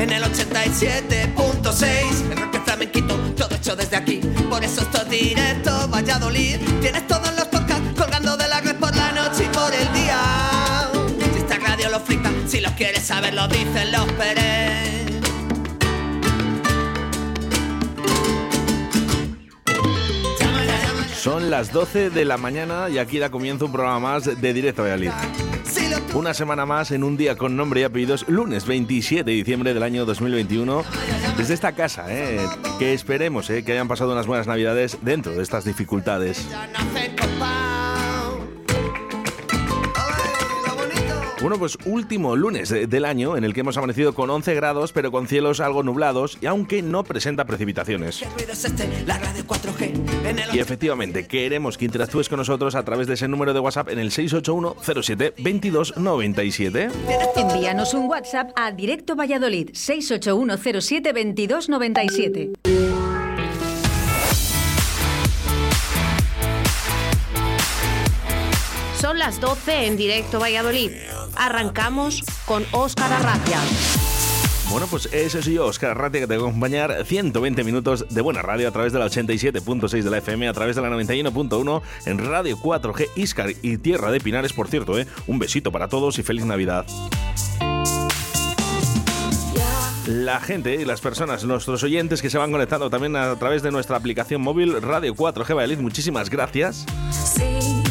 en el 87.6. El rock flamenquito, todo hecho desde aquí. Por eso esto es directo, Valladolid. Tienes todos los podcasts colgando de la red por la noche y por el día. Si esta radio lo frita, si lo quieres saber, lo dicen los Pérez. Son las 12 de la mañana y aquí da comienzo un programa más de Directo Valladolid. Una semana más en un día con nombre y apellidos, lunes 27 de diciembre del año 2021, desde esta casa, eh, que esperemos eh, que hayan pasado unas buenas navidades dentro de estas dificultades. Bueno, pues último lunes del año en el que hemos amanecido con 11 grados, pero con cielos algo nublados y aunque no presenta precipitaciones. Y efectivamente, queremos que interactúes con nosotros a través de ese número de WhatsApp en el 681 07 2297. Envíanos un WhatsApp a Directo Valladolid 681 07 2297. Son las 12 en Directo Valladolid. Arrancamos con Óscar Arratia. Bueno, pues eso sí yo, Óscar Arratia, que te voy a acompañar 120 minutos de buena radio a través de la 87.6 de la FM, a través de la 91.1 en Radio 4G Iscar y Tierra de Pinares, por cierto, ¿eh? Un besito para todos y feliz Navidad la gente y las personas, nuestros oyentes que se van conectando también a través de nuestra aplicación móvil Radio 4G Valladolid. Muchísimas gracias.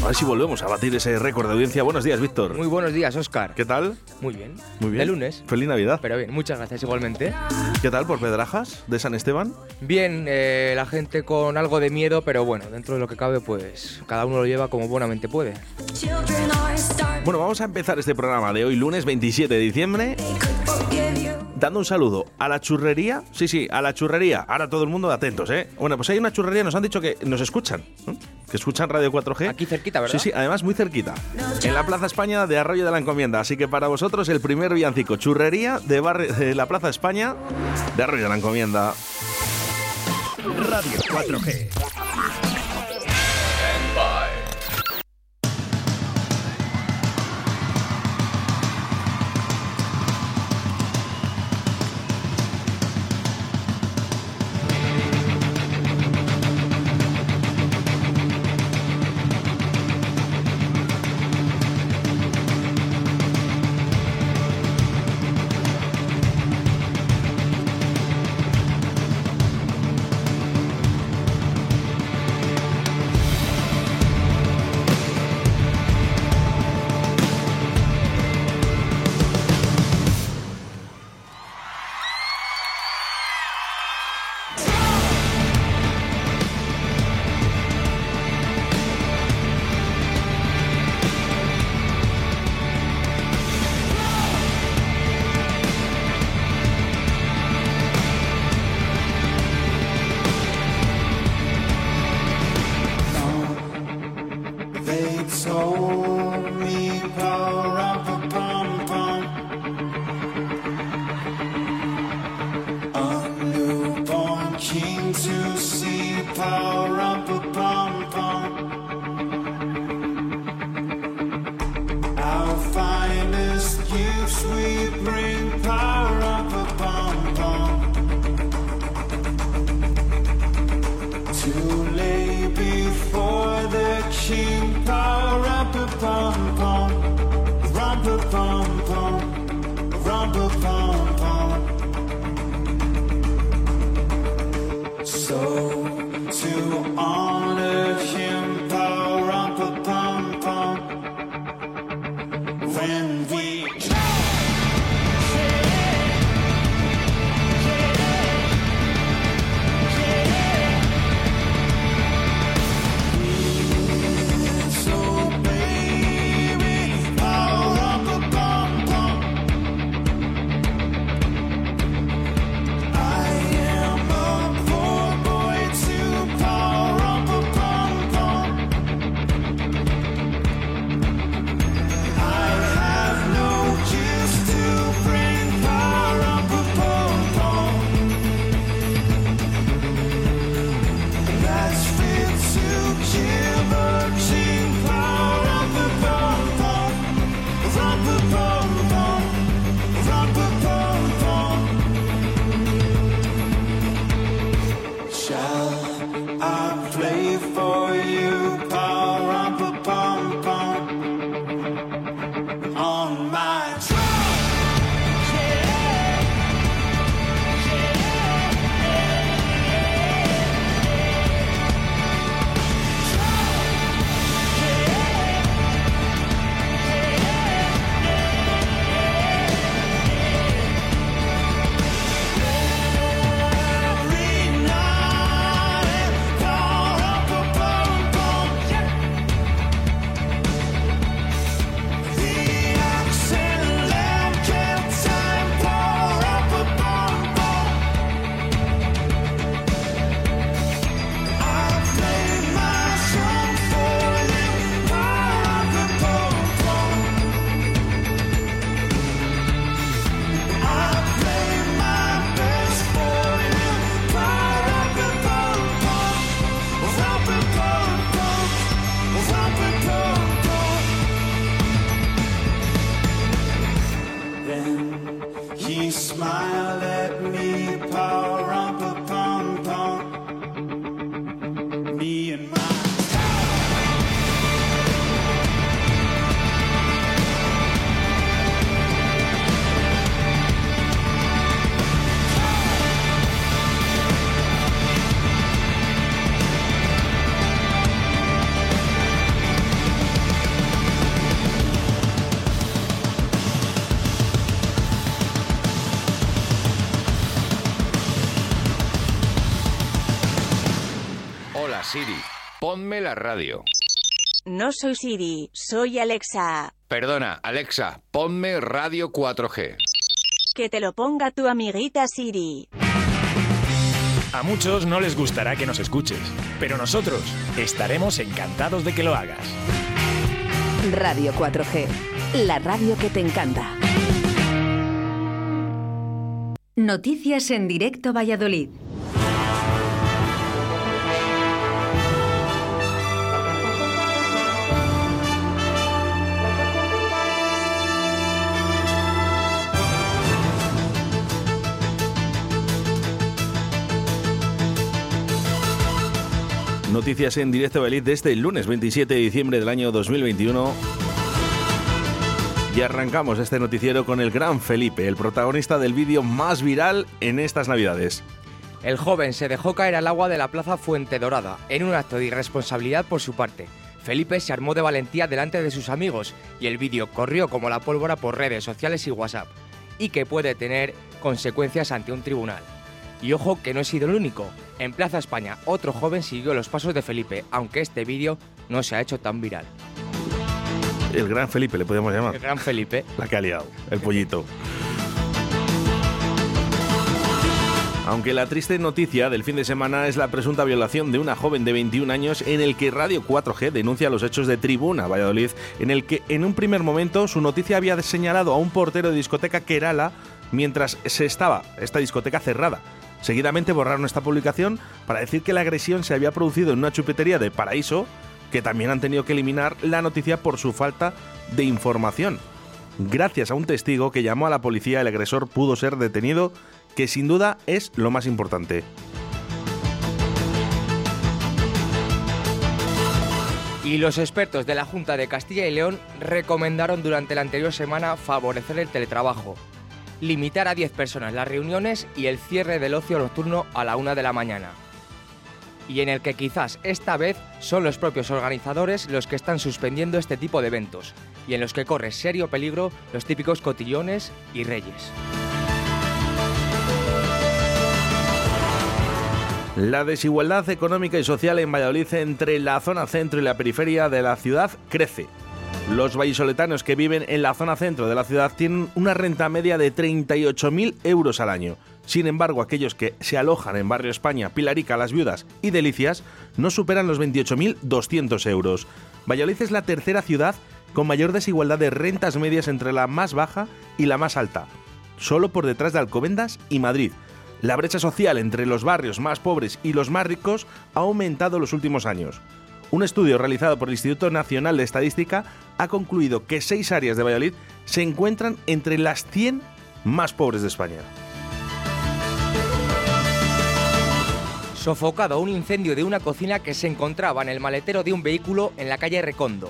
A ver si volvemos a batir ese récord de audiencia. Buenos días, Víctor. Muy buenos días, Oscar. ¿Qué tal? Muy bien. Muy bien. De lunes. Feliz Navidad. Pero bien, muchas gracias igualmente. ¿Qué tal por Pedrajas de San Esteban? Bien, eh, la gente con algo de miedo, pero bueno, dentro de lo que cabe, pues cada uno lo lleva como buenamente puede. Bueno, vamos a empezar este programa de hoy, lunes 27 de diciembre dando un saludo a la churrería. Sí, sí, a la churrería. Ahora todo el mundo atentos, ¿eh? Bueno, pues hay una churrería, nos han dicho que nos escuchan, que escuchan Radio 4G. Aquí cerquita, ¿verdad? Sí, sí, además muy cerquita. En la Plaza España de Arroyo de la Encomienda. Así que para vosotros el primer villancico, churrería de, de la Plaza España de Arroyo de la Encomienda. Radio 4G. came to see power up a pom pom. our finest gifts we bring la radio. No soy Siri, soy Alexa. Perdona, Alexa, ponme radio 4G. Que te lo ponga tu amiguita Siri. A muchos no les gustará que nos escuches, pero nosotros estaremos encantados de que lo hagas. Radio 4G, la radio que te encanta. Noticias en directo Valladolid. Noticias en directo Belit de este lunes 27 de diciembre del año 2021. Y arrancamos este noticiero con el gran Felipe, el protagonista del vídeo más viral en estas navidades. El joven se dejó caer al agua de la plaza Fuente Dorada, en un acto de irresponsabilidad por su parte. Felipe se armó de valentía delante de sus amigos y el vídeo corrió como la pólvora por redes sociales y WhatsApp, y que puede tener consecuencias ante un tribunal. Y ojo que no he sido el único. En Plaza España, otro joven siguió los pasos de Felipe, aunque este vídeo no se ha hecho tan viral. El gran Felipe, le podemos llamar. El gran Felipe. La que ha liado, el pollito. Aunque la triste noticia del fin de semana es la presunta violación de una joven de 21 años en el que Radio 4G denuncia los hechos de Tribuna Valladolid, en el que en un primer momento su noticia había señalado a un portero de discoteca Kerala mientras se estaba esta discoteca cerrada. Seguidamente borraron esta publicación para decir que la agresión se había producido en una chupetería de Paraíso, que también han tenido que eliminar la noticia por su falta de información. Gracias a un testigo que llamó a la policía, el agresor pudo ser detenido, que sin duda es lo más importante. Y los expertos de la Junta de Castilla y León recomendaron durante la anterior semana favorecer el teletrabajo limitar a 10 personas las reuniones y el cierre del ocio nocturno a la 1 de la mañana. Y en el que quizás esta vez son los propios organizadores los que están suspendiendo este tipo de eventos, y en los que corre serio peligro los típicos cotillones y reyes. La desigualdad económica y social en Valladolid entre la zona centro y la periferia de la ciudad crece. Los vallisoletanos que viven en la zona centro de la ciudad tienen una renta media de 38.000 euros al año. Sin embargo, aquellos que se alojan en Barrio España, Pilarica, Las Viudas y Delicias no superan los 28.200 euros. Valladolid es la tercera ciudad con mayor desigualdad de rentas medias entre la más baja y la más alta, solo por detrás de Alcobendas y Madrid. La brecha social entre los barrios más pobres y los más ricos ha aumentado en los últimos años. Un estudio realizado por el Instituto Nacional de Estadística ha concluido que seis áreas de Valladolid se encuentran entre las 100 más pobres de España. Sofocado un incendio de una cocina que se encontraba en el maletero de un vehículo en la calle Recondo.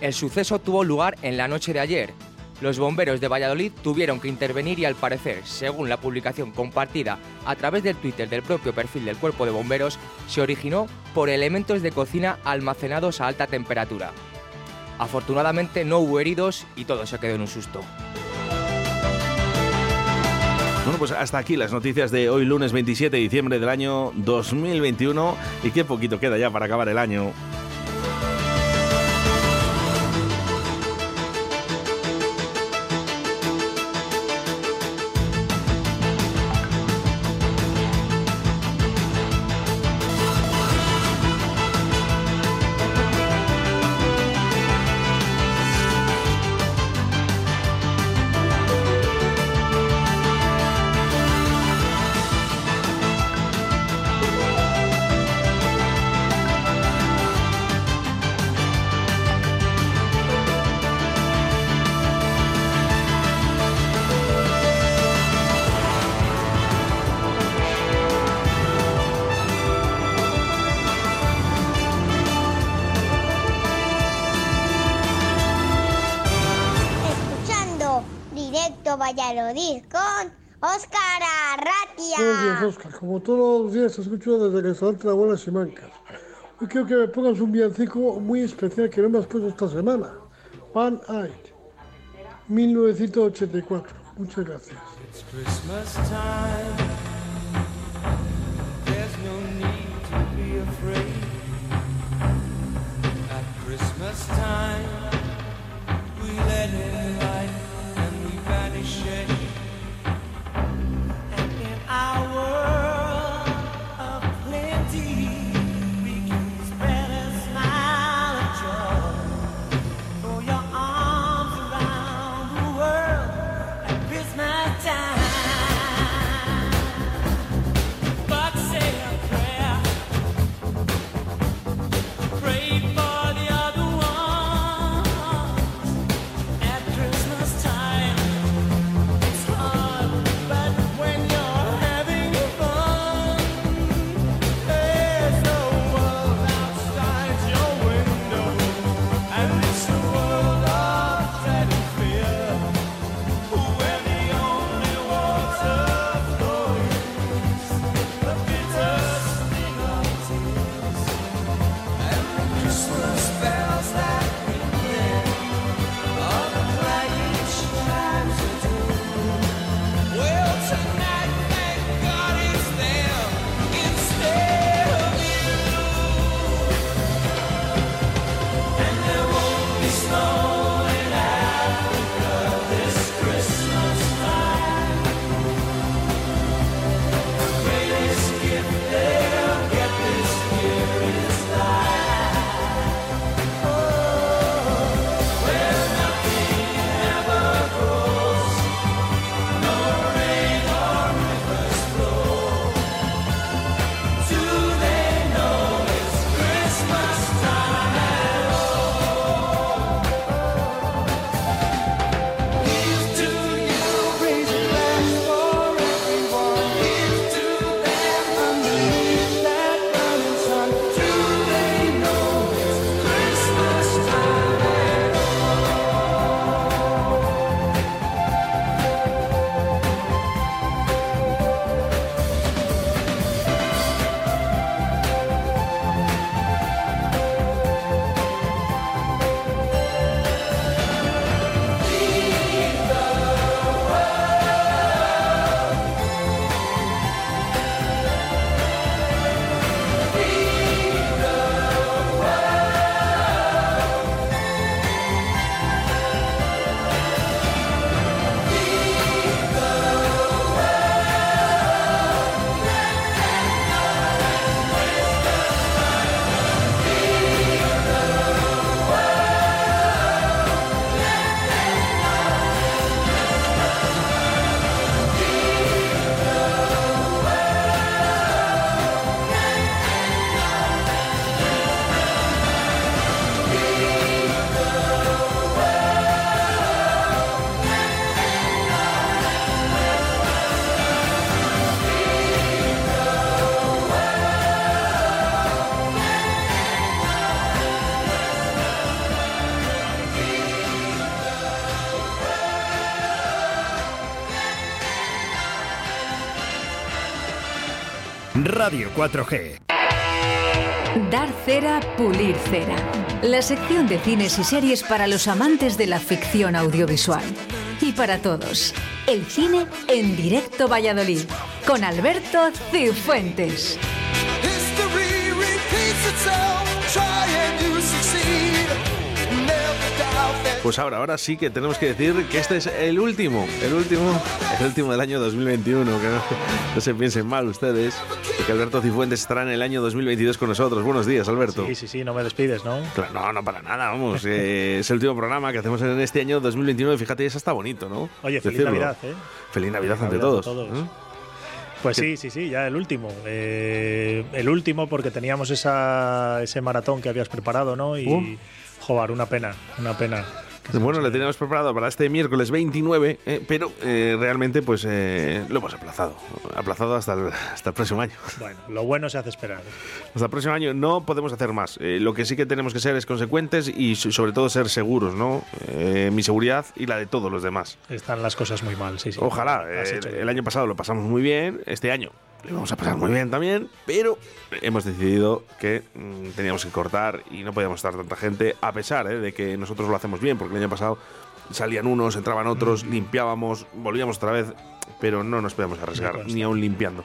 El suceso tuvo lugar en la noche de ayer, los bomberos de Valladolid tuvieron que intervenir y al parecer, según la publicación compartida a través del Twitter del propio perfil del cuerpo de bomberos, se originó por elementos de cocina almacenados a alta temperatura. Afortunadamente no hubo heridos y todo se quedó en un susto. Bueno, pues hasta aquí las noticias de hoy lunes 27 de diciembre del año 2021 y qué poquito queda ya para acabar el año. Valladolid con Óscar Arratia. Buenos días, Óscar. Como todos los días, te escucho desde el restaurante La Buena Simancas. Hoy quiero que me pongas un villancico muy especial que no me has puesto esta semana. One Eyed, 1984. Muchas gracias. Christmas time. There's no need to be afraid. At Christmas time, Radio 4G. Dar cera, pulir cera. La sección de cines y series para los amantes de la ficción audiovisual. Y para todos, el cine en directo Valladolid, con Alberto Cifuentes. Pues ahora, ahora sí que tenemos que decir que este es el último, el último, el último del año 2021, que no, no se piensen mal ustedes, que Alberto Cifuentes estará en el año 2022 con nosotros. Buenos días, Alberto. Sí, sí, sí, no me despides, ¿no? Claro, no, no para nada, vamos. eh, es el último programa que hacemos en este año 2021 y fíjate, eso está bonito, ¿no? Oye, feliz Decirlo. Navidad, ¿eh? Feliz Navidad ante Navidad todos. todos. ¿eh? Pues ¿Qué- sí, sí, sí, ya el último. Eh, el último porque teníamos esa, ese maratón que habías preparado, ¿no? Y, Uh. joder, una pena, una pena. Bueno, le teníamos preparado para este miércoles 29, eh, pero eh, realmente pues eh, lo hemos aplazado. Aplazado hasta el, hasta el próximo año. Bueno, lo bueno se hace esperar. Hasta el próximo año no podemos hacer más. Eh, lo que sí que tenemos que ser es consecuentes y so- sobre todo ser seguros, ¿no? Mi seguridad y la de todos los demás. Están las cosas muy mal, sí, sí. Ojalá. Bien. el año pasado lo pasamos muy bien, este año lo vamos a pasar muy bien también, pero hemos decidido que mm, teníamos que cortar y no podíamos estar tanta gente, a pesar eh, de que nosotros lo hacemos bien, porque el año pasado salían unos, entraban otros, limpiábamos, volvíamos otra vez, pero no nos podíamos arriesgar, consta. ni aún limpiando.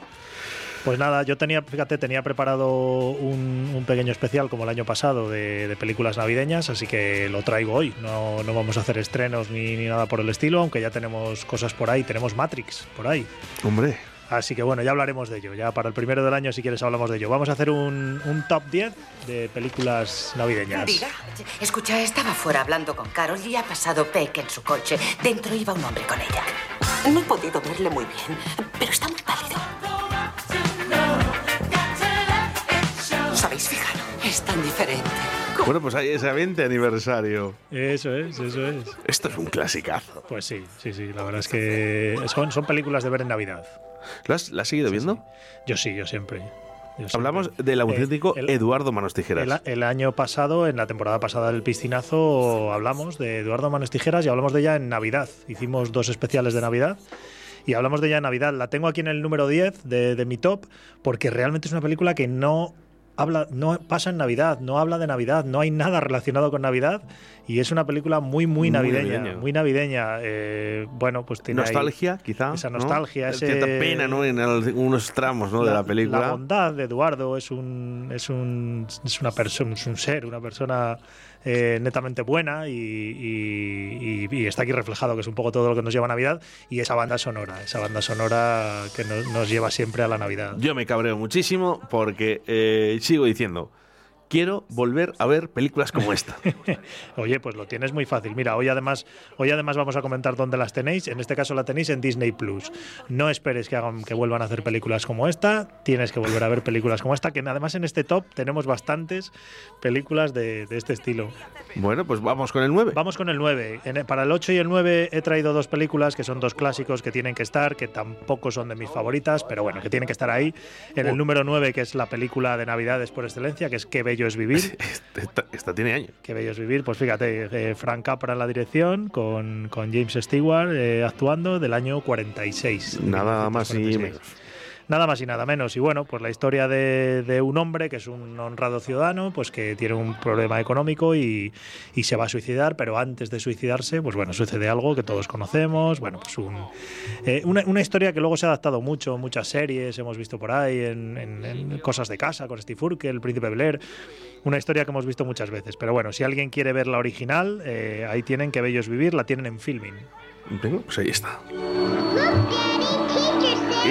Pues nada, yo tenía, fíjate, tenía preparado un, un pequeño especial como el año pasado de, de películas navideñas, así que lo traigo hoy. No, no vamos a hacer estrenos ni, ni nada por el estilo, aunque ya tenemos cosas por ahí, tenemos Matrix por ahí. Hombre. Así que bueno, ya hablaremos de ello. Ya para el primero del año, si quieres, hablamos de ello. Vamos a hacer un, top 10 de películas navideñas. Escucha, estaba fuera hablando con Carol y ha pasado Peck en su coche. Dentro iba un hombre con ella. No he podido verle muy bien, pero está muy pálido. ¿Os habéis fijado? Es tan diferente. Bueno, pues hay ese 20 aniversario. Eso es, eso es. Esto es un clasicazo. Pues sí, sí, sí. La verdad es que son, son películas de ver en Navidad. ¿Lo has, la has seguido viendo? Yo sí, yo siempre. Yo siempre. Hablamos del auténtico el- Eduardo Manos Tijeras. El, el año pasado, en la temporada pasada del piscinazo, hablamos de Eduardo Manos Tijeras y hablamos de ella en Navidad. Hicimos dos especiales de Navidad y hablamos de ella en Navidad. La tengo aquí en el número 10 de, de mi top porque realmente es una película que no habla, no pasa en Navidad, no habla de Navidad, no hay nada relacionado con Navidad y es una película muy, muy navideña. Muy navideña. Eh, bueno, pues tiene ahí nostalgia, quizá. Esa ¿no? nostalgia, Es ese- Cierta pena, ¿no? En algunos tramos ¿no? de la película. La bondad de Eduardo es un es un es una persona es un ser, una persona eh, netamente buena y, y- está aquí reflejado que es un poco todo lo que nos lleva a Navidad y esa banda sonora, esa banda sonora que nos, nos lleva siempre a la Navidad. Yo me cabreo muchísimo porque eh, sigo diciendo, quiero volver a ver películas como esta. Oye, pues lo tienes muy fácil. Mira, hoy además, hoy además vamos a comentar dónde las tenéis. En este caso la tenéis en Disney Plus. No esperes que hagan que vuelvan a hacer películas como esta. Tienes que volver a ver películas como esta. Que además en este top tenemos bastantes películas de, de este estilo. bueno, pues vamos con el 9. Vamos con el 9. En- para el 8 y el 9 he traído dos películas que son dos clásicos que tienen que estar, que tampoco son de mis favoritas, pero bueno, que tienen que estar ahí. En el número 9, que es la película de Navidades por excelencia, que es Qué bello es vivir. Esta, esta tiene años. Qué bello es vivir. Pues fíjate, eh, Frank Capra en la dirección, con, con James Stewart eh, actuando del año 46. Nada más y 1946. menos. Nada más y nada menos. Y bueno, pues la historia de, de un hombre que es un honrado ciudadano, pues que tiene un problema económico y, y se va a suicidar, pero antes de suicidarse, pues bueno, sucede algo que todos conocemos. Bueno, pues un, eh, una, una historia que luego se ha adaptado mucho, muchas series, hemos visto por ahí, en, en- en Cosas de Casa, con Steve Urkel, El Príncipe Blair. Una historia que hemos visto muchas veces. Pero bueno, si alguien quiere ver la original, eh, ahí tienen que bellos vivir, la tienen en filming. Venga, pues ahí está.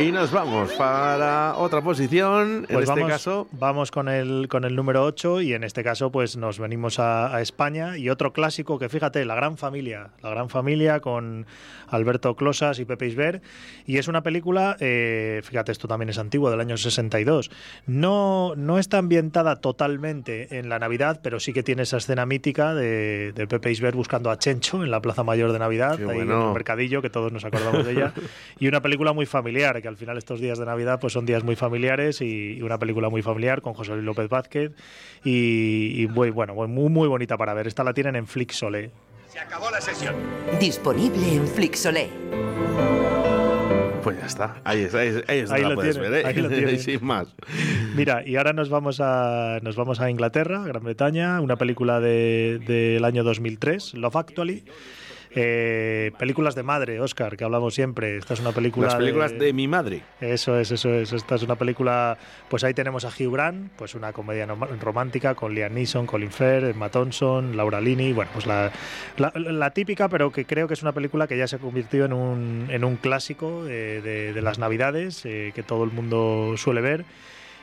Y nos vamos para otra posición. en Pues este vamos, caso, vamos con el, con el número 8 y en este caso pues nos venimos a, a España y otro clásico que fíjate, La Gran Familia, La Gran Familia con Alberto Closas y Pepe Isber y es una película, eh, fíjate esto también es antiguo, del año 62, no, no está ambientada totalmente en la Navidad, pero sí que tiene esa escena mítica de, de Pepe Isber buscando a Chencho en la Plaza Mayor de Navidad, ahí en bueno. el mercadillo, que todos nos acordamos de ella, y una película muy familiar, que al final estos días de Navidad pues son días muy familiares y, y una película muy familiar con José Luis López Vázquez y, y muy, bueno, muy, muy bonita para ver. Esta la tienen en Flixolé. Se acabó la sesión. Disponible en Flixolé. pues ya está. Ahí está, ahí, ahí está, Ahí la lo puedes tienen, ver, ¿eh? ahí lo tienen. Sin más. Mira, y ahora nos vamos a, nos vamos a Inglaterra, Gran Bretaña, una película de- del año 2003, Love Actually. Eh, películas de madre, Oscar, que hablamos siempre. Esta es una película. Las películas de mi madre. Eso es, eso es. Esta es una película. Pues ahí tenemos a Hugh Grant, pues una comedia romántica con Liam Neeson, Colin Firth, Emma Thompson, Laura Linney. Bueno, pues la, la, la típica, pero que creo que es una película que ya se ha convertido en un, en un clásico eh, de, de las Navidades, eh, que todo el mundo suele ver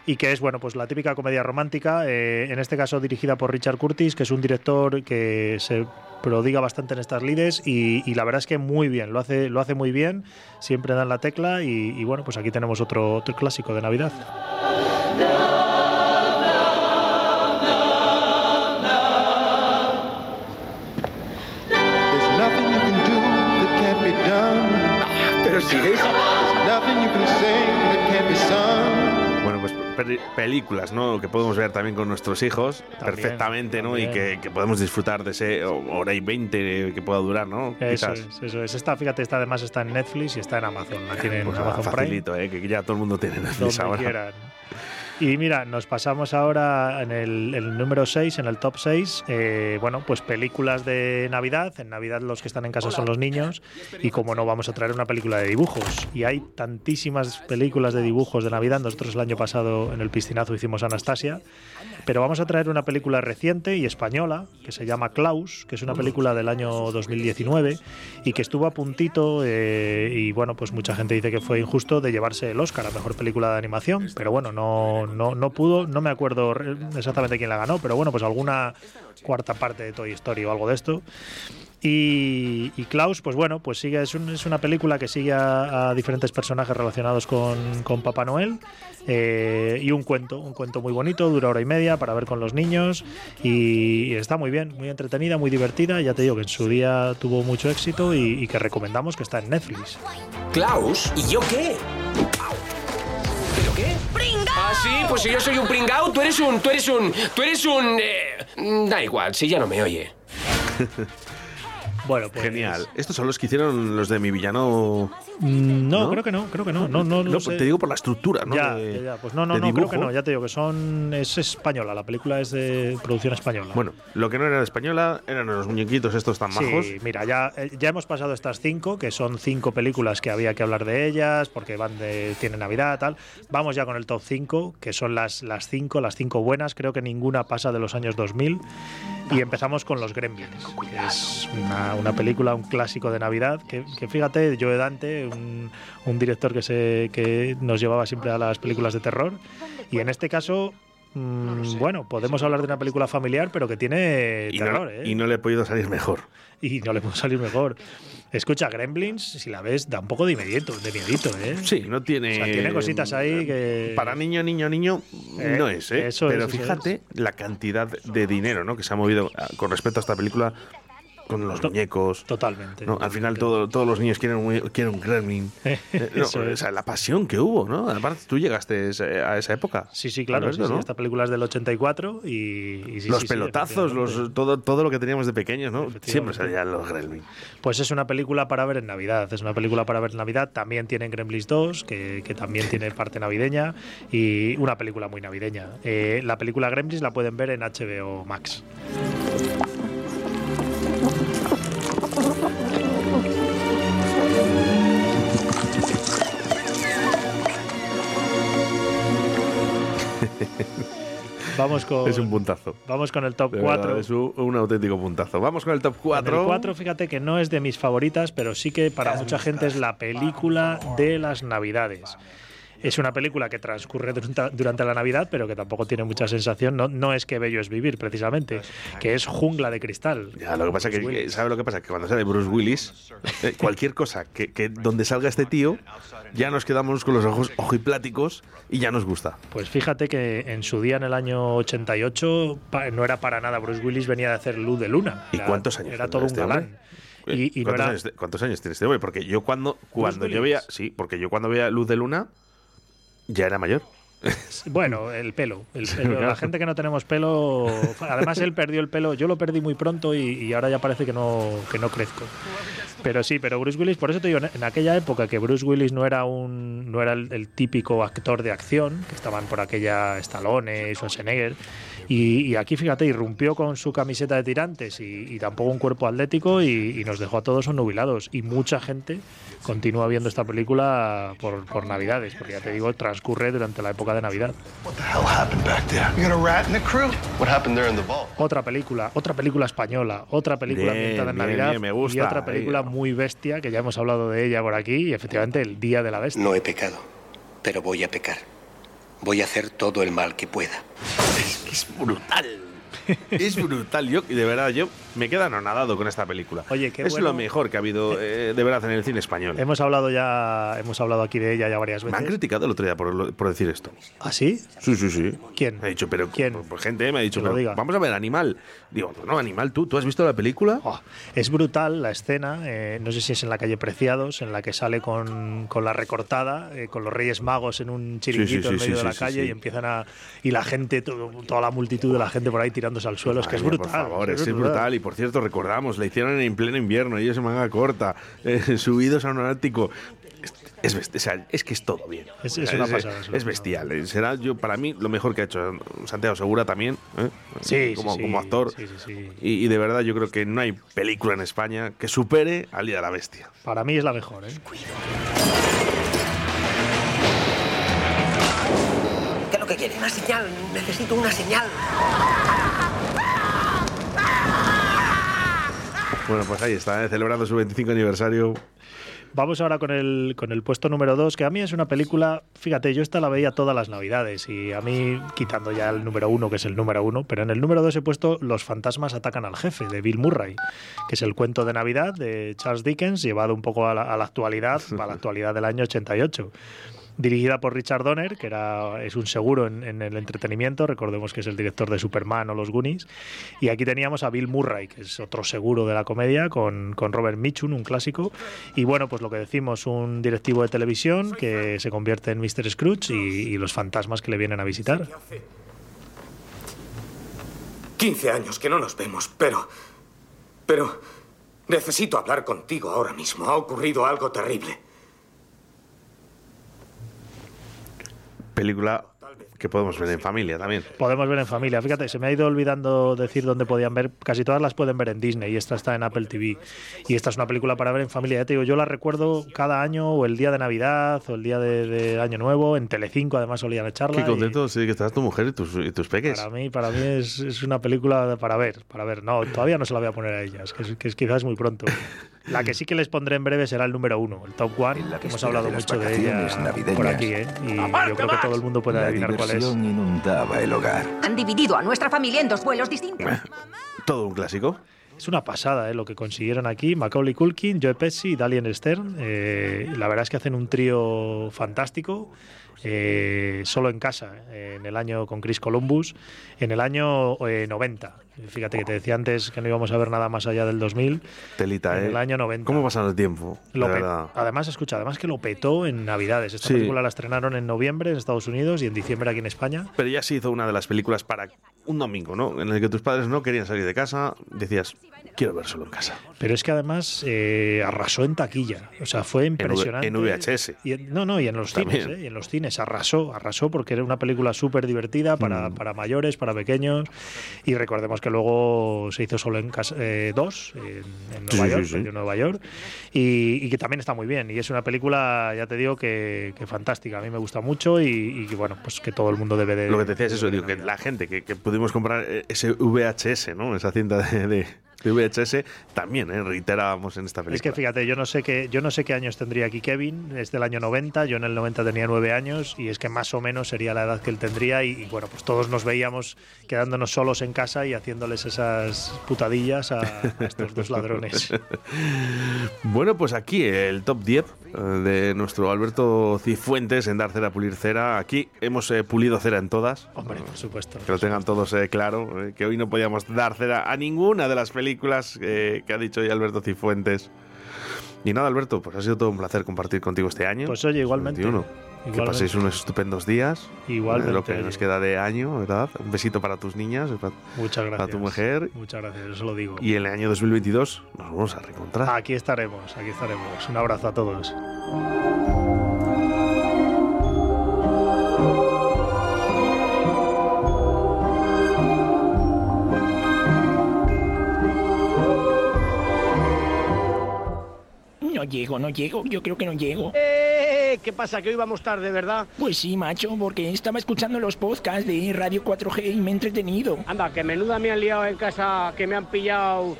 y que es, bueno, pues la típica comedia romántica, eh, en este caso dirigida por Richard Curtis, que es un director que se prodiga bastante en estas lides y, y la verdad es que muy bien, lo hace, lo hace muy bien, siempre dan la tecla y, y bueno, pues aquí tenemos otro, otro clásico de Navidad. Pero si es, películas, ¿no? Que podemos ver también con nuestros hijos perfectamente, ¿no? Y que, que podemos disfrutar de ese hora y veinte que pueda durar, ¿no? Eso Quizás. es, eso es. Esta, fíjate, esta además está en Netflix y está en Amazon. La tienen en Pues Amazon Prime. facilito, ¿eh? Que ya todo el mundo tiene Netflix donde ahora. quieran. Y mira, nos pasamos ahora en el, el número 6, en el top 6. eh, bueno, pues películas de Navidad. En Navidad los que están en casa son los niños. Y como no, vamos a traer una película de dibujos. Y hay tantísimas películas de dibujos de Navidad. Nosotros el año pasado en el piscinazo hicimos Anastasia. Pero vamos a traer una película reciente y española que se llama Klaus, que es una película del año 2019 y que estuvo a puntito eh, y bueno, pues mucha gente dice que fue injusto de llevarse el Oscar a Mejor Película de Animación, pero bueno, no, no, no pudo, no me acuerdo exactamente quién la ganó, pero bueno, pues alguna cuarta parte de Toy Story o algo de esto. Y, y Klaus, pues bueno, pues sigue, es, un- es una película que sigue a, a diferentes personajes relacionados con, con Papá Noel eh, y un cuento, un cuento muy bonito, dura hora y media para ver con los niños y, está muy bien, muy entretenida, muy divertida. Ya te digo que en su día tuvo mucho éxito y, y que recomendamos que está en Netflix. ¿Klaus? ¿Y yo qué? ¿Pero qué? Ah, sí, pues si yo soy un pringao, tú eres un. Tú eres un. Tú eres un. eh, da igual, si ya no me oye. Bueno, pues. Genial. Estos son los que hicieron los de mi villano. Mm, No, ¿No? creo que no, creo que no. No, no, sé. te digo por la estructura, ¿no? Ya, De- ya, ya. Pues no, no, no, creo que no. Ya te digo que son. Es española, la película es de producción española. Bueno, lo que no era española eran los muñequitos estos tan majos. Sí, mira, ya, eh, ya hemos pasado estas cinco, que son cinco películas que había que hablar de ellas, porque van de, tienen Navidad, tal. Vamos ya con el top 5, que son las, las cinco, las cinco buenas. Creo que ninguna pasa de los años 2000. Y empezamos con Los Gremlins, que es una, película, un clásico de Navidad, que, que fíjate, Joe Dante, un, un director que, se, que nos llevaba siempre a las películas de terror. Y en este caso... mm, Bueno, podemos hablar de una película familiar, pero que tiene Y terror, no, ¿eh? y no le he podido salir mejor. y no le puede salir mejor. Escucha, Gremlins, si la ves, da un poco de miedito, de miedito, ¿eh? Sí, no tiene. O sea, tiene cositas ahí que. Para niño, niño, niño, Eh, no es, ¿eh? eso Pero es, eso fíjate la cantidad de dinero ¿no? que se ha movido ah, con respecto a esta película con los muñecos. Totalmente. ¿no? Al final todo- todos los niños quieren un, quieren un gremlin. Eh, no, Eso es. o sea, la pasión que hubo, ¿no? Aparte, tú llegaste a esa época. Sí, sí, claro. sí, Alberto, sí, ¿no? Esta película es del 84 y. y sí, los pelotazos, los, todo, todo lo que teníamos de pequeños, ¿no? Siempre salían los gremlin. Pues es una película para ver en Navidad. Es una película para ver en Navidad. También tiene Gremlins 2, que, que también tiene parte navideña. Y una película muy navideña. Eh, la película Gremlins la pueden ver en HBO Max. Vamos con, Es un puntazo. vamos con el top De 4. verdad, es un, un auténtico puntazo. Vamos con el top En 4. el 4, fíjate que no es de mis favoritas, pero sí que para mucha gente es la película de las Navidades. Es una película que transcurre durante, la Navidad, pero que tampoco tiene mucha sensación. No, no es que bello es vivir, precisamente, que es jungla de cristal. Ya, lo que pasa que, Bruce que-. ¿sabe lo que pasa? Que cuando sale Bruce Willis, eh, cualquier cosa que, que donde salga este tío, ya nos quedamos con los ojos ojipláticos y ya nos gusta. Pues fíjate que en su día, en el año 88, pa- no era para nada Bruce Willis, venía de hacer Luz de Luna. ¿Y cuántos años Era todo un este galán. Y, no ¿Cuántos, era, años, te- cuántos años tiene este hombre? Porque yo cuando, cuando yo Willis. veía, sí, porque yo cuando veía Luz de Luna ya era mayor. Bueno, el pelo. el pelo. La gente que no tenemos pelo. Además, él perdió el pelo. Yo lo perdí muy pronto y, y ahora ya parece que no, que no crezco. Pero sí, pero Bruce Willis, por eso te digo, en- en aquella época que Bruce Willis no era un no era el, el típico actor de acción, que estaban por aquella Stallone, Schwarzenegger, y, y aquí fíjate, irrumpió con su camiseta de tirantes y, y tampoco un cuerpo atlético y, y nos dejó a todos onnubilados. Y mucha gente continúa viendo esta película por, por Navidades, porque ya te digo, transcurre durante la época de Navidad. hell happened back there? You got a rat in the crew? What happened there in the vault? Otra película, otra película española, otra película Bien, ambientada en bien, Navidad bien, me gusta. y otra película Ahí. muy bestia que ya hemos hablado de ella por aquí y efectivamente el Día de la Bestia. No he pecado, pero voy a pecar. Voy a hacer todo el mal que pueda. Es brutal. es brutal. Yo, de verdad, yo me quedo anonadado con esta película. Oye, qué es bueno. lo mejor que ha habido eh, de verdad en el cine español. Hemos hablado ya, hemos hablado aquí de ella ya varias Me veces. han criticado el otro día por, por decir esto. ¿Ah, sí? Sí, sí, sí. ¿Quién? Me ha dicho, pero ¿quién? Por, gente me ha dicho, pero diga. vamos a ver Animal. Digo, no, Animal, tú, ¿tú has visto la película? Oh, es brutal la escena, eh, no sé si es en la calle Preciados, en la que sale con, con la recortada, eh, con los Reyes Magos en un chiringuito sí, en sí, medio de la calle y empiezan a. y la gente, todo- toda la multitud de la gente por ahí tirándose al suelo. es que es brutal. Por favor, es, brutal. Y por cierto, recordamos, la hicieron en pleno invierno, ellos en manga corta, eh, subidos a un ático. Es, es best- o sea, es que es todo bien. Es- una pasada, es bestial. eh, Será yo para mí lo mejor que ha hecho Santiago Segura también. ¿eh? Sí, como, sí, como sí, actor. sí, sí, sí. Y, y de verdad yo creo que no hay película en España que supere al Día de la Bestia. Para mí es la mejor, ¿eh? ¿Qué es lo que quiere? Una señal. Necesito una señal. Bueno, pues ahí está, ¿eh? celebrando su 25 aniversario. Vamos ahora con el, con el puesto número 2, que a mí es una película, fíjate, yo esta la veía todas las navidades y a mí, quitando ya el número 1, que es el número 1, pero en el número 2 he puesto Los fantasmas atacan al jefe, de Bill Murray, que es el cuento de Navidad de Charles Dickens, llevado un poco a la, a la actualidad, a la actualidad del año 88. Dirigida por Richard Donner, que era, es un seguro en, en el entretenimiento, recordemos que es el director de Superman o Los Goonies. Y aquí teníamos a Bill Murray, que es otro seguro de la comedia, con, con Robert Mitchum, un clásico. Y bueno, pues lo que decimos, un directivo de televisión que se convierte en Mr. Scrooge y, y los fantasmas que le vienen a visitar. 15 años que no nos vemos, pero... Pero... Necesito hablar contigo ahora mismo. Ha ocurrido algo terrible. Película que podemos ver en familia también. Podemos ver en familia. Fíjate, se me ha ido olvidando decir dónde podían ver. Casi todas las pueden ver en Disney y esta está en Apple TV. Y esta es una película para ver en familia. Ya te digo, yo la recuerdo cada año o el día de Navidad o el día de, de Año Nuevo. En Telecinco además solían echarla. Qué y- contento sí, que estás tu mujer y tus, y tus peques. Para mí, para mí es, es una película para ver, para ver. No, todavía no se la voy a poner a ellas, que, es, que es quizás muy pronto. La que sí que les pondré en breve será el número uno, el Top One. Hemos víspera hablado de las mucho de ella navideñas. por aquí, ¿eh? Y yo creo que todo el mundo puede La adivinar cuál es. inundaba el hogar. Han dividido a nuestra familia en dos vuelos distintos. Todo un clásico. Es una pasada ¿eh? lo que consiguieron aquí. Macaulay Culkin, Joe Pesci y Dalian Stern. Eh, la verdad es que hacen un trío fantástico. eh, solo en casa, eh, en el año con Chris Columbus, en el año eh, 90. Fíjate que te decía antes que no íbamos a ver nada más allá del 2000. Telita, En ¿eh? el año 90. ¿Cómo pasa el tiempo? Lo. Además, escucha, además que lo petó en Navidades. Esta Sí. película la estrenaron en noviembre en Estados Unidos y en diciembre aquí en España. Pero ya se hizo una de las películas para un domingo, ¿no? En el que tus padres no querían salir de casa, decías, quiero ver solo en casa. Pero es que además eh, arrasó en taquilla. O sea, fue impresionante. en VHS. Y en- no, no, y en los También. cines, ¿eh? Y en los cines arrasó, arrasó porque era una película súper divertida para, Mm. para mayores, para pequeños. Y recordemos que luego se hizo solo en casa, eh, dos, en, en Sí, Nueva sí, York, sí. salió en Nueva York, y, y que también está muy bien. Y es una película, ya te digo, que, que fantástica. A mí me gusta mucho y, y que, bueno, pues que todo el mundo debe de... Lo que te decía es eso, digo, que la gente que, que pudimos comprar eh, ese VHS, ¿no? Esa cinta de, de- de VHS, también, ¿eh? Reiterábamos en esta película. Es que fíjate, yo no sé qué, yo no sé qué años tendría aquí Kevin, es del año 90, yo en el 90 tenía nueve años y es que más o menos sería la edad que él tendría y, y, bueno, pues todos nos veíamos quedándonos solos en casa y haciéndoles esas putadillas a, a estos dos ladrones. Bueno, pues aquí el top 10 eh, de nuestro Alberto Cifuentes en dar cera, pulir cera. Aquí hemos eh, pulido cera en todas. Hombre, por supuesto. Que lo tengan todos eh, claro, que hoy no podíamos dar cera a ninguna de las películas eh, que ha dicho hoy Alberto Cifuentes. Y nada, Alberto, pues ha sido todo un placer compartir contigo este año. Pues oye, igualmente. 21. Que paséis unos estupendos días. Igualmente, eh, lo que nos queda de año, ¿verdad? Un besito para tus niñas, para, Muchas gracias. para tu mujer. Muchas gracias, eso lo digo. Y en el año 2022 nos vamos a reencontrar. Aquí estaremos, aquí estaremos. Un abrazo a todos. Llego, no llego, yo creo que no llego. ¡Eh! ¿Qué pasa? ¿Que hoy vamos tarde, verdad? Pues sí, macho, porque estaba escuchando los podcasts de Radio 4G y me he entretenido. Anda, que menuda me han liado en casa, que me han pillado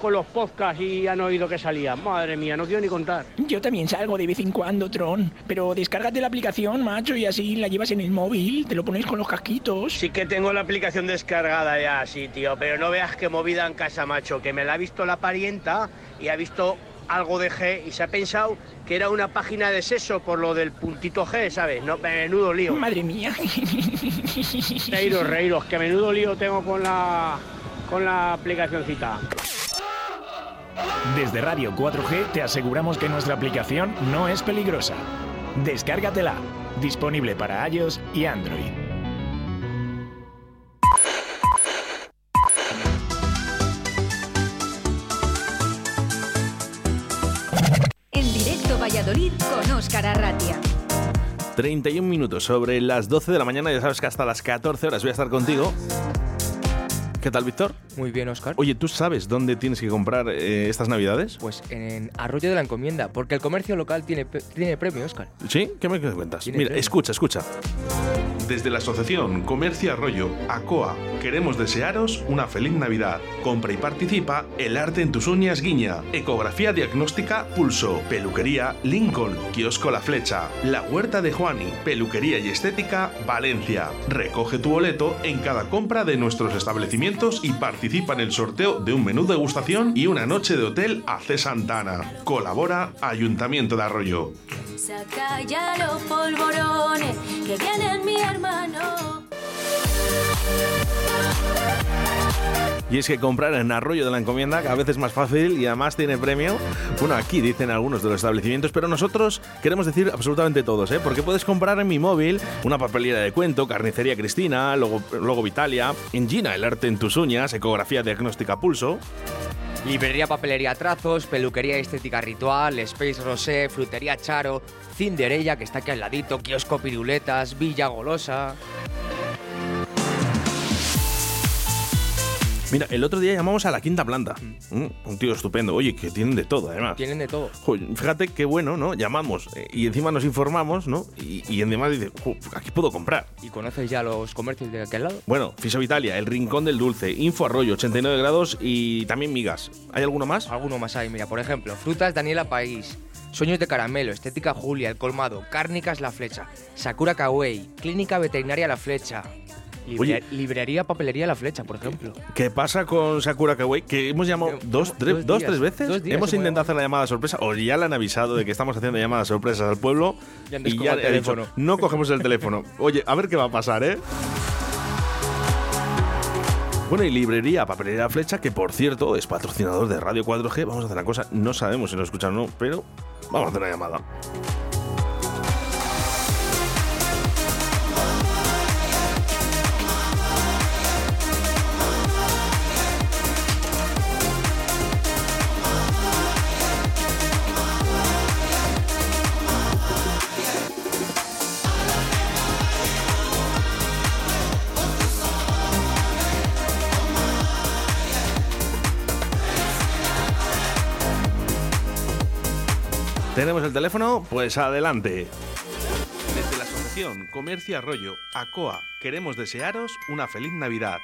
con los podcasts y han oído que salía. Madre mía, no quiero ni contar. Yo también salgo de vez en cuando, Tron. Pero descárgate la aplicación, macho, y así la llevas en el móvil, te lo pones con los casquitos. Sí que tengo la aplicación descargada ya, sí, tío, pero no veas qué movida en casa, macho, que me la ha visto la parienta y ha visto algo de G y se ha pensado que era una página de sexo por lo del puntito G, ¿sabes? No, menudo lío. Madre mía. Reiros, reiros, que menudo lío tengo con la con la aplicacióncita. Desde Radio 4G te aseguramos que nuestra aplicación no es peligrosa. Descárgatela. Disponible para iOS y Android. 31 minutos sobre las 12 de la mañana. Ya sabes que hasta las 14 horas voy a estar contigo. ¿Qué tal, Víctor? Muy bien, Oscar. Oye, ¿tú sabes dónde tienes que comprar eh, estas navidades? Pues en Arroyo de la Encomienda, porque el comercio local tiene, tiene premio, Oscar. ¿Sí? ¿Qué me cuentas? Mira, premio. escucha, escucha. Desde la Asociación Comercio Arroyo, ACOA, queremos desearos una feliz Navidad. Compra y participa El Arte en tus uñas Guiña, Ecografía Diagnóstica Pulso, Peluquería Lincoln, Kiosco La Flecha, La Huerta de Juani, Peluquería y Estética Valencia. Recoge tu boleto en cada compra de nuestros establecimientos y participa en el sorteo de un menú degustación y una noche de hotel a C. Santana. Colabora Ayuntamiento de Arroyo. Y es que comprar en Arroyo de la Encomienda cada vez es más fácil y además tiene premio. Bueno, aquí dicen algunos de los establecimientos, pero nosotros queremos decir absolutamente todos, ¿eh? Porque puedes comprar en mi móvil una papelera de cuento, carnicería Cristina, logo, logo Vitalia, en Gina, el arte en tus uñas, ecografía diagnóstica pulso. Librería Papelería Trazos, Peluquería Estética Ritual, Space Rosé, Frutería Charo, Cinderella, que está aquí al ladito, Kiosco Piruletas, Villa Golosa. Mira, el otro día llamamos a la quinta planta. Mm, un tío estupendo. Oye, que tienen de todo, además. Tienen de todo. Fíjate qué bueno, ¿no? Llamamos eh, y encima nos informamos, ¿no? Y, y encima dice, "Jo, aquí puedo comprar. ¿Y conoces ya los comercios de aquel lado? Bueno, Fiso Vitalia, El Rincón del Dulce, Info Arroyo, 89 grados y también migas. ¿Hay alguno más? Alguno más hay, mira, por ejemplo, Frutas Daniela País, Sueños de Caramelo, Estética Julia, El Colmado, Cárnicas La Flecha, Sakura Kawaii, Clínica Veterinaria La Flecha, Oye. Librería Papelería La Flecha, por ejemplo. ¿Qué pasa con Sakura Kawaii? Que hemos llamado dos, tres, dos dos, días, tres veces. dos hemos intentado hacer la llamada sorpresa o ya le han avisado de que estamos haciendo llamadas sorpresas al pueblo Ya y ya el he dicho, teléfono. no cogemos el teléfono. Oye, a ver qué va a pasar, ¿eh? Bueno, y librería Papelería Flecha, que por cierto es patrocinador de Radio 4G. Vamos a hacer una cosa, no sabemos si nos escuchan o no, pero vamos a hacer una llamada. ¿Tenemos el teléfono? Pues adelante. Desde la Asociación Comercio Arroyo, ACOA, queremos desearos una feliz Navidad.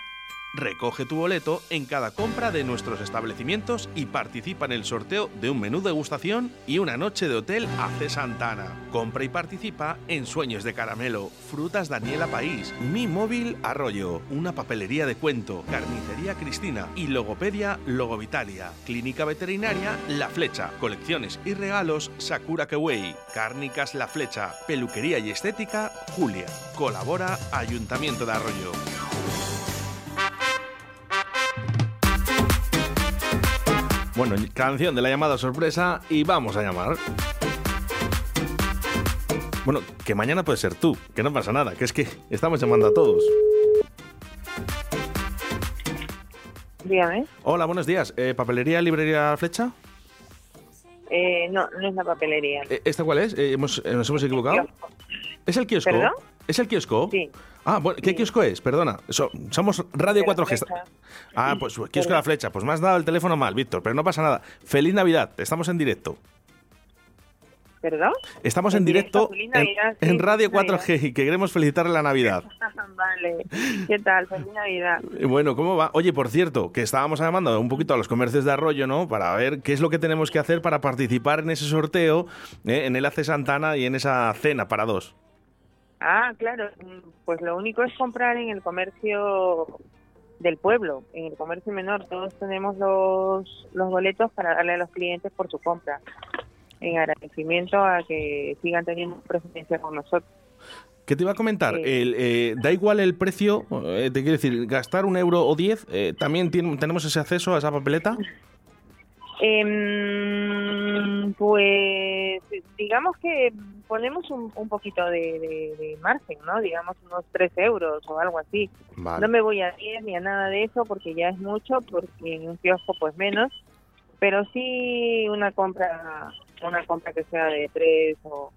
Recoge tu boleto en cada compra de nuestros establecimientos y participa en el sorteo de un menú degustación y una noche de hotel a C. Santana. Compra y participa en Sueños de Caramelo, Frutas Daniela País, Mi Móvil Arroyo, una papelería de cuento, Carnicería Cristina y Logopedia Logovitalia, Clínica Veterinaria La Flecha, Colecciones y Regalos Sakura Kewei, Cárnicas La Flecha, Peluquería y Estética Julia. Colabora Ayuntamiento de Arroyo. Bueno, canción de la llamada sorpresa y vamos a llamar. Bueno, que mañana puede ser tú, que no pasa nada, que es que estamos llamando a todos. Dígame. Hola, buenos días. Eh, ¿Papelería, librería Flecha? Eh, no, no es la papelería. Eh, ¿Esta cuál es? Eh, hemos- ¿Nos hemos equivocado? ¿Es el kiosco? ¿Perdón? ¿Es el kiosco? Sí. Ah, bueno, ¿qué kiosco es? Perdona. So- somos Radio 4G. Ah, pues kiosco de la flecha. Pues me has dado el teléfono mal, Víctor, pero no pasa nada. Feliz Navidad, estamos en directo. ¿Perdón? Estamos en, En directo en, sí, Radio feliz 4G y que queremos felicitarle la Navidad. vale. ¿Qué tal? Feliz Navidad. Bueno, ¿cómo va? Oye, por cierto, que estábamos llamando un poquito a los comercios de Arroyo, ¿no? Para ver qué es lo que tenemos que hacer para participar en ese sorteo, ¿eh? en el Hace Santana y en esa cena para dos. Ah, claro. mm, Pues lo único es comprar en el comercio del pueblo, en el comercio menor. Todos tenemos los, los boletos para darle a los clientes por su compra, en agradecimiento a que sigan teniendo preferencia con nosotros. ¿Qué te iba a comentar? Sí. El, eh, da igual el precio, eh, te quiero decir, gastar un euro o diez, eh, ¿también tiene- tenemos ese acceso a esa papeleta? Em, pues digamos que ponemos un, un poquito de, de- de margen, ¿no? Digamos unos 3 euros o algo así. Vale. No me voy a 10 ni a nada de eso porque ya es mucho, porque en un kiosco pues menos, pero sí una compra una compra que sea de 3 o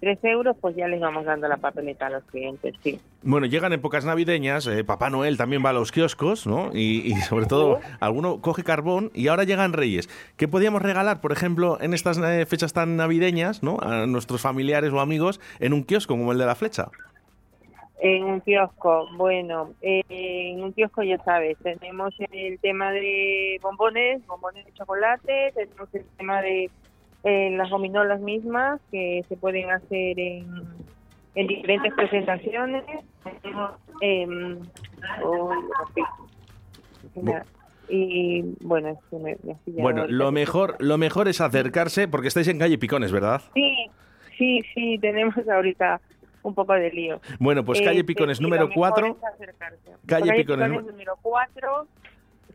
3 euros, pues ya les vamos dando la papeleta a los clientes, sí. Bueno, llegan épocas navideñas, eh, Papá Noel también va a los kioscos, ¿no? Y, y sobre todo, alguno coge carbón y ahora llegan Reyes. ¿Qué podíamos regalar, por ejemplo, en estas eh, fechas tan navideñas, ¿no? A nuestros familiares o amigos en un kiosco como el de la flecha. En un kiosco, bueno, eh, en un kiosco ya sabes, tenemos el tema de bombones, bombones de chocolate, tenemos el tema de eh, las gominolas mismas que se pueden hacer en, en diferentes presentaciones. Em, oh, y bueno, es que me, Bueno, lo mejor, lo mejor es acercarse porque estáis en calle Picones, ¿verdad? Sí, sí, sí, tenemos ahorita un poco de lío. Bueno, pues calle Este, Picones número lo mejor 4. es acercarse. Calle Calle Picones Picones número 4,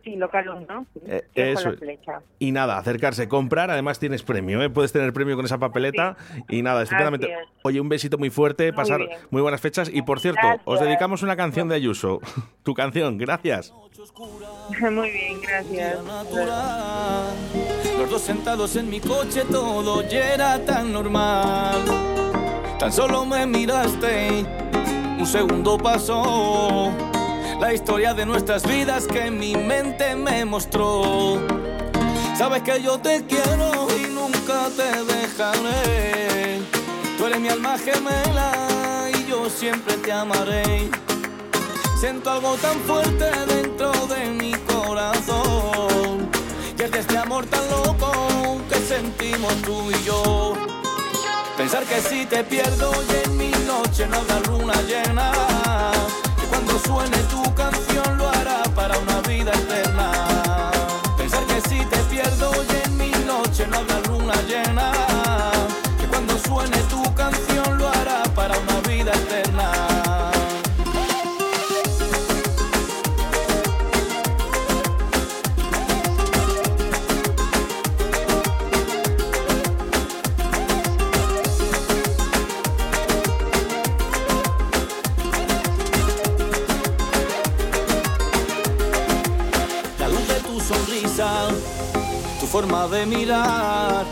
sí, local 1, sí, Eh, eso con la es. flecha. Y nada, acercarse, comprar, además tienes premio, ¿eh? puedes tener premio con esa papeleta y nada, estupendamente. Es. Oye, un besito muy fuerte, Muy pasar bien. muy buenas fechas y por cierto, os dedicamos una canción de Ayuso, tu canción, gracias. Muy bien, gracias. Los dos sentados en mi coche, todo ya era tan normal. Tan solo me miraste, un segundo pasó. La historia de nuestras vidas que mi mente me mostró. Sabes que yo te quiero y nunca te dejaré. Tú eres mi alma gemela y yo siempre te amaré. Siento algo tan fuerte dentro de mi corazón. Y es de este amor tan loco que sentimos tú y yo. Pensar que si te pierdo y en mi noche no habrá luna llena. Cuando suene tu canción forma de mirar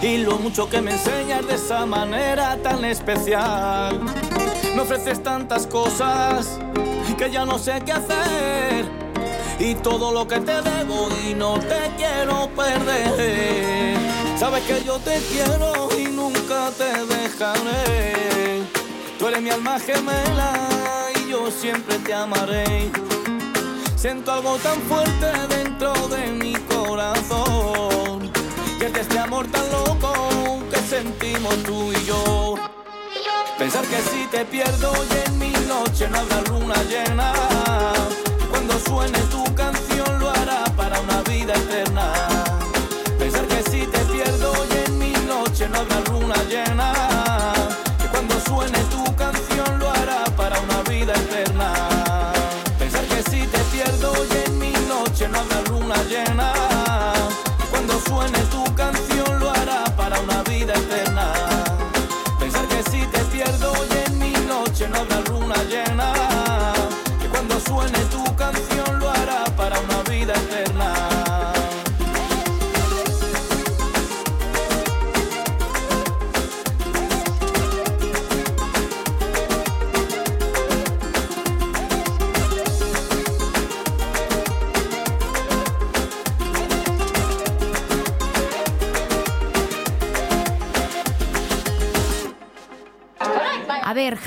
y lo mucho que me enseñas de esa manera tan especial. Me ofreces tantas cosas que ya no sé qué hacer y todo lo que te debo y no te quiero perder. Sabes que yo te quiero y nunca te dejaré. Tú eres mi alma gemela y yo siempre te amaré. Siento algo tan fuerte dentro de. Este amor tan loco que sentimos tú y yo. Pensar que si te pierdo y en mi noche no habrá luna llena. Cuando suene tu canción lo hará para una vida eterna. Pensar que si te pierdo y en mi noche no habrá luna llena.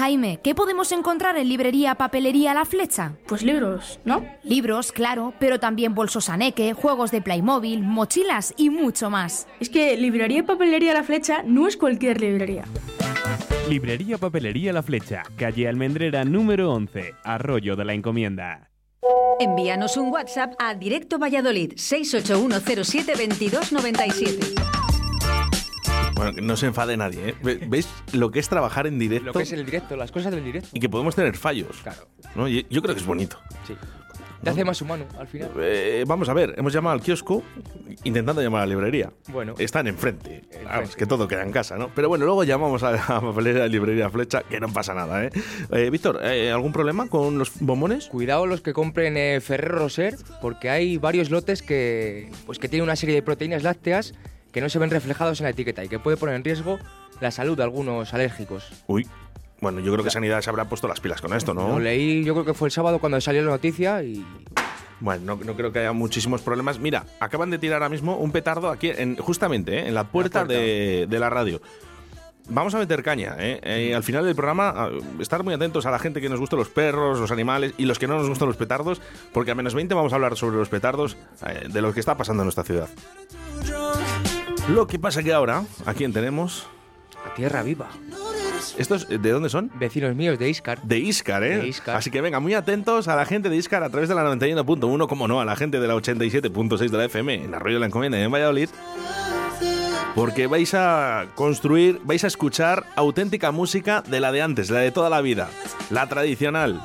Jaime, ¿qué podemos encontrar en librería Papelería La Flecha? Pues libros, ¿no? Libros, claro, pero también bolsos Aneque, juegos de Playmobil, mochilas y mucho más. Es que librería Papelería La Flecha no es cualquier librería. Librería Papelería La Flecha, calle Almendrera número 11, Arroyo de la Encomienda. Envíanos un WhatsApp a Directo Valladolid 681072297. Bueno, que no se enfade nadie, ¿eh? Ve- ¿Veis lo que es trabajar en directo? Lo que es el directo, las cosas del directo. Y que podemos tener fallos. Claro. ¿no? Y yo creo que es bonito. Sí. Te hace más humano al final. Eh, vamos a ver, hemos llamado al kiosco intentando llamar a la librería. Bueno. Están enfrente. Vamos, que todo queda en casa, ¿no? Pero bueno, luego llamamos a la papelera de librería Flecha, que no pasa nada, ¿eh? Eh, Víctor, eh, ¿algún problema con los bombones? Cuidado los que compren Ferrero Roser, porque hay varios lotes que, pues, que tienen una serie de proteínas lácteas que no se ven reflejados en la etiqueta y que puede poner en riesgo la salud de algunos alérgicos. Uy. Bueno, yo creo que Sanidad se habrá puesto las pilas con esto, ¿no? Lo leí, yo creo que fue el sábado cuando salió la noticia y Bueno, no, no creo que haya muchísimos problemas. Mira, acaban de tirar ahora mismo un petardo aquí, en, justamente, ¿eh? en la puerta, De, de la radio. Vamos a meter caña, ¿eh? Eh, al final del programa, a- estar muy atentos a la gente que nos gustan los perros, los animales y los que no nos gustan los petardos, porque a menos 20 vamos a hablar sobre los petardos eh, de lo que está pasando en nuestra ciudad. Lo que pasa que ahora, ¿a quién tenemos? a tierra viva. ¿Estos eh, de dónde son? Vecinos míos de Iscar. De Iscar, ¿eh? De Íscar. Así que venga, muy atentos a la gente de Iscar a través de la 91.1, como no, a la gente de la 87.6 de la FM en Arroyo de la Encomienda y en Valladolid. Porque vais a construir, vais a escuchar auténtica música de la de antes, la de toda la vida, la tradicional.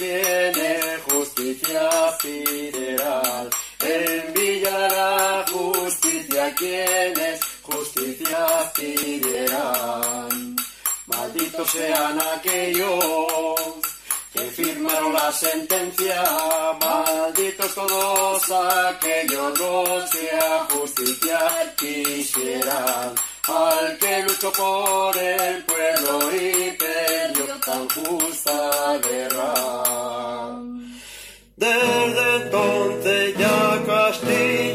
Es justicia federal. En Villa la justicia quien es justicia federal malditos sean aquellos que firmaron la sentencia, malditos todos aquellos los que a justicia quisieran, al que luchó por el pueblo y perdió tan justa guerra. Desde entonces ya Castilla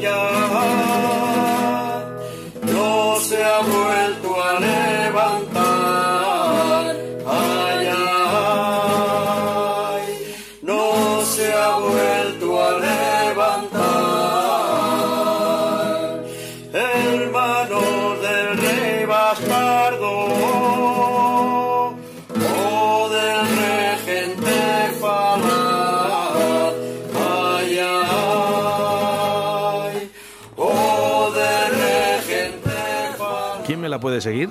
la puede seguir?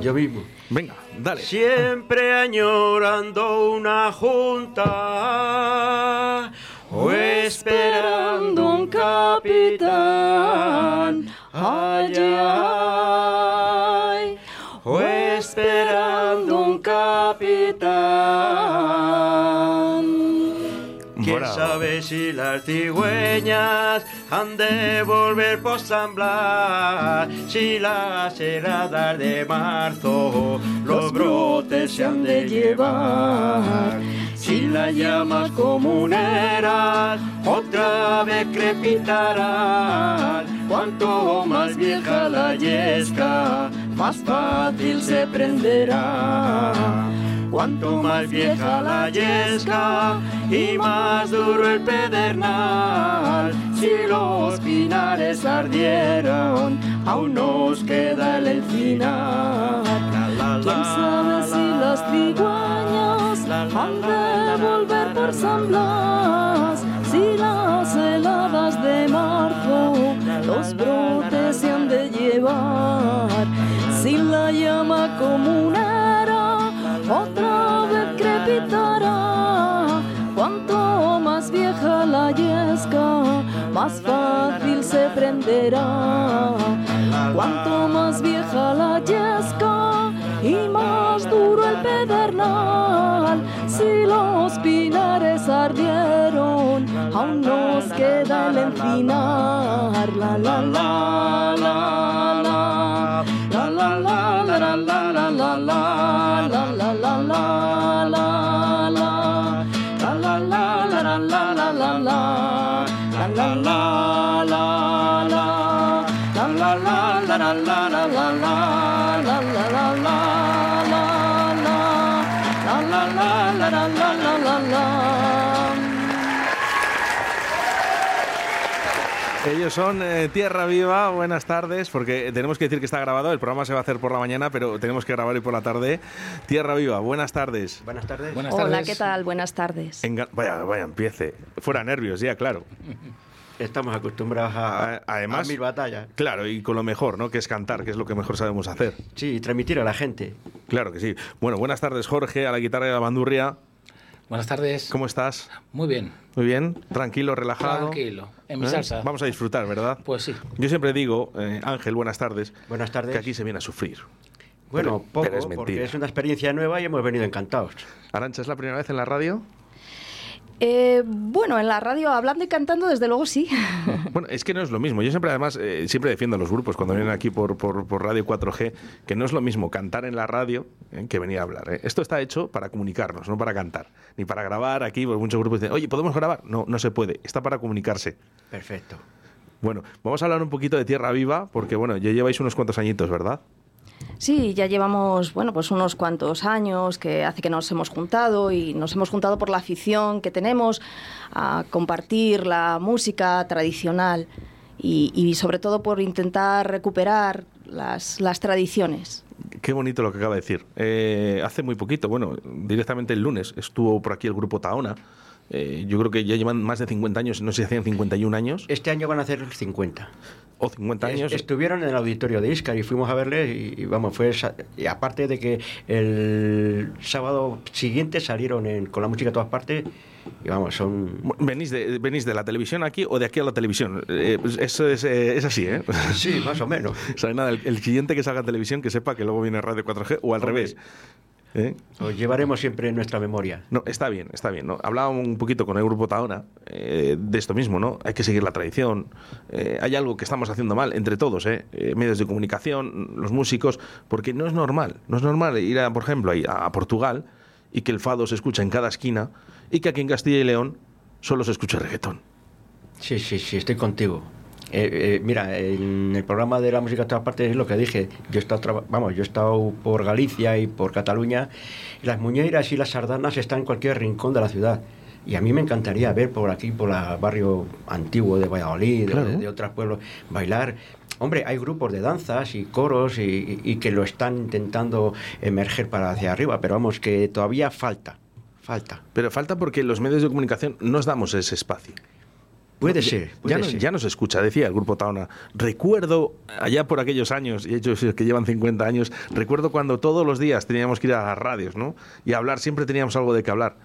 Yo mismo. Venga, dale. Siempre añorando una junta, capitán. Ay, ay, o esperando un capitán. ¿Quién Bravo. sabe si las cigüeñas han de volver por San Blas? Si las heladas de marzo los brotes se han de llevar. Si las llamas comuneras otra vez crepitarán. Cuanto más vieja la yesca, más fácil se prenderá. Cuanto más vieja la yesca y más duro el pedernal, si los pinares ardieron, aún nos queda el encinar. ¿Quién sabe si las cigüeñas han de volver por San Blas? Si las heladas de marzo los brotes se han de llevar. Si la llama comunera la yesca, más fácil se prenderá. Cuanto más vieja la yesca y más duro el pedernal. Si los pinares ardieron, aún nos queda el encinar. La la la la la la la la la la la la la Ellos son eh, Tierra Viva, buenas tardes, porque tenemos que decir que está grabado, el programa se va a hacer por la mañana, pero tenemos que grabar hoy por la tarde. Tierra Viva, buenas tardes. Buenas tardes. Hola, ¿qué tal? Buenas tardes. Enga- vaya, vaya, empiece. Fuera nervios, ya, claro. Estamos acostumbrados a, Además, a mil batallas. Claro, y con lo mejor, ¿no? Que es cantar, que es lo que mejor sabemos hacer. Sí, transmitir a la gente. Claro que sí. Bueno, buenas tardes, Jorge, a la guitarra y a la bandurria. Buenas tardes. ¿Cómo estás? Muy bien. Muy bien, tranquilo, relajado. Tranquilo, en mi ¿Eh? salsa. Vamos a disfrutar, ¿verdad? Pues sí. Yo siempre digo, eh, Ángel, buenas tardes. Buenas tardes. Que aquí se viene a sufrir. Bueno, Pero- poco, pero es porque es una experiencia nueva y hemos venido encantados. Arancha, ¿es la primera vez en la radio? Eh, bueno, en la radio hablando y cantando, desde luego sí. Bueno, es que no es lo mismo. Yo siempre, además, eh, siempre defiendo a los grupos cuando vienen aquí por, por, por Radio 4G, que no es lo mismo cantar en la radio eh, que venir a hablar. eh. Esto está hecho para comunicarnos, no para cantar. Ni para grabar aquí, porque muchos grupos dicen, oye, ¿podemos grabar? No, no se puede. Está para comunicarse. Perfecto. Bueno, vamos a hablar un poquito de Tierra Viva, porque, bueno, ya lleváis unos cuantos añitos, ¿verdad? Sí, ya llevamos, bueno, pues unos cuantos años que hace que nos hemos juntado y nos hemos juntado por la afición que tenemos a compartir la música tradicional y, sobre todo por intentar recuperar las, las tradiciones. Qué bonito lo que acaba de decir. Eh, hace muy poquito, bueno, directamente el lunes, estuvo por aquí el grupo Taona. Eh, yo creo que ya llevan más de 50 años, no sé si hacían 51 años. Este año van a hacer 50. O 50 años. Es- Estuvieron en el auditorio de Iscar y fuimos a verles y, y vamos, fue y aparte de que el sábado siguiente salieron en- con la música a todas partes y vamos, son ¿Venís de, ¿Venís de la televisión aquí o de aquí a la televisión? Eh, pues eso es, eh, es así, ¿eh? Sí, más o menos. O sea, nada, el, el siguiente que salga en televisión que sepa que luego viene Radio 4G o al revés. ¿Eh? Os llevaremos siempre en nuestra memoria. No, está bien, está bien. ¿no? Hablaba un poquito con el grupo Taona eh, de esto mismo, ¿no? Hay que seguir la tradición. Eh, hay algo que estamos haciendo mal entre todos, ¿eh? Eh, Medios de comunicación, los músicos, porque no es normal. No es normal ir, a, por ejemplo, ahí a, a Portugal y que el fado se escucha en cada esquina y que aquí en Castilla y León solo se escucha reggaetón. Sí, sí, sí, estoy contigo. Eh, eh, mira, en el programa de la música a todas partes es lo que dije. Yo he estado, vamos, yo he estado por Galicia y por Cataluña. Y las muñeiras y las sardanas están en cualquier rincón de la ciudad. Y a mí me encantaría ver por aquí, por el barrio antiguo de Valladolid, de- Claro. de, de otros pueblos, bailar. Hombre, hay grupos de danzas y coros y, y- y que lo están intentando emerger para hacia arriba, pero vamos, que todavía falta, falta. Pero falta porque los medios de comunicación nos damos ese espacio. Puede Ya- ser, ya, puede no, ser. ya no se escucha, decía el grupo Taona. Recuerdo, allá por aquellos años, y ellos que llevan 50 años, recuerdo cuando todos los días teníamos que ir a las radios, ¿no? Y hablar, siempre teníamos algo de qué hablar.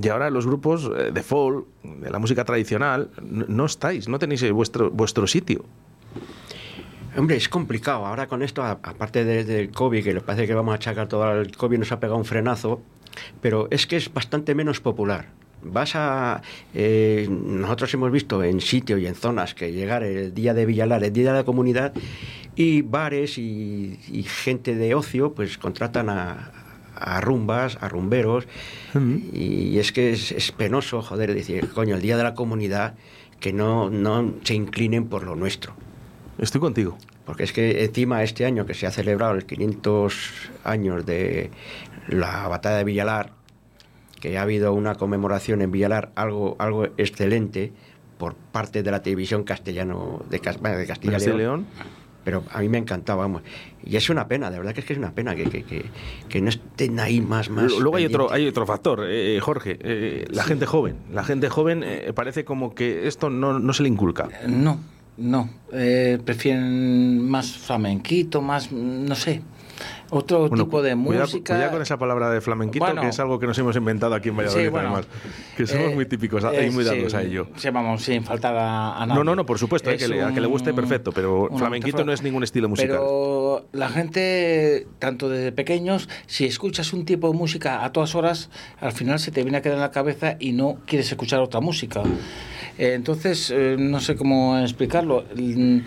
Y ahora los grupos eh, de folk, de la música tradicional, no estáis, no tenéis vuestro, vuestro sitio. Hombre, es complicado. Ahora con esto, aparte de- del COVID, que le parece que vamos a achacar todo al COVID, nos ha pegado un frenazo, pero es que es bastante menos popular. Vas a... eh, nosotros hemos visto en sitios y en zonas que llegar el día de Villalar, el día de la comunidad, y bares y, y gente de ocio, pues contratan a, a rumbas, a rumberos, y es que es, es penoso, joder, decir, coño, el día de la comunidad, que no, no se inclinen por lo nuestro. Estoy contigo. Porque es que encima este año que se ha celebrado el 500 años de la batalla de Villalar, que ha habido una conmemoración en Villalar, algo, algo excelente por parte de la televisión castellano de, de Castilla y León. Pero a mí me encantaba, vamos. Y es una pena, de verdad que es que es una pena que, que, que, que no estén ahí más, más. Luego hay otro, hay otro factor, eh, Jorge, eh, la gente joven. La gente joven eh, parece como que esto no, no se le inculca. No, no. eh, prefieren más flamenquito, más, no sé, otro Bueno, tipo de cuidado- música. Cuidado con esa palabra de flamenquito, Bueno. que es algo que nos hemos inventado aquí en Valladolid, Sí, bueno, además. Que somos eh, muy típicos eh, y muy dados sí, a ello. Sí, vamos, sin faltar a, nadie. No, no, no, por supuesto, eh, que Es le- a que le guste un- perfecto, pero flamenquito no es ningún estilo musical. Pero la gente, tanto desde pequeños, si escuchas un tipo de música a todas horas, al final se te viene a quedar en la cabeza y no quieres escuchar otra música. Eh, entonces, eh, no sé cómo explicarlo. Mm,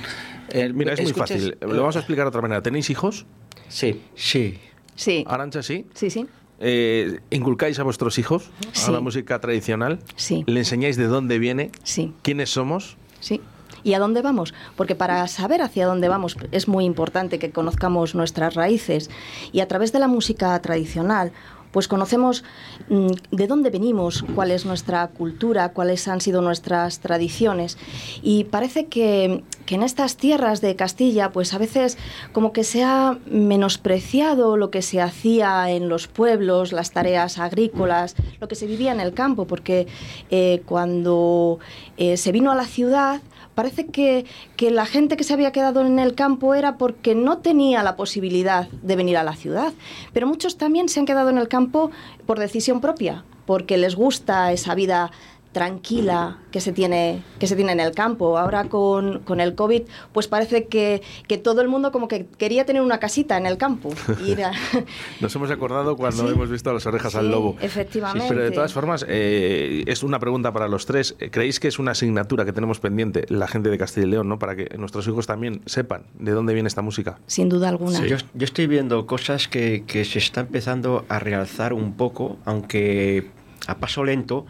eh, Mira, es muy escuches- fácil. Lo vamos a explicar de otra manera. ¿Tenéis hijos? Sí. Sí. Sí. Arancha, sí. Sí, sí. Eh, ¿Inculcáis a vuestros hijos Sí. a la música tradicional? Sí. ¿Le enseñáis de dónde viene? Sí. ¿Quiénes somos? Sí. ¿Y a dónde vamos? Porque para saber hacia dónde vamos es muy importante que conozcamos nuestras raíces y a través de la música tradicional pues conocemos mm, de dónde venimos, cuál es nuestra cultura, cuáles han sido nuestras tradiciones. Y parece que, que en estas tierras de Castilla, pues a veces como que se ha menospreciado lo que se hacía en los pueblos, las tareas agrícolas, lo que se vivía en el campo, porque eh, cuando eh, se vino a la ciudad, parece que, que la gente que se había quedado en el campo era porque no tenía la posibilidad de venir a la ciudad. Pero muchos también se han quedado en el campo por decisión propia, porque les gusta esa vida tranquila que se tiene que se tiene en el campo. Ahora con, con el COVID, pues parece que, que todo el mundo como que quería tener una casita en el campo. Ir a- Nos hemos acordado cuando Sí. hemos visto las orejas Sí, al lobo. efectivamente. Pero de todas formas, eh, es una pregunta para los tres. ¿Creéis que es una asignatura que tenemos pendiente la gente de Castilla y León, ¿no? para que nuestros hijos también sepan de dónde viene esta música? sin duda alguna. Yo, yo estoy viendo cosas que, que se está empezando a realzar un poco, aunque a paso lento,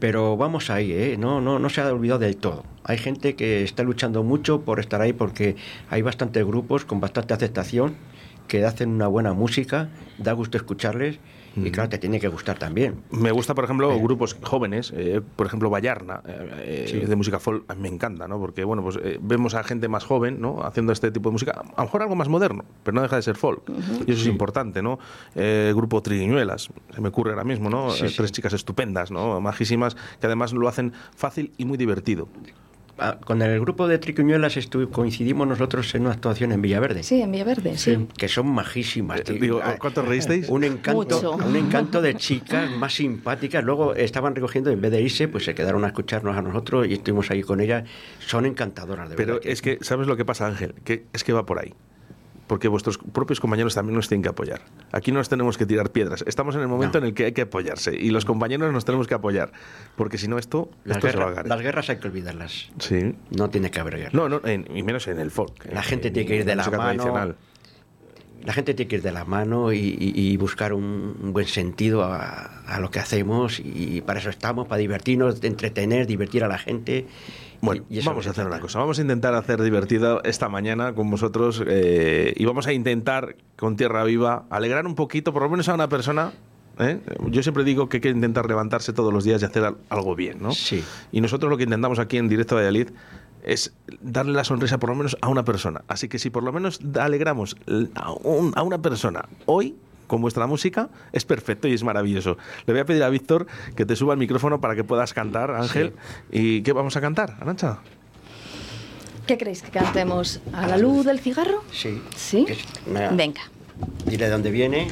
pero vamos ahí, ¿eh? no, no, no se ha olvidado del todo. Hay gente que está luchando mucho por estar ahí porque hay bastantes grupos con bastante aceptación que hacen una buena música, da gusto escucharles y claro, te tiene que gustar también. Me gusta, por ejemplo, grupos jóvenes, eh, por ejemplo, Vallarna, eh, eh, Sí. de música folk, me encanta, ¿no? Porque, bueno, pues eh, vemos a gente más joven, ¿no? Haciendo este tipo de música, a lo mejor algo más moderno, pero no deja de ser folk. Y eso es importante, ¿no? Eh, grupo Triguiñuelas, se me ocurre ahora mismo, ¿no? Eh, sí. Tres chicas estupendas, ¿no? Majísimas, que además lo hacen fácil y muy divertido. Ah, Con el grupo de Tricuñuelas estu- coincidimos nosotros en una actuación en Villaverde. Sí, en Villaverde, sí. que son majísimas. tío. Eh, digo, ¿cuánto reísteis? Un encanto, Mucho. un encanto de chicas más simpáticas. Luego estaban recogiendo, en vez de irse, pues se quedaron a escucharnos a nosotros y estuvimos ahí con ellas. Son encantadoras, de Pero verdad. es que, ¿sabes lo que pasa, Ángel? Que es que va por ahí. Porque vuestros propios compañeros también nos tienen que apoyar. Aquí no nos tenemos que tirar piedras. Estamos en el momento en el que hay que apoyarse. Y los compañeros nos tenemos que apoyar. Porque si no, esto, las, esto se va a las guerras hay que olvidarlas. Sí. No tiene que haber guerra. No, no, en- y menos en el folk. La gente en- tiene que ir de la mano. La gente tiene que ir de la mano y, y- y buscar un, un buen sentido a, a lo que hacemos. Y para eso estamos, para divertirnos, entretener, divertir a la gente. Bueno, Y- vamos a hacer una cosa. Vamos a intentar hacer divertido esta mañana con vosotros eh, y vamos a intentar con Tierra Viva alegrar un poquito, por lo menos a una persona. ¿eh? Yo siempre digo que hay que intentar levantarse todos los días y hacer al- algo bien, ¿no? Sí. Y nosotros lo que intentamos aquí en Directo de Valladolid es darle la sonrisa por lo menos a una persona. Así que si por lo menos alegramos a, un- a una persona hoy con vuestra música, es perfecto y es maravilloso. Le voy a pedir a Víctor que te suba el micrófono para que puedas cantar, Ángel. ¿Y qué vamos a cantar, Arancha? ¿Qué creéis que cantemos? ¿A la luz del cigarro? Sí. ¿Sí? Venga. Dile de dónde viene.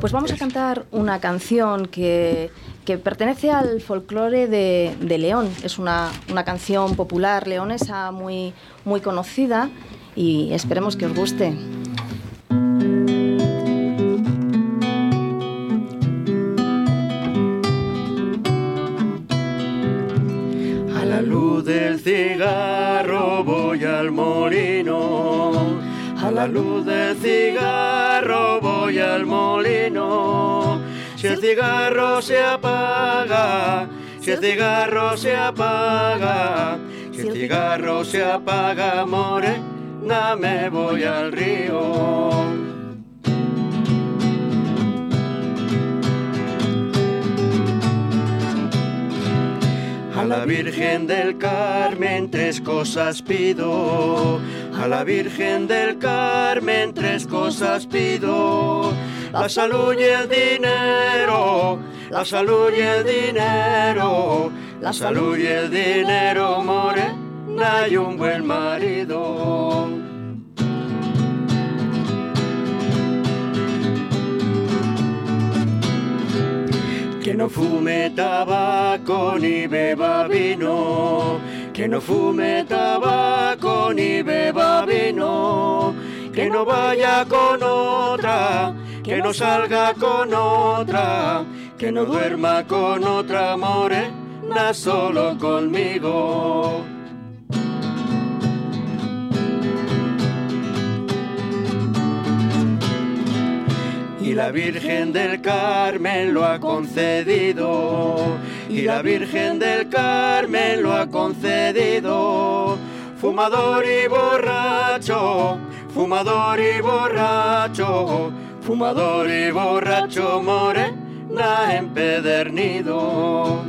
Pues vamos a cantar una canción que, que pertenece al folclore de, de León. Es una, una canción popular leonesa muy, muy conocida y esperemos que os guste. Del cigarro voy al molino. A la luz del cigarro voy al molino. Si el cigarro se apaga, si el cigarro se apaga, si el cigarro se apaga, morena, me voy al río. La Virgen del Carmen tres cosas pido. A la Virgen del Carmen tres cosas pido. La salud y el dinero. La salud y el dinero. La salud y el dinero, morena y un buen marido. No fume tabaco ni beba vino, que no fume tabaco ni beba vino, que no vaya con otra, que no salga con otra, que no duerma con otra morena, solo conmigo. La Virgen del Carmen lo ha concedido. Y la Virgen del Carmen lo ha concedido. Fumador y borracho, fumador y borracho, fumador y borracho, morena empedernido.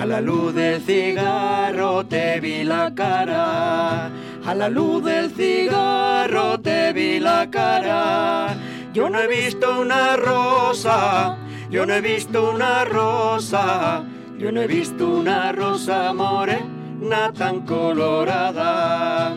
A la luz del cigarro te vi la cara, a la luz del cigarro te vi la cara. Yo no he visto una rosa, yo no he visto una rosa, yo no he visto una rosa morena tan colorada.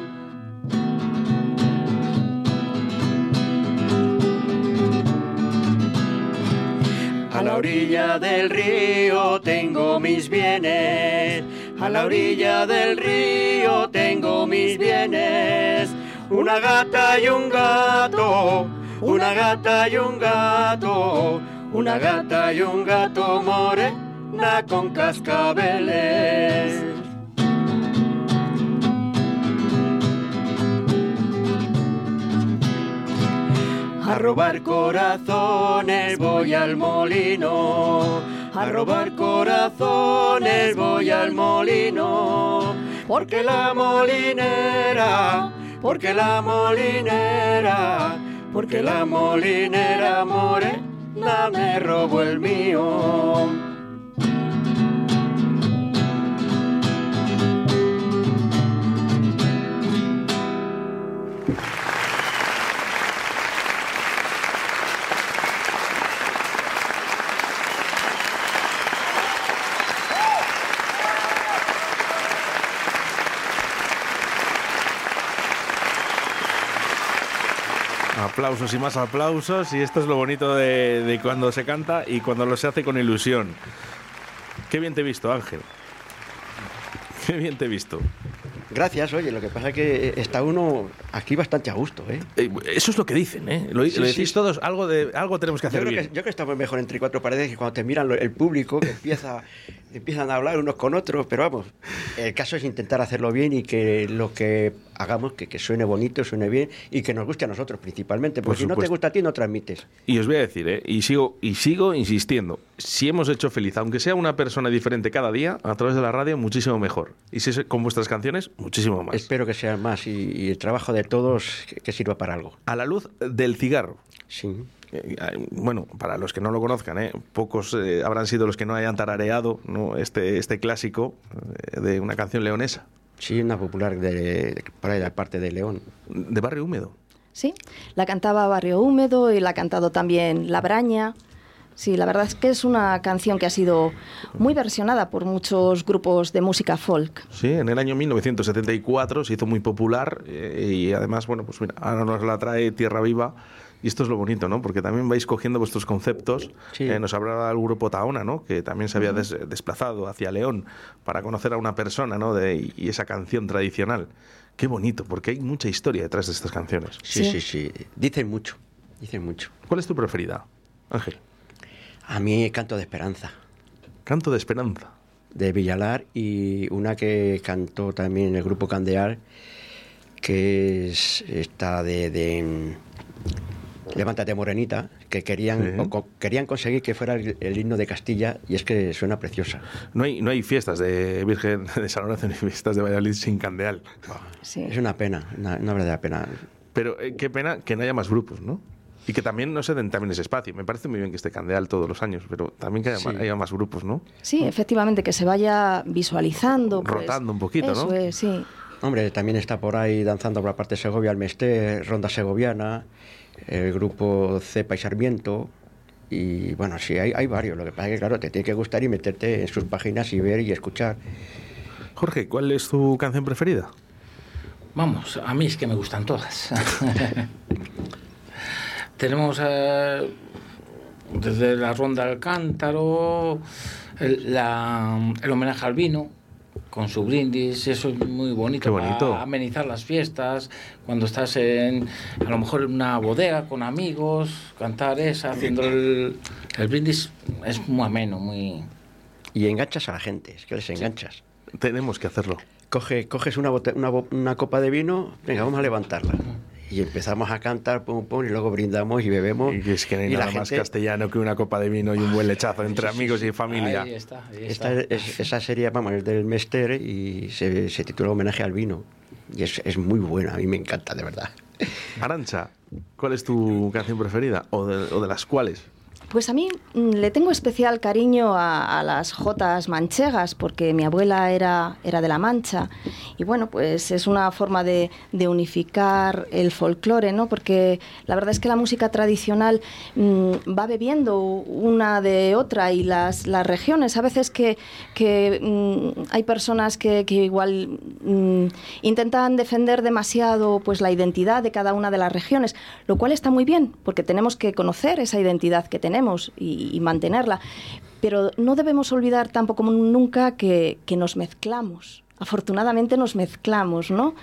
A la orilla del río tengo mis bienes, a la orilla del río tengo mis bienes. Una gata y un gato, una gata y un gato, una gata y un gato morena con cascabeles. A robar corazones voy al molino, a corazones voy al molino, porque la molinera, porque la molinera, porque la molinera morena me robó el mío. Aplausos y más aplausos y esto es lo bonito de, cuando se canta y cuando lo se hace con ilusión. Qué bien te he visto, Ángel. Qué bien te he visto. Gracias, oye, lo que pasa es que está uno aquí bastante a gusto, ¿eh? Eh, Eso es lo que dicen, ¿eh? Lo, Sí, lo sí. decís todos, algo, de, algo tenemos que Yo hacer creo bien. que, yo creo que estamos mejor entre cuatro paredes que cuando te miran el público, que empieza, empiezan a hablar unos con otros, pero vamos, el caso es intentar hacerlo bien y que lo que hagamos que, que suene bonito, suene bien y que nos guste a nosotros principalmente, Por porque si no te gusta a ti no transmites. Y os voy a decir, ¿eh? y, sigo, y sigo insistiendo, si hemos hecho feliz, aunque sea una persona diferente cada día, a través de la radio, muchísimo mejor. Y si es con vuestras canciones, muchísimo más. Espero que sea más y, y el trabajo de todos que, que sirva para algo. A la luz del cigarro. Sí. Eh, bueno, para los que no lo conozcan, ¿eh? pocos eh, habrán sido los que no hayan tarareado ¿no? este, este clásico eh, de una canción leonesa. Sí, una popular de, de- por ahí de la parte de León. De Barrio Húmedo. Sí, la cantaba Barrio Húmedo y la ha cantado también La Braña. Sí, la verdad es que es una canción que ha sido muy versionada por muchos grupos de música folk. Sí, en el año 1974 se hizo muy popular eh, y además, bueno, pues mira, ahora nos la trae Tierra Viva. Y esto es lo bonito, ¿no? Porque también vais cogiendo vuestros conceptos. Eh, nos hablaba el grupo Taona, ¿no? Que también se había des- desplazado hacia León para conocer a una persona, ¿no? De, y esa canción tradicional. Qué bonito, porque hay mucha historia detrás de estas canciones. Sí, sí, sí. Dicen mucho, dicen mucho. ¿Cuál es tu preferida, Ángel? A mí Canto de Esperanza. Canto de Esperanza. De Villalar y una que cantó también el grupo Candeal, que es esta de, de, mm, Levántate Morenita, que querían, Sí. o co- querían conseguir que fuera el, el himno de Castilla y es que suena preciosa. No hay, no hay fiestas de Virgen de San Lorenzo ni fiestas de Valladolid sin candeal. Es una pena, una, una verdadera pena. Pero eh, qué pena que no haya más grupos, ¿no? Y que también no se den también ese espacio. Me parece muy bien que esté Candeal todos los años, pero también que haya, Sí. haya más grupos, ¿no? Sí, efectivamente, que se vaya visualizando. pues, Rotando un poquito, eso ¿no? es, sí. Hombre, también está por ahí danzando por la parte de Segovia el Mesté, Ronda Segoviana, el grupo Cepa y Sarmiento. Y bueno, sí, hay, hay varios. Lo que pasa es que, claro, te tiene que gustar y meterte en sus páginas y ver y escuchar. Jorge, ¿cuál es tu canción preferida? Vamos, a mí es que me gustan todas. Tenemos eh, desde la ronda al cántaro, el, la- el homenaje al vino con su brindis, eso es muy bonito, Qué bonito. para amenizar las fiestas, cuando estás en a lo mejor en una bodega con amigos, cantar esa, haciendo el, el brindis, es muy ameno, muy... Y enganchas a la gente, es que les enganchas. Tenemos que hacerlo. Coge, coges una, bote- una, bo- una copa de vino, venga, vamos a levantarla. Y empezamos a cantar, pum, pum, y luego brindamos y bebemos. Y es que no hay nada más gente- castellano que una copa de vino y un buen lechazo entre amigos y familia. Ahí está, ahí Esta está. es- esa serie, vamos, es del Mester y se, se titula Homenaje al vino. Y es, es muy buena, a mí me encanta, de verdad. Arancha, ¿cuál es tu canción preferida? ¿O de, o de las cuales? Pues a mí mm, le tengo especial cariño a, las jotas manchegas porque mi abuela era, era de La Mancha. Y bueno, pues es una forma de, unificar el folclore, ¿no? Porque la verdad es que la música tradicional mm, va bebiendo una de otra y las, las regiones, a veces que, que mm, hay personas que, igual intentan defender demasiado pues la identidad de cada una de las regiones, lo cual está muy bien porque tenemos que conocer esa identidad que tenemos y, y mantenerla, pero no debemos olvidar tampoco nunca que, que nos mezclamos. Afortunadamente nos mezclamos, ¿no?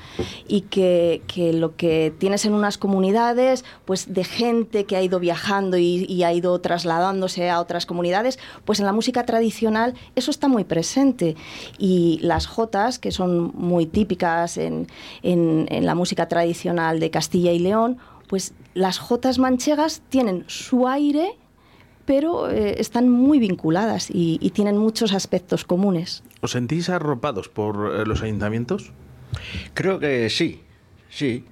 Y que, que lo que tienes en unas comunidades, pues de gente que ha ido viajando y, y ha ido trasladándose a otras comunidades, pues en la música tradicional eso está muy presente. Y las jotas, que son muy típicas en, en- en la música tradicional de Castilla y León, pues las jotas manchegas tienen su aire, pero eh, están muy vinculadas y, y tienen muchos aspectos comunes. ¿Os sentís arropados por eh, los ayuntamientos? Creo que sí, sí.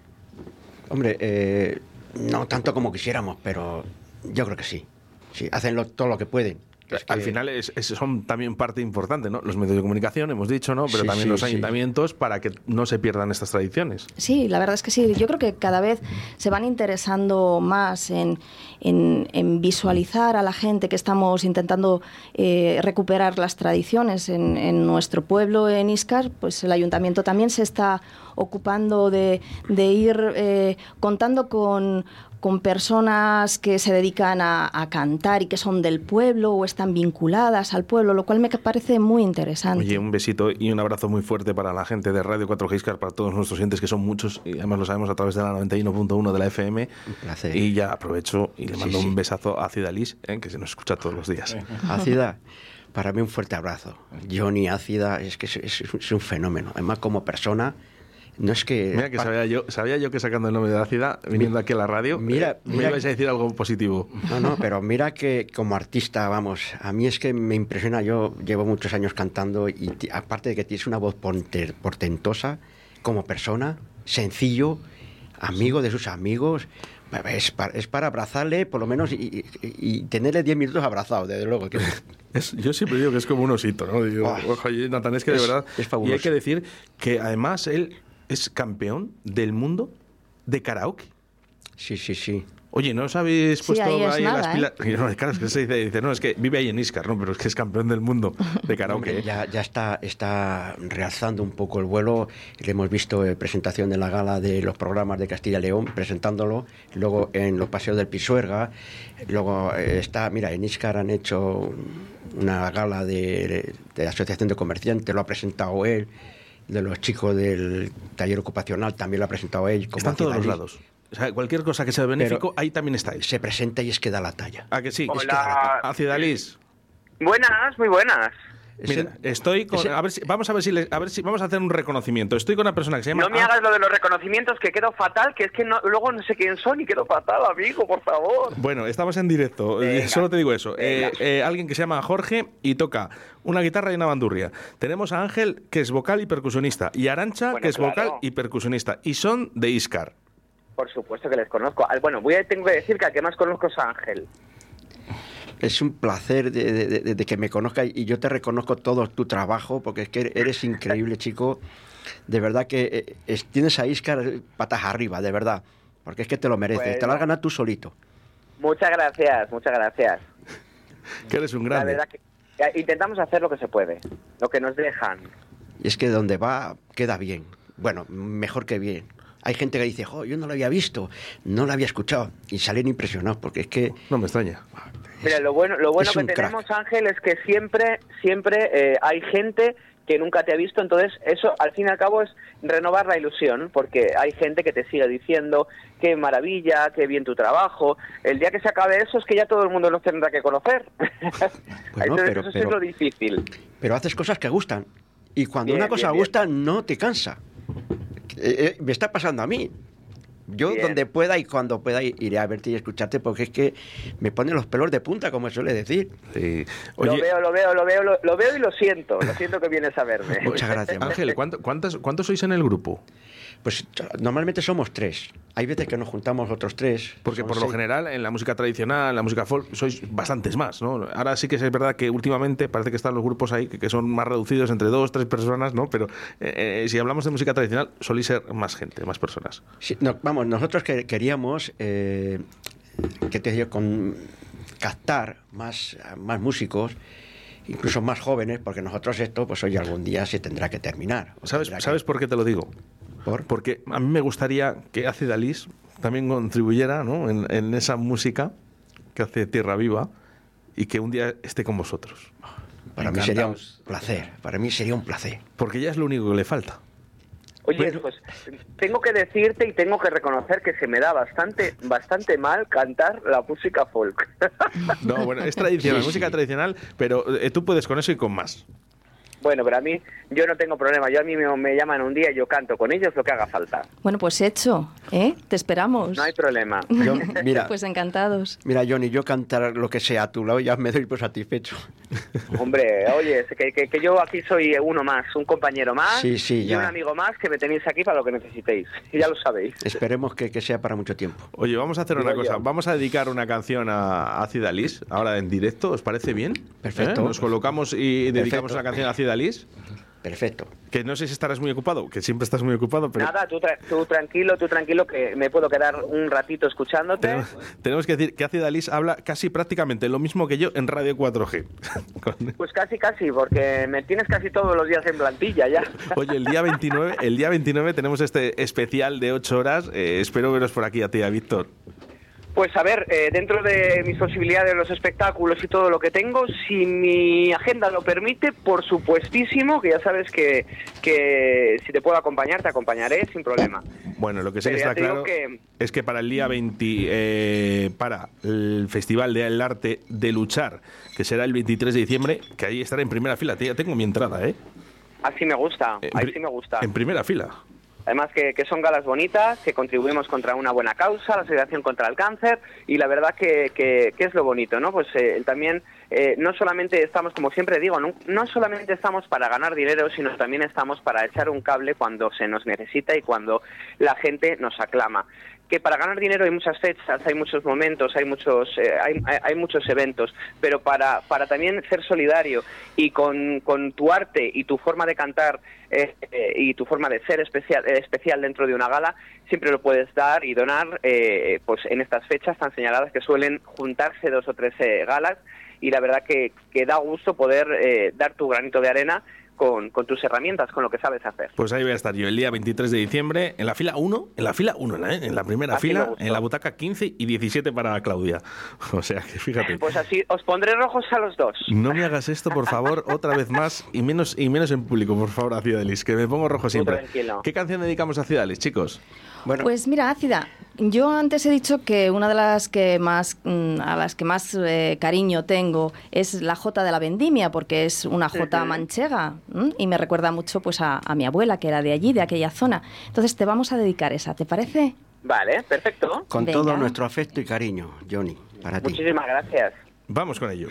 Hombre, eh, no tanto como quisiéramos, pero yo creo que sí. Sí, hacen lo- todo lo que pueden. Es Al final es- es- son también parte importante, ¿no? Los medios de comunicación, hemos dicho, ¿no? Pero Sí, también sí, los sí. ayuntamientos para que no se pierdan estas tradiciones. Sí, la verdad es que sí. Yo creo que cada vez se van interesando más en, en- en visualizar a la gente que estamos intentando eh, recuperar las tradiciones en, en nuestro pueblo, en Iscar. Pues el ayuntamiento también se está ocupando de, de ir eh, contando con con personas que se dedican a, a cantar y que son del pueblo o están vinculadas al pueblo, lo cual me parece muy interesante. Oye, un besito y un abrazo muy fuerte para la gente de Radio 4 Giscar, para todos nuestros oyentes, que son muchos, y además lo sabemos a través de la 91.1 de la FM. Un placer. Y ya aprovecho y le Sí, mando sí. un besazo a Cidalis, ¿eh? que se nos escucha todos los días. Ácida, para mí un fuerte abrazo. Johnny Ácida es que es, es- es un fenómeno. Además, como persona, no es que... Mira que sabía yo, sabía yo que sacando el nombre de Ácida, viniendo aquí a la radio, Mira, eh, me mira- ibais a decir algo positivo. No, no, pero mira que como artista, vamos, a mí es que me impresiona, yo llevo muchos años cantando y aparte de que tienes una voz portentosa, como persona, sencillo, amigo de sus amigos, es para, es para abrazarle por lo menos y, y- y tenerle 10 minutos abrazado, desde luego. que- Es- yo siempre digo que es como un osito, ¿no? Digo, Ah. Natán, es que de verdad. es y fabuloso. hay que decir que además él es campeón del mundo de karaoke. Sí, sí, sí. Oye, ¿no os habéis Sí, puesto ahí ahí nada, las ¿eh? pilas? Y no, claro, es que se dice, dice, no, es que vive ahí en Iscar, no, pero es que es campeón del mundo de karaoke. Hombre, ya, ya está, está realzando un poco el vuelo. Le hemos visto eh, presentación de la gala de los programas de Castilla y León, presentándolo. Luego en los paseos del Pisuerga. Luego eh, está, mira, en Iscar han hecho una gala de, de la Asociación de Comerciantes, lo ha presentado él. De los chicos del taller ocupacional también lo ha presentado él. como Está en todos los lados. O sea, cualquier cosa que sea benéfico, ahí también está él. Se presenta y es que da la talla. ¿A que sí? Es que da la Hola. A Cidalis. Buenas, muy buenas. Mira, estoy con. A ver si, vamos a ver si le- a ver si vamos a hacer un reconocimiento. Estoy con una persona que se llama. No me hagas lo de los reconocimientos, que quedo fatal, que es que no- luego no sé quién son y quedo fatal, amigo, por favor. Bueno, estamos en directo. eh, Venga, Solo te digo eso. Eh, eh, alguien que se llama Jorge y toca una guitarra y una bandurria. Tenemos a Ángel, que es vocal y percusionista. Y Arancha, Bueno, que es claro. vocal y percusionista. Y son de Iscar. Por supuesto que les conozco. Bueno, voy a, tengo que decir que al que más conozco es a Ángel. Es un placer de, de- de- de que me conozca y yo te reconozco todo tu trabajo porque es que eres increíble, chico. De verdad que eh, es- tienes a Iscar patas arriba, de verdad. Porque es que te lo mereces. Te lo has ganado tú solito. Muchas gracias, muchas gracias. Que eres un La grande. verdad que eh, intentamos hacer lo que se puede, lo que nos dejan. Y es que donde va, queda bien. Bueno, mejor que bien. Hay gente que dice, jo, yo no lo había visto, no lo había escuchado. Y salen impresionados porque es que... No me extraña. Mira, lo bueno, lo bueno que crack. tenemos, Ángel, es que siempre, siempre eh, hay gente que nunca te ha visto, entonces eso al fin y al cabo es renovar la ilusión, porque hay gente que te sigue diciendo qué maravilla, qué bien tu trabajo. El día que se acabe eso es que ya todo el mundo nos tendrá que conocer. Entonces pero- eso pero- es lo difícil. Pero haces cosas que gustan. Y cuando Bien, una cosa bien, bien. gusta, no te cansa. Eh, eh, me está pasando a mí. Yo Bien. donde pueda y cuando pueda iré a verte y escucharte porque es que me ponen los pelos de punta, como suele decir. Sí. Lo veo, lo veo, lo veo, lo, lo veo y lo siento. Lo siento que vienes a verme. Muchas gracias. Ángel, ¿cuánto- cuántas- ¿cuántos sois en el grupo? Pues normalmente somos tres. Hay veces que nos juntamos otros tres. Porque por lo general, en la música tradicional, en la música folk, sois bastantes más, ¿no? Ahora sí que es verdad que últimamente parece que están los grupos ahí que, son más reducidos entre dos, tres personas, ¿no? Pero eh, eh, si hablamos de música tradicional, solís ser más gente, más personas. Sí, no, vamos, nosotros que queríamos, eh, que te digo, con captar más, más músicos, incluso más jóvenes, porque nosotros esto, pues hoy algún día se tendrá que terminar. O ¿Sabes, tendrá que- ¿Sabes por qué te lo digo? Porque a mí me gustaría que Acid Alice también contribuyera ¿no? en, en esa música que hace Tierra Viva y que un día esté con vosotros. Para mí sería un placer, para mí sería un placer. Porque ya es lo único que le falta. Oye, pues tengo que decirte y tengo que reconocer que se me da bastante, bastante mal cantar la música folk. No, bueno, es tradicional, Sí, música sí. tradicional, pero eh, tú puedes con eso y con más. Bueno, pero a mí, yo no tengo problema. Yo a mí me, me llaman un día y yo canto con ellos lo que haga falta. Bueno, pues hecho, ¿eh? Te esperamos. No hay problema. Yo, mira, Pues encantados. mira, Johnny, yo cantar lo que sea a tu lado ya me doy por satisfecho. Hombre, oye, es que, que- que yo aquí soy uno más, un compañero más Sí, sí, y un amigo más que me tenéis aquí para lo que necesitéis. Ya lo sabéis. Esperemos que, que sea para mucho tiempo. Oye, vamos a hacer una Digo cosa. yo. Vamos a dedicar una canción a Acid Alice, ahora en directo. ¿Os parece bien? Perfecto. ¿Eh? Nos colocamos y dedicamos Perfecto. una canción a Acid Alice. Perfecto. Que no sé si estarás muy ocupado, que siempre estás muy ocupado, pero Nada, tú, tra- tú tranquilo, tú tranquilo, que me puedo quedar un ratito escuchándote. tenemos, tenemos que decir que Acid Alice habla casi prácticamente lo mismo que yo en Radio 4G. Con- Pues casi, casi, porque me tienes casi todos los días en plantilla ya. Oye, el día 29, el día 29 tenemos este especial de 8 horas. Eh, espero veros por aquí a ti, a Víctor. Pues a ver, eh, dentro de mis posibilidades, los espectáculos y todo lo que tengo, si mi agenda lo permite, por supuestísimo, que ya sabes que, que si te puedo acompañar, te acompañaré sin problema. Bueno, lo que sí que está claro que- es que para el día 20, eh, para el Festival del Arte de Luchar, que será el 23 de diciembre, que ahí estaré en primera fila. Ya tengo mi entrada, ¿eh? Así me gusta, ahí sí me gusta. En primera fila. Además que, que son galas bonitas, que contribuimos contra una buena causa, la asociación contra el cáncer, y la verdad que, que- es lo bonito, ¿no? Pues eh, también eh, no solamente estamos, como siempre digo, no, no solamente estamos para ganar dinero, sino también estamos para echar un cable cuando se nos necesita y cuando la gente nos aclama. Que para ganar dinero hay muchas fechas, hay muchos momentos, hay muchos, eh, hay, hay- muchos eventos, pero para, para también ser solidario y con, con tu arte y tu forma de cantar eh, eh, y tu forma de ser especial, eh, especial dentro de una gala, siempre lo puedes dar y donar pues en estas fechas tan señaladas que suelen juntarse dos o tres galas. Y la verdad que, que da gusto poder dar tu granito de arena con, con tus herramientas, con lo que sabes hacer. Pues ahí voy a estar yo el día 23 de diciembre en la fila 1, en la fila 1, ¿eh? en la primera Así fila, en la butaca 15 y 17 para Claudia. O sea que fíjate. Pues así os pondré rojos a los dos. No me hagas esto, por favor, otra vez más y menos y menos en público, por favor, a Ciudalis, que me pongo rojo siempre. ¿Qué canción dedicamos a Ciudalis, chicos? Pues mira, Ácida, yo antes he dicho que una de las que más mm, a las que más eh, cariño tengo es la Jota de la Vendimia, porque es una Jota manchega ¿m? y me recuerda mucho pues a, a mi abuela que era de allí, de aquella zona. Entonces te vamos a dedicar esa, ¿te parece? Vale, perfecto. Con Venga. todo nuestro afecto y cariño, Johnny, para ti. Muchísimas gracias. Vamos con ello.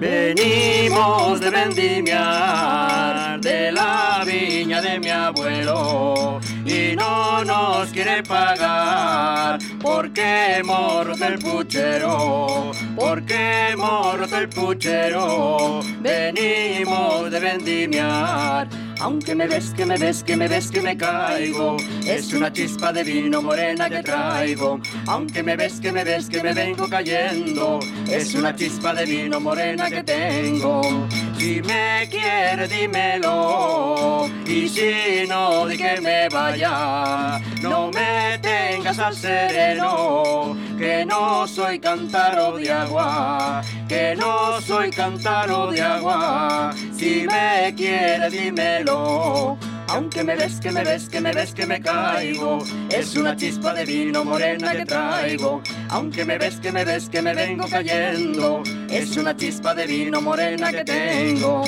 Venimos de vendimiar de la viña de mi abuelo y no nos quiere pagar porque hemos el puchero, porque hemos el puchero. Venimos de vendimiar. Aunque me ves, que me ves, que me ves, que me caigo. Es una chispa de vino morena que traigo. Aunque me ves, que me ves, que me vengo cayendo. Es una chispa de vino morena que tengo. Si me quiere, dímelo. Y si no, di que me vaya. No me al sereno. Que no soy cántaro de agua. Que no soy cántaro de agua. Si me quiere, dímelo. Aunque me ves, que me ves, que me ves, que me caigo. Es una chispa de vino morena que traigo. Aunque me ves, que me ves, que me vengo cayendo. Es una chispa de vino morena que tengo.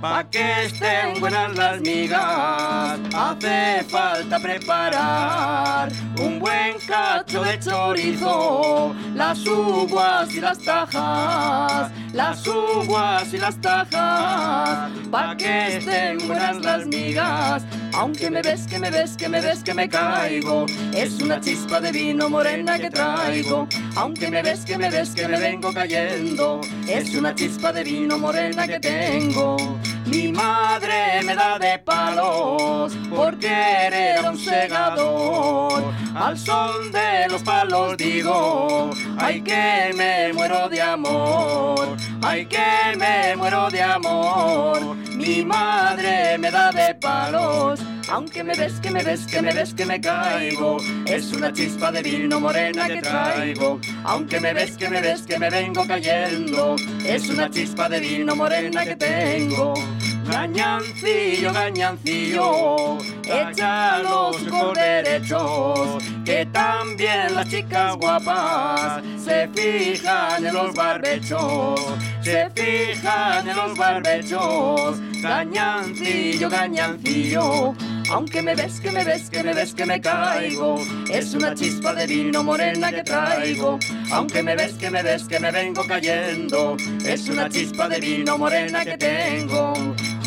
Pa' que estén buenas las migas, hace falta preparar un buen cacho de chorizo, las uvas y las tajas, las uvas y las tajas, pa' que estén buenas las migas. Aunque me ves, que me ves, que me ves, que me caigo, es una chispa de vino morena que traigo. Aunque me ves, que me ves, que me vengo cayendo, es una chispa de vino morena que tengo. Mi madre me da de palos porque era un segador. Al son de los palos digo, ay que me muero de amor, ay que me muero de amor. Mi madre me da de palos. Aunque me ves, que me ves, que me ves, que me caigo, es una chispa de vino morena que traigo. Aunque me ves, que me ves, que me vengo cayendo, es una chispa de vino morena que tengo. Gañancillo, gañancillo, echa los ojos derechos, que también las chicas guapas se fijan en los barbechos, se fijan en los barbechos. Gañancillo, gañancillo, aunque me ves, que me ves, que me ves, que me caigo, es una chispa de vino morena que traigo. Aunque me ves, que me ves, que me vengo cayendo, es una chispa de vino morena que tengo.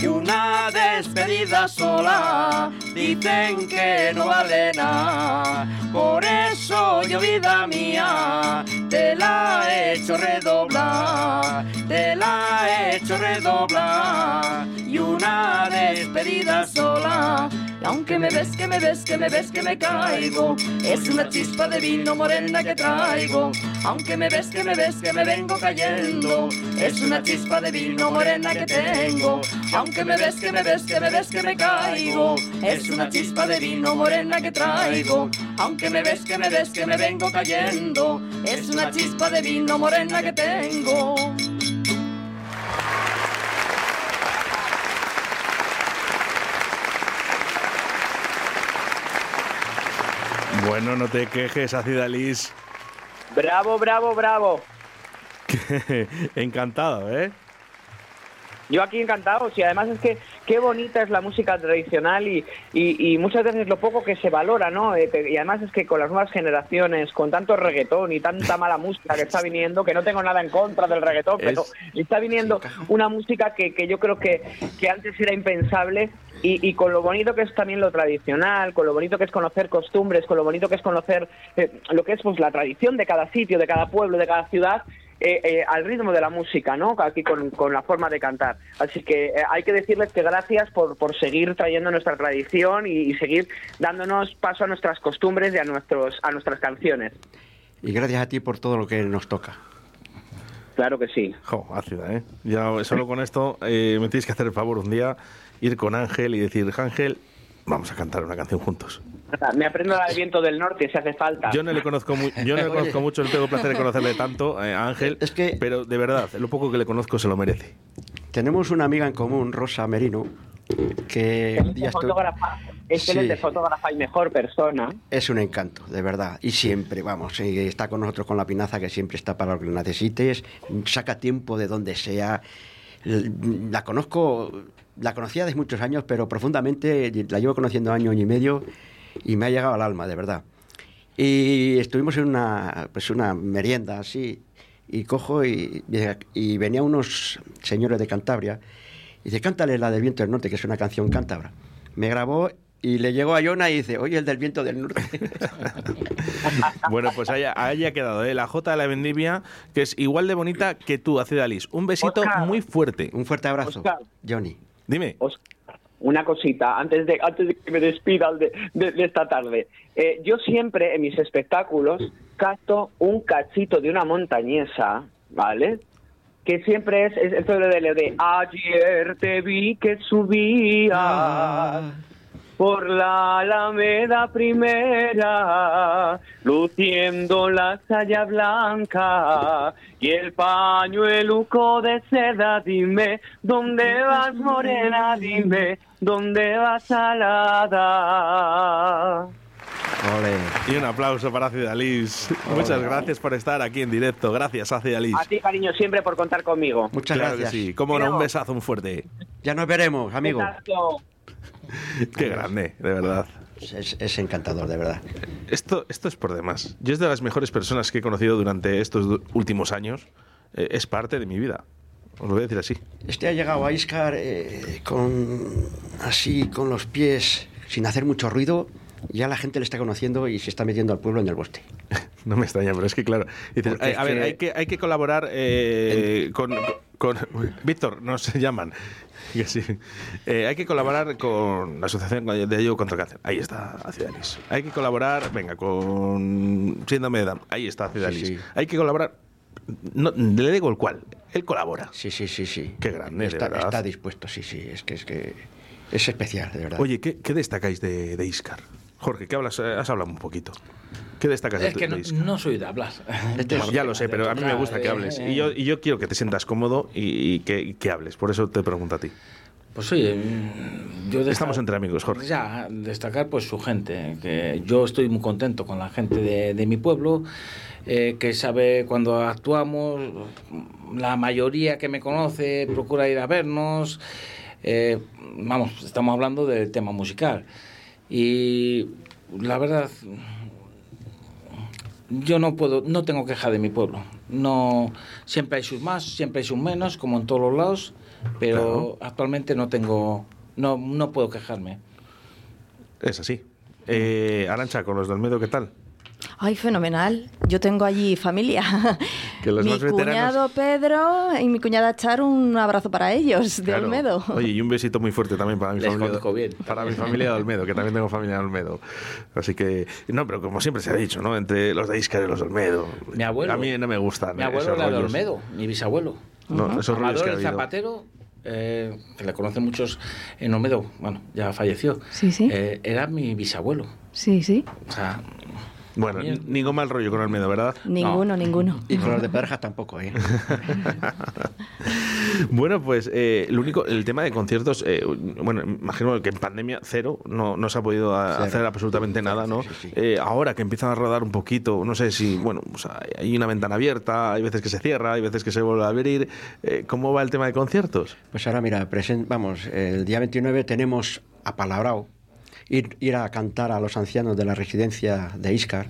Y una despedida sola, dicen que no vale nada. Por eso yo, vida mía, te la he hecho redoblar, te la he hecho redoblar. Y una despedida sola, aunque me ves, que me ves, que me ves, que me caigo, es una chispa de vino morena que traigo. Aunque me ves, que me ves, que me vengo cayendo, es una chispa de vino morena que tengo. Aunque me ves, que me ves, que me ves, que me caigo, es una chispa de vino morena que traigo. Aunque me ves, que me ves, que me vengo cayendo, es una chispa de vino morena que tengo. Bueno, no te quejes, Acidalis. Bravo, bravo, bravo. Encantado, ¿eh? Yo aquí encantado, y además es que qué bonita es la música tradicional y, y, y muchas veces lo poco que se valora, ¿no? Eh, y además es que con las nuevas generaciones, con tanto reggaetón y tanta mala música que está viniendo, que no tengo nada en contra del reggaetón, pero está viniendo una música que, que yo creo que, que antes era impensable y, y con lo bonito que es también lo tradicional, con lo bonito que es conocer costumbres, con lo bonito que es conocer eh, lo que es pues la tradición de cada sitio, de cada pueblo, de cada ciudad, eh, eh, al ritmo de la música, ¿no? Aquí con, con la forma de cantar. Así que eh, hay que decirles que gracias por, por seguir trayendo nuestra tradición y, y seguir dándonos paso a nuestras costumbres y a, nuestros, a nuestras canciones. Y gracias a ti por todo lo que nos toca. Claro que sí. Jo, ácida, ¿eh? Ya solo con esto eh, me tienes que hacer el favor un día, ir con Ángel y decir, Ángel, vamos a cantar una canción juntos. Me aprendo la del viento del norte si hace falta. Yo no le conozco, mu- yo no le conozco mucho, no tengo placer de conocerle tanto eh, Ángel, pero de verdad, lo poco que le conozco se lo merece. Tenemos una amiga en común, Rosa Merino, que un día estoy- Fotógrafa, excelente Sí. fotógrafa y mejor persona. es un encanto, de verdad. Y siempre, vamos, está con nosotros con la pinaza, que siempre está para lo que necesites, saca tiempo de donde sea. La conozco, la conocía desde muchos años, pero profundamente la llevo conociendo año, año y medio, y me ha llegado al alma, de verdad. Y estuvimos en una, pues una merienda así, y cojo y, y venía unos señores de Cantabria, y dice, cántale la del viento del norte, que es una canción cántabra. Me grabó y le llegó a Yona y dice, oye, el del viento del norte. Bueno, pues ahí ha- ahí ha quedado, ¿eh? La J de la Vendimia, que es igual de bonita que tú, Acida Alice. Un besito Oscar. muy fuerte. Un fuerte abrazo, Oscar. Johnny. Dime. Una cosita, antes de, antes de que me despidan de, de- de esta tarde. Eh, yo siempre en mis espectáculos canto un cachito de una montañesa, ¿vale? Que siempre es, es el solo de, de ayer te vi que subías por la Alameda Primera, luciendo la saya blanca y el pañueluco de seda. Dime, ¿dónde vas, morena? Dime, ¿dónde vas, alada? Y un aplauso para Acida Alice. Muchas gracias por estar aquí en directo. Gracias, Acida Alice. A ti, cariño, siempre por contar conmigo. Muchas Claro gracias. que sí. Cómo no, un besazo muy fuerte. Ya nos veremos, amigo. Besazo. Qué grande, de verdad. Es, es encantador, de verdad. Esto, esto es por demás. Yo es de las mejores personas que he conocido durante estos últimos años. Eh, es parte de mi vida. Os lo voy a decir así. Este ha llegado a Iscar eh, con así, con los pies, sin hacer mucho ruido. Ya la gente le está conociendo y se está metiendo al pueblo en el bosque. No me extraña, pero es que claro. dices, Porque "Ay, es a ver, que- hay que, hay que colaborar eh, con, con- Víctor, nos llaman. Que sí. Eh, hay que colaborar con la Asociación de Ayuda contra el Cáncer. Ahí está Ciudadalis. Hay que colaborar, venga, con Síndrome de Down. Ahí está Ciudadalis. Sí, sí. Hay que colaborar. No, le digo el cual. Él colabora. Sí, sí, sí, sí. Qué grande, de Está, verdad. está dispuesto, sí, sí. Es que es que es especial, de verdad. Oye, ¿qué, qué destacáis de, de Iscar? Jorge, ¿qué hablas? Eh, Has hablado un poquito. ¿Qué destacas Es de, que de no, soy de hablar. Ya lo sé, pero a mí me gusta que hables. Y yo, y yo quiero que te sientas cómodo y, y que, y que hables. Por eso te pregunto a ti. Pues oye, mm, yo Estamos entre amigos, Jorge. Ya, destacar pues su gente, que yo estoy muy contento con la gente de, de mi pueblo, eh, que sabe cuando actuamos, la mayoría que me conoce procura ir a vernos, eh, vamos, estamos hablando del tema musical. Y la verdad, yo no puedo, no tengo queja de mi pueblo. No, siempre hay sus más, siempre hay sus menos, como en todos los lados, pero actualmente no tengo, no, no puedo quejarme. Es así. Eh, Arancha, con los del Medo, ¿qué tal? Ay, fenomenal. Yo tengo allí familia. Que los mi más veteranos- cuñado Pedro y mi cuñada Char, un abrazo para ellos de Claro. Olmedo. Oye, y un besito muy fuerte también para mi Les familia. conozco bien. Para mi familia de Olmedo, que también tengo familia de Olmedo. Así que, no, pero como siempre se ha dicho, ¿no? Entre los de Iscar y los de Olmedo. Mi abuelo. A mí no me gustan. Mi eh, abuelo esos era de. Olmedo, mi bisabuelo. No, esos rollos Amador que ha el. Zapatero, eh, que le conocen muchos en Olmedo, bueno, ya falleció. Sí, sí. Eh, era mi bisabuelo. Sí, sí. O sea, Bueno, ningún mal rollo con Almedo, ¿verdad? Ninguno, ninguno. Y con los de Perjas tampoco, ¿eh? Bueno, pues eh, lo único, el tema de conciertos, eh, bueno, imagino que en pandemia cero, no, no se ha podido a- hacer absolutamente nada, ¿no? Eh, ahora que empiezan a rodar un poquito, no sé si, bueno, pues hay una ventana abierta, hay veces que se cierra, hay veces que se vuelve a abrir. eh, ¿Cómo va el tema de conciertos? Pues ahora, mira, presen- vamos, el día 29 tenemos apalabrado ir, ir a cantar a los ancianos de la residencia de Iscar.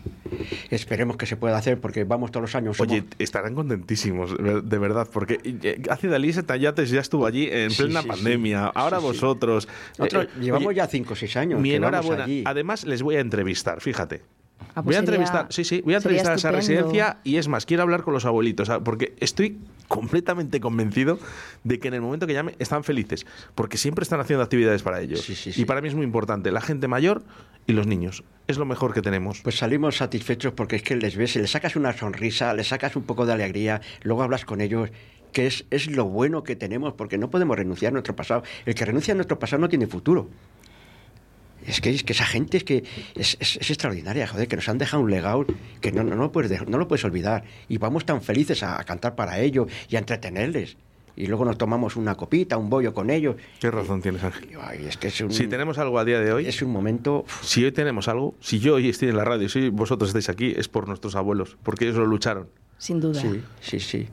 Esperemos que se pueda hacer porque vamos todos los años. Oye, estarán contentísimos, de verdad, porque eh, hace Dalí Tallates ya estuvo allí en Sí, plena sí, pandemia. sí. Ahora vosotros. Nosotros Eh, llevamos oye, ya 5 o 6 años. Mi enhorabuena. allí. Además, les voy a entrevistar, fíjate. Ah, pues voy a sería- entrevistar, sí, sí, voy a entrevistar a esa residencia y es más, quiero hablar con los abuelitos, ¿sabes? porque estoy completamente convencido de que en el momento que llame están felices, porque siempre están haciendo actividades para ellos. Y para mí es muy importante, la gente mayor y los niños. Es lo mejor que tenemos. Pues salimos satisfechos porque es que les ves, les sacas una sonrisa, les sacas un poco de alegría, luego hablas con ellos, que es, es lo bueno que tenemos, porque no podemos renunciar a nuestro pasado. El que renuncia a nuestro pasado no tiene futuro. Es que, es que esa gente es que es, es- es extraordinaria, joder, que nos han dejado un legado que no, no, no, lo puedes dejar- no lo puedes olvidar. Y vamos tan felices a, a cantar para ellos y a entretenerles. Y luego nos tomamos una copita, un bollo con ellos. Qué razón tienes, Ángel. Ay, es que es un, Si tenemos algo a día de hoy. es un momento. Si hoy tenemos algo, si yo hoy estoy en la radio, si vosotros estáis aquí, es por nuestros abuelos, porque ellos lo lucharon. Sin duda. Sí, sí, sí.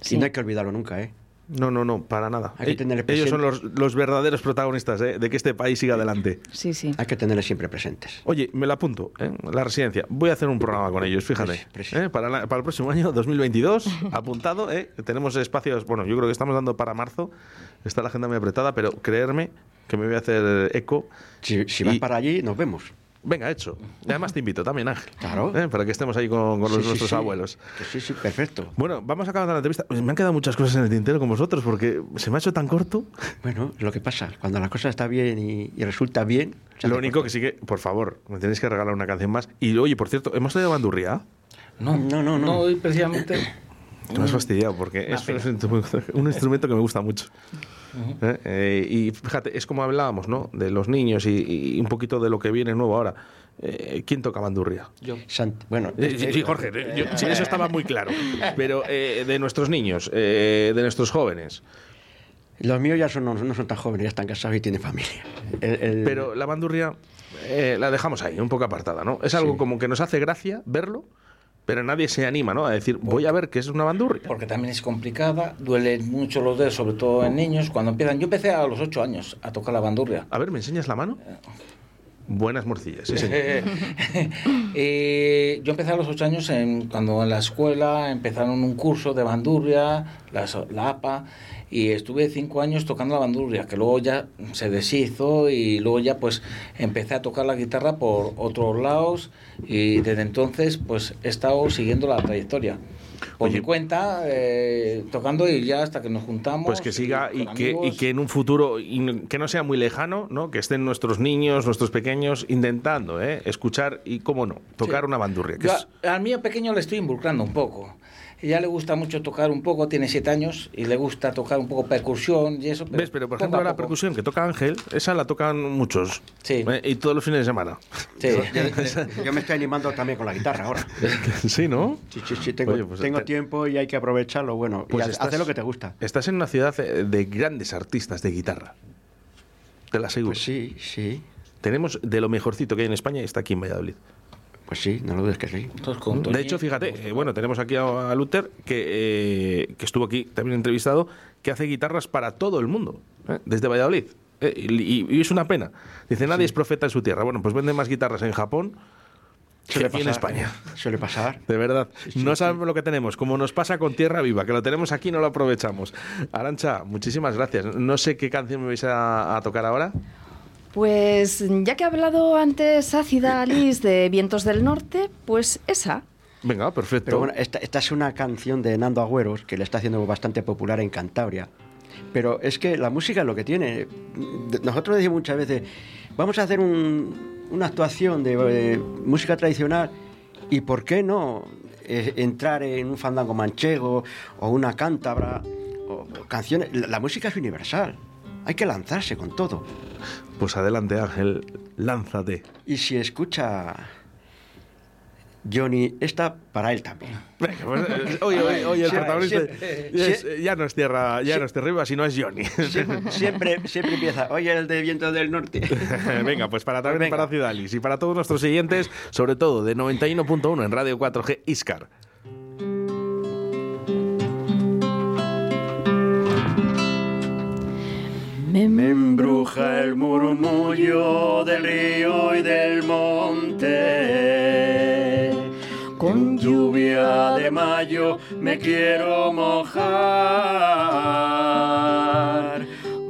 Sí. Y no hay que olvidarlo nunca, ¿eh? No, no, no, para nada. Hay que tenerle Ellos son los, los verdaderos protagonistas ¿eh? de que este país siga adelante. Sí, sí. Hay que tenerles siempre presentes. Oye, me la apunto, ¿eh? la residencia. Voy a hacer un programa con ellos, fíjate. ¿eh? Para, la- para el próximo año, 2022, apuntado. ¿eh? Tenemos espacios, bueno, yo creo que estamos dando para marzo. Está la agenda muy apretada, pero creerme que me voy a hacer eco. Si, si vas para allí, nos vemos. Venga, hecho. Y además te invito también, Ángel. Claro. ¿eh? Para que estemos ahí con, con los, Sí, sí, nuestros sí. abuelos. Sí, sí, perfecto. Bueno, vamos a acabar la entrevista. Me han quedado muchas cosas en el tintero con vosotros porque se me ha hecho tan corto. Bueno, lo que pasa, cuando la cosa está bien y, y resulta bien. Lo único que sí que, por favor, me tenéis que regalar una canción más. Y oye, por cierto, ¿hemos traído bandurria? No, no, no. No, hoy precisamente. Me has fastidiado porque es un instrumento que me gusta mucho. ¿Eh? Eh, y fíjate, es como hablábamos, ¿no? De los niños y, y un poquito de lo que viene nuevo ahora. Eh, ¿Quién toca bandurria? Yo. bueno, Eh, sí, sí, Jorge, eh, yo- sí, eso estaba muy claro. Pero eh, de nuestros niños, eh, de nuestros jóvenes. Los míos ya son, no, no son tan jóvenes, ya están casados y tienen familia. El- el- Pero la bandurria eh, la dejamos ahí, un poco apartada, ¿no? Es algo como que nos hace gracia verlo, pero nadie se anima, ¿no? A decir, voy a ver qué es una bandurria. Porque también es complicada, duelen mucho los dedos, sobre todo en niños. Cuando empiezan, yo empecé a los 8 años a tocar la bandurria. A ver, ¿me enseñas la mano? Buenas morcillas. Eh, yo empecé a los 8 años en- cuando en la escuela empezaron un curso de bandurria, la, la APA, y estuve 5 años tocando la bandurria, que luego ya se deshizo y luego ya pues empecé a tocar la guitarra por otros lados y desde entonces pues he estado siguiendo la trayectoria. Por mi cuenta, eh, tocando y ya hasta que nos juntamos. Pues que siga y que, y amigos. que en un futuro, y que no sea muy lejano, ¿no? Que estén nuestros niños, nuestros pequeños, intentando ¿eh? escuchar y, cómo no, tocar Sí. una bandurria. Que Yo es- a- al mío pequeño le estoy involucrando un poco. Ella le gusta mucho tocar un poco, tiene siete años y le gusta tocar un poco percusión y eso. ¿Ves? Pero por ejemplo, la poco. percusión que toca Ángel, esa la tocan muchos. ¿eh? Y todos los fines de semana. Sí. Yo, yo me estoy animando también con la guitarra ahora. sí, ¿no? Sí, sí, sí, tengo, Oye, pues tengo te- tiempo y hay que aprovecharlo. Bueno, Pues y estás- hacer lo que te gusta. Estás en una ciudad eh, de grandes artistas de guitarra. Te la aseguro. Pues sí, sí. Tenemos de lo mejorcito que hay en España y está aquí en Valladolid. Pues sí, no lo dudes que sí. De hecho, fíjate, eh, bueno, tenemos aquí a, a Luther, que, eh, que estuvo aquí también entrevistado, que hace guitarras para todo el mundo, ¿eh? desde Valladolid. Eh, y, y es una pena. Dice, nadie es profeta en su tierra. Bueno, pues vende más guitarras en Japón que Suele aquí en pasar, España. Suele pasar. De verdad. no sabemos lo que tenemos, como nos pasa con Tierra Viva, que lo tenemos aquí y no lo aprovechamos. Arancha, muchísimas gracias. No sé qué canción me vais a, a tocar ahora. Pues ya que ha hablado antes Ácida Alice de Vientos del Norte, pues esa. Venga, perfecto. Pero bueno, esta, esta es una canción de Nando Agüeros que le está haciendo bastante popular en Cantabria. Pero es que la música es lo que tiene. Nosotros decimos muchas veces, vamos a hacer un- una actuación de eh, música tradicional y ¿por qué no eh, entrar en un fandango manchego o una cántabra o, o canciones? La, la música es universal. Hay que lanzarse con todo. Pues adelante, Ángel, lánzate. Y si escucha Johnny, esta para él también. Venga, pues, eh, hoy, hoy- hoy el protagonista es- ya no es tierra, ya no es tierra arriba, sino es Johnny. Siempre, siempre, siempre empieza, oye, el de viento del norte. Venga, pues para también para Cidalis y para todos nuestros siguientes, sobre todo de 91.1 en Radio 4G Iscar. Me embruja el murmullo del río y del monte. Con lluvia de mayo me quiero mojar.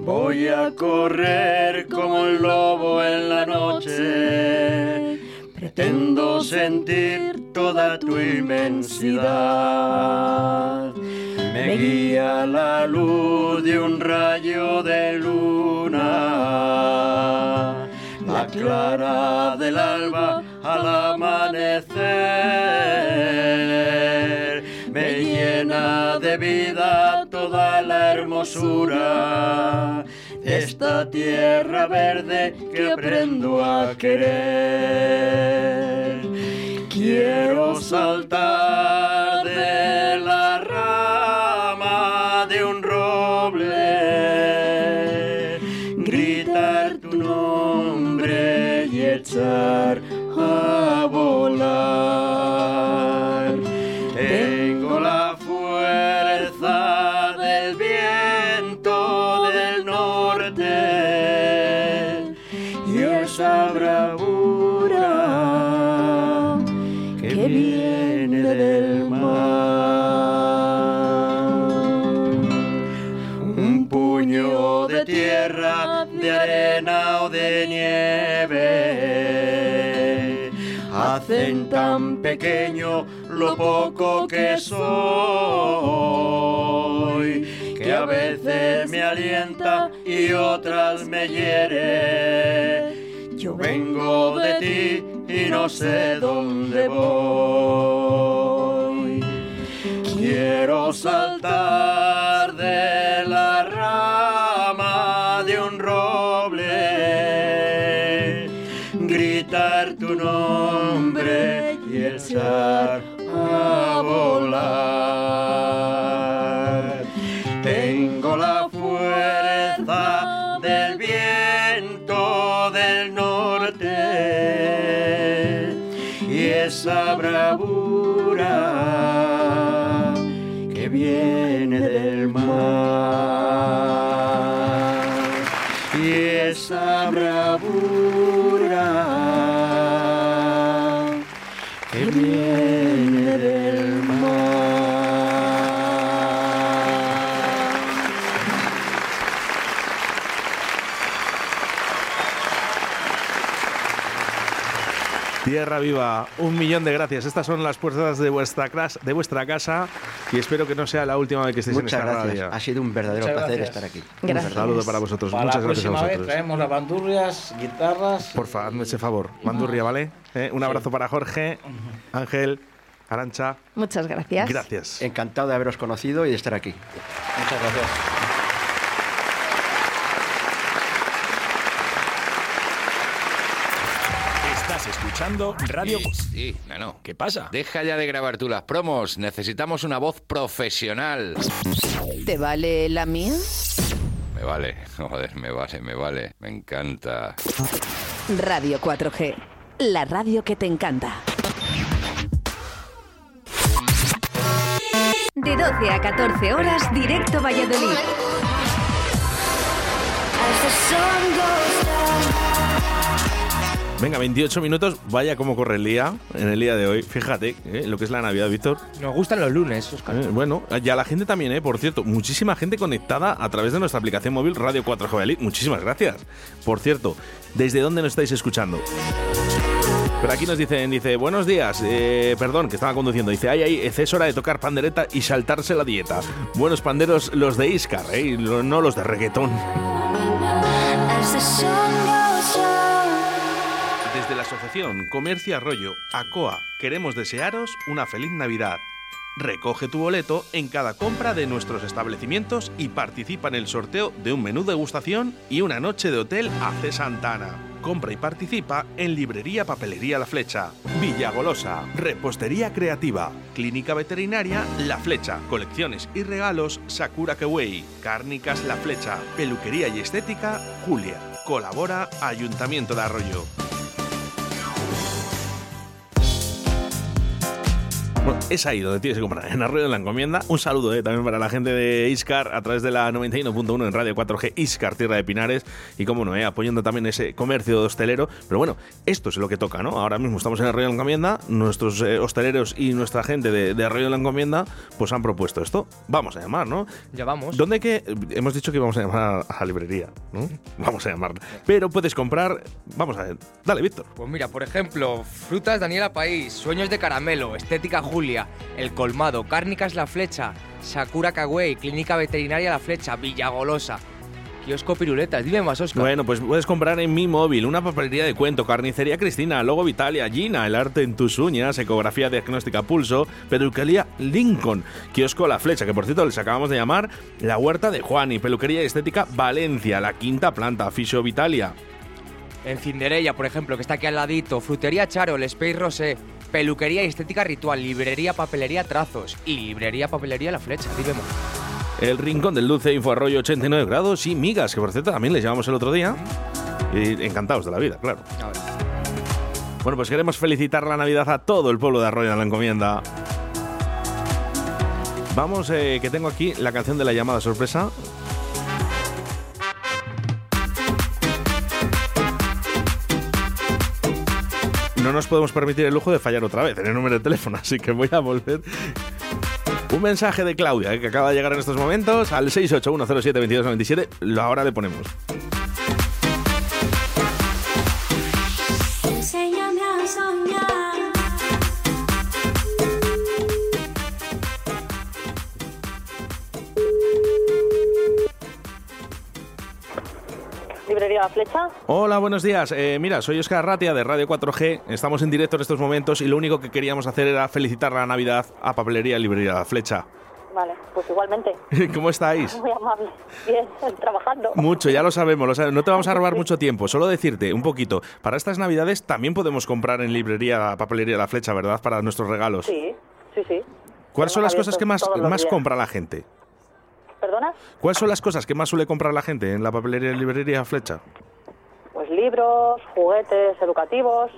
Voy a correr como el lobo en la noche. Pretendo sentir toda tu inmensidad. Me guía la luz de un rayo de luna, la clara del alba al amanecer. Me llena de vida toda la hermosura esta tierra verde que aprendo a querer. Quiero saltar pequeño lo poco que soy que a veces me alienta y otras me hiere. Yo vengo de ti y no sé dónde voy. Quiero saltar echar a volar. Tengo la Viva, un millón de gracias. Estas son las puertas de vuestra, clas- de vuestra casa y espero que no sea la última vez que estéis Muchas en esta gracias. radio. Ha sido un verdadero Muchas placer gracias. estar aquí. Un saludo para vosotros. Para Muchas la gracias a próxima vez vosotros. traemos las bandurrias, guitarras. Porfa, hazme ese favor. Bandurria, ¿vale? Eh, Un abrazo para Jorge, Ángel, Arancha. Muchas gracias. Gracias. Encantado de haberos conocido y de estar aquí. Muchas gracias. Escuchando Radio... Sí, no, ¿Qué pasa? Deja ya de grabar tú las promos. Necesitamos una voz profesional. ¿Te vale la mía? Me vale, joder, me vale, me vale. Me encanta. Radio 4G. La radio que te encanta. De 12 a 14 horas, directo Valladolid. Venga, 28 minutos. Vaya cómo corre el día en el día de hoy. Fíjate eh, lo que es la Navidad, Víctor. Nos gustan los lunes, Oscar. Eh, bueno, ya la gente también, ¿eh? Por cierto, muchísima gente conectada a través de nuestra aplicación móvil Radio 4 Jovelit. Muchísimas gracias. Por cierto, ¿desde dónde nos estáis escuchando? Pero aquí nos dicen, dice, buenos días, eh, perdón, que estaba conduciendo. Dice, ay, ay, es hora de tocar pandereta y saltarse la dieta. Buenos panderos los de Iscar, ¿eh? no los de reggaetón. Desde la Asociación Comercio Arroyo, ACOA, queremos desearos una feliz Navidad. Recoge tu boleto en cada compra de nuestros establecimientos y participa en el sorteo de un menú degustación y una noche de hotel AC Santana. Compra y participa en Librería Papelería La Flecha, Villa Golosa, Repostería Creativa, Clínica Veterinaria La Flecha, Colecciones y Regalos Sakura Kewei, Cárnicas La Flecha, Peluquería y Estética Julia. Colabora Ayuntamiento de Arroyo. Bueno, es ahí donde tienes que comprar, en Arroyo de la Encomienda. Un saludo eh, también para la gente de Iscar a través de la 91.1 en Radio 4G Iscar, Tierra de Pinares. Y como no, eh, apoyando también ese comercio hostelero. Pero bueno, esto es lo que toca, ¿no? Ahora mismo estamos en Arroyo de la Encomienda, nuestros eh, hosteleros y nuestra gente de, de Arroyo de la Encomienda pues han propuesto esto. Vamos a llamar, ¿no? Ya vamos. ¿Dónde que hemos dicho que íbamos a llamar a la librería, ¿no? Vamos a llamarla. Pero puedes comprar, vamos a ver, dale, Víctor. Pues mira, por ejemplo, frutas Daniela País, sueños de caramelo, estética Julia, el colmado, cárnicas La Flecha, Sakura Kawaii, clínica veterinaria La Flecha, Villa Golosa, kiosco Piruletas. Dime más, Oscar. Bueno, pues puedes comprar en mi móvil una papelería de cuento, carnicería Cristina, logo Vitalia, Gina, el arte en tus uñas, ecografía diagnóstica Pulso, peluquería Lincoln, kiosco La Flecha, que por cierto les acabamos de llamar la huerta de Juan y peluquería estética Valencia, la quinta planta, Fisio Vitalia. En Cinderella, por ejemplo, que está aquí al ladito, frutería Charo, el Space Rosé, peluquería y estética ritual, librería papelería Trazos y librería papelería La Flecha. Dime más. El Rincón del Dulce, Infoarroyo 89 grados y migas, que por cierto también les llamamos el otro día. Y encantados de la vida, claro. Bueno, pues queremos felicitar la Navidad a todo el pueblo de Arroyo de la Encomienda. Vamos, eh, que tengo aquí la canción de la llamada sorpresa. No nos podemos permitir el lujo de fallar otra vez en el número de teléfono, así que voy a volver. Un mensaje de Claudia eh, que acaba de llegar en estos momentos al 681072297. Ahora le ponemos. Flecha. Hola, buenos días. Eh, mira, soy Oscar Ratia de Radio 4G. Estamos en directo en estos momentos y lo único que queríamos hacer era felicitar la Navidad a Papelería Librería La Flecha. Vale, pues igualmente. ¿Cómo estáis? Muy amable. Bien, trabajando. Mucho, ya lo sabemos, lo sabemos. No te vamos a robar mucho tiempo. Solo decirte un poquito. Para estas Navidades también podemos comprar en Librería Papelería La Flecha, ¿verdad? Para nuestros regalos. Sí, sí, sí. ¿Cuáles son las cosas que más, días. compra la gente? ¿Perdona? ¿Cuáles son las cosas que más suele comprar la gente en la papelería y librería La Flecha? Libros, juguetes educativos,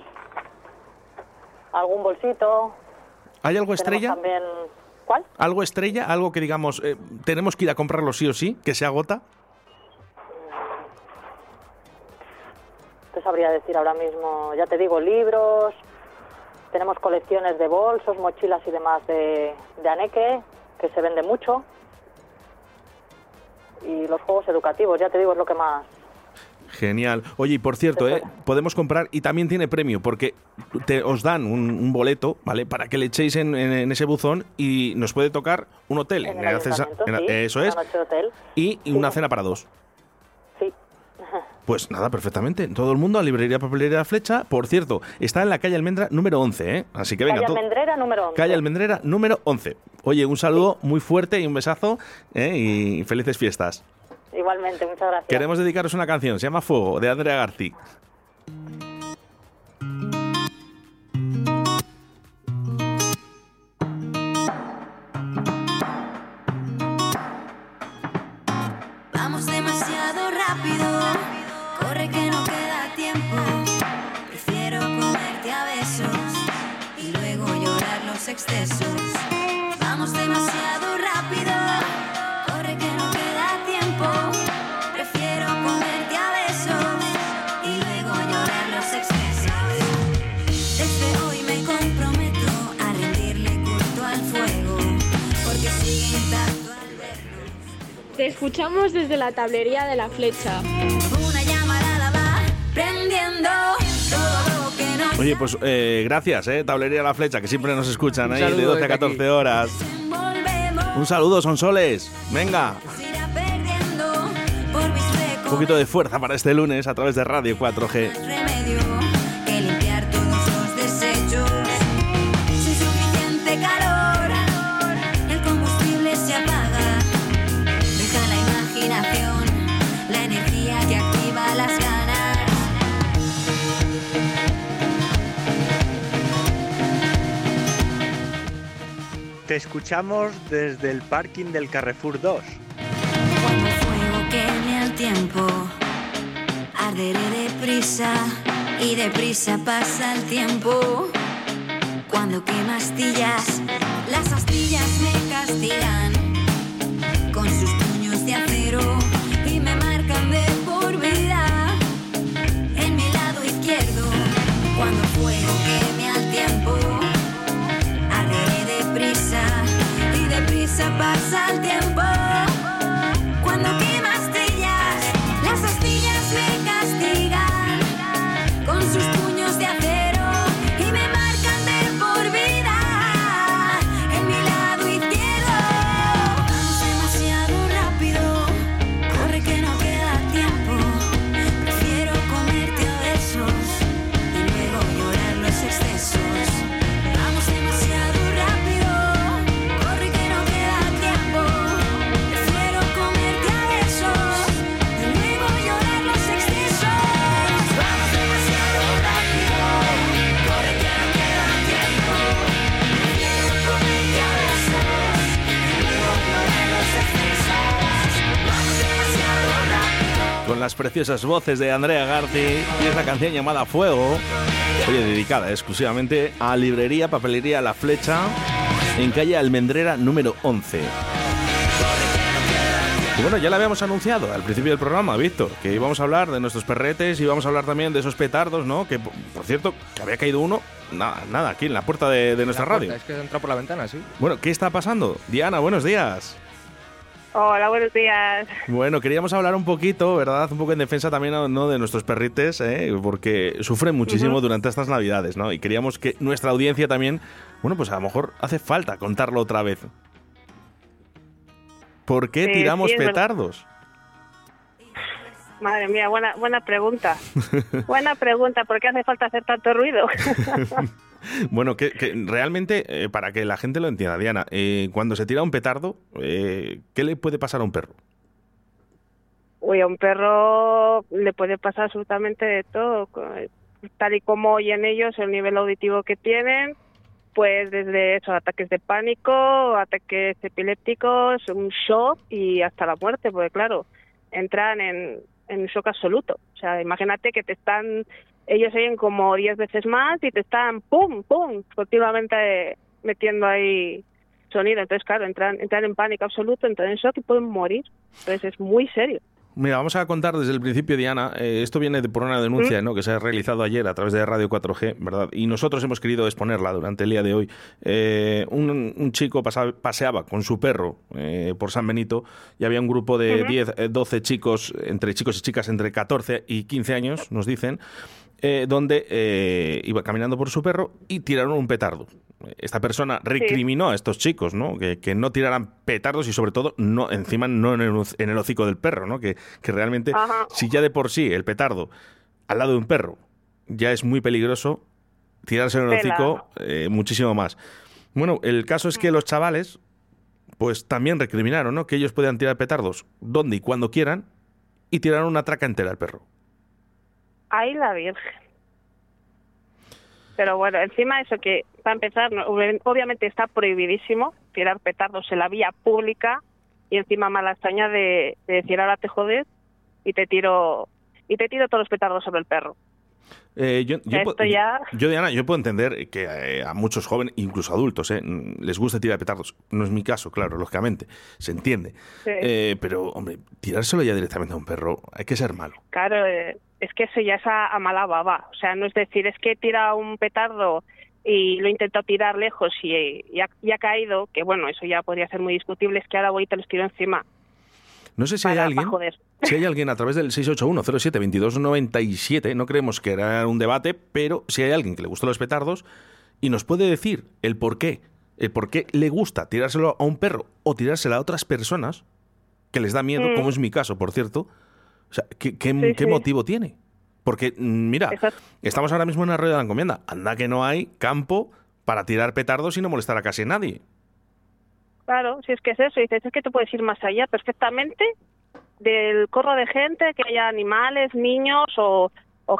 algún bolsito. ¿Hay algo estrella? También... ¿Cuál? ¿Algo estrella? ¿Algo que digamos, eh, tenemos que ir a comprarlo sí o sí? ¿Que se agota? Te sabría decir ahora mismo, ya te digo, libros, tenemos colecciones de bolsos, mochilas y demás de, de Aneke, que se vende mucho. Y los juegos educativos, ya te digo, es lo que más. Genial. Oye, y por cierto, ¿eh? podemos comprar y también tiene premio porque te, os dan un, un boleto, ¿vale? Para que le echéis en, en- en ese buzón y nos puede tocar un hotel. En el sí, eso es. hotel. Y, y una cena para dos. Sí. Pues nada, perfectamente. Todo el mundo a Librería Papelería Flecha. Por cierto, está en la calle Almendra número 11, ¿eh? Así que venga, Calle Almendrera número 11. Calle Almendrera número 11. Oye, un saludo muy fuerte y un besazo ¿eh? y felices fiestas. Igualmente, muchas gracias. Queremos dedicaros una canción, se llama Fuego, de Andrea García. Vamos demasiado rápido, corre Te escuchamos desde la tablería de la flecha. Una llamarada va prendiendo todo lo que no Oye, pues eh, gracias, ¿eh? Tablería La Flecha, que siempre nos escuchan ahí de saludo 12 a desde aquí. 14 horas. Un saludo, son soles. Venga, un poquito de fuerza para este lunes a través de Radio 4G. Te escuchamos desde el parking del Carrefour 2. Cuando fuego queme al tiempo, arderé deprisa y deprisa pasa el tiempo. Cuando quema astillas, las astillas me castigan con sus y deprisa pasa el tiempo. Con las preciosas voces de Andrea Garci y esa canción llamada Fuego, oye, dedicada exclusivamente a Librería Papelería La Flecha en calle Almendrera número 11. Y bueno, ya lo habíamos anunciado al principio del programa, Víctor, que íbamos a hablar de nuestros perretes y íbamos a hablar también de esos petardos, ¿no? Que, por cierto, que había caído uno, nada, nada, aquí en la puerta de, de nuestra La puerta, radio. Es que ha entrado por la ventana, sí. Bueno, ¿qué está pasando? Diana, buenos días. Hola, buenos días. Bueno, queríamos hablar un poquito, ¿verdad? Un poco en defensa también ¿no? de nuestros perrites, ¿eh? porque sufren muchísimo durante estas navidades, ¿no? Y queríamos que nuestra audiencia también, bueno, pues a lo mejor hace falta contarlo otra vez. ¿Por qué Sí, tiramos sí, es verdad. petardos? Madre mía, buena, buena pregunta. Buena pregunta, ¿por qué hace falta hacer tanto ruido? bueno, que, que realmente, eh, para que la gente lo entienda, Diana, eh, cuando se tira un petardo, eh, ¿qué le puede pasar a un perro? Uy, a un perro le puede pasar absolutamente de todo. Tal y como oyen ellos, el nivel auditivo que tienen, pues desde eso, ataques de pánico, ataques epilépticos, un shock y hasta la muerte, porque claro, entran en, en shock absoluto. O sea, imagínate que te están, ellos oyen como 10 veces más y te están pum, pum, continuamente metiendo ahí sonido. Entonces, claro, entran, entran en pánico absoluto, entran en shock y pueden morir. Entonces es muy serio. Mira, vamos a contar desde el principio, Diana. eh, esto viene de, por una denuncia ¿no? que se ha realizado ayer a través de Radio 4G, ¿verdad? Y nosotros hemos querido exponerla durante el día de hoy. Eh, un, un chico paseaba con su perro eh, por San Benito y había un grupo de Ujú. 10, eh, 12 chicos, entre chicos y chicas entre 14 y 15 años, nos dicen, eh, donde eh, iba caminando por su perro y tiraron un petardo. Esta persona recriminó a estos chicos, ¿no? Que, que no tiraran petardos y sobre todo no encima no en el, en el hocico del perro, ¿no? Que, que realmente Ajá. si ya de por sí el petardo al lado de un perro ya es muy peligroso, tirarse en el hocico eh, muchísimo más. Bueno, el caso es que los chavales pues también recriminaron, ¿no? Que ellos podían tirar petardos donde y cuando quieran y tiraron una traca entera al perro. Ahí la Virgen. Pero bueno, encima eso que, para empezar, obviamente está prohibidísimo tirar petardos en la vía pública y encima mala hazaña de, de decir ahora te jodes y te tiro y te tiro todos los petardos sobre el perro. Eh, yo, yo Esto pu- ya- yo, Diana, yo puedo entender que eh, a muchos jóvenes, incluso adultos, eh, les gusta tirar petardos. No es mi caso, claro, lógicamente, se entiende. Sí. Eh, pero, hombre, tirárselo ya directamente a un perro, hay que ser malo. Claro, eh, es que eso ya es a, a mala baba. O sea, no es decir, es que tira un petardo y lo intento tirar lejos y, y ha, y ha caído, que bueno, eso ya podría ser muy discutible, es que ahora voy y te los tiro encima. No sé si hay alguien, si hay alguien a través del 681-07-2297, no creemos que era un debate, pero si hay alguien que le gustan los petardos y nos puede decir el por qué, el por qué le gusta tirárselo a un perro o tirárselo a otras personas que les da miedo, Mm. como es mi caso, por cierto, o sea, ¿qué, qué- Sí, qué sí. motivo tiene? Porque, mm, mira, estamos ahora mismo en la rueda de la encomienda. Anda que no hay campo para tirar petardos y no molestar a casi nadie. Claro, si es que es eso, dices, es que tú puedes ir más allá perfectamente del corro de gente, que haya animales, niños o,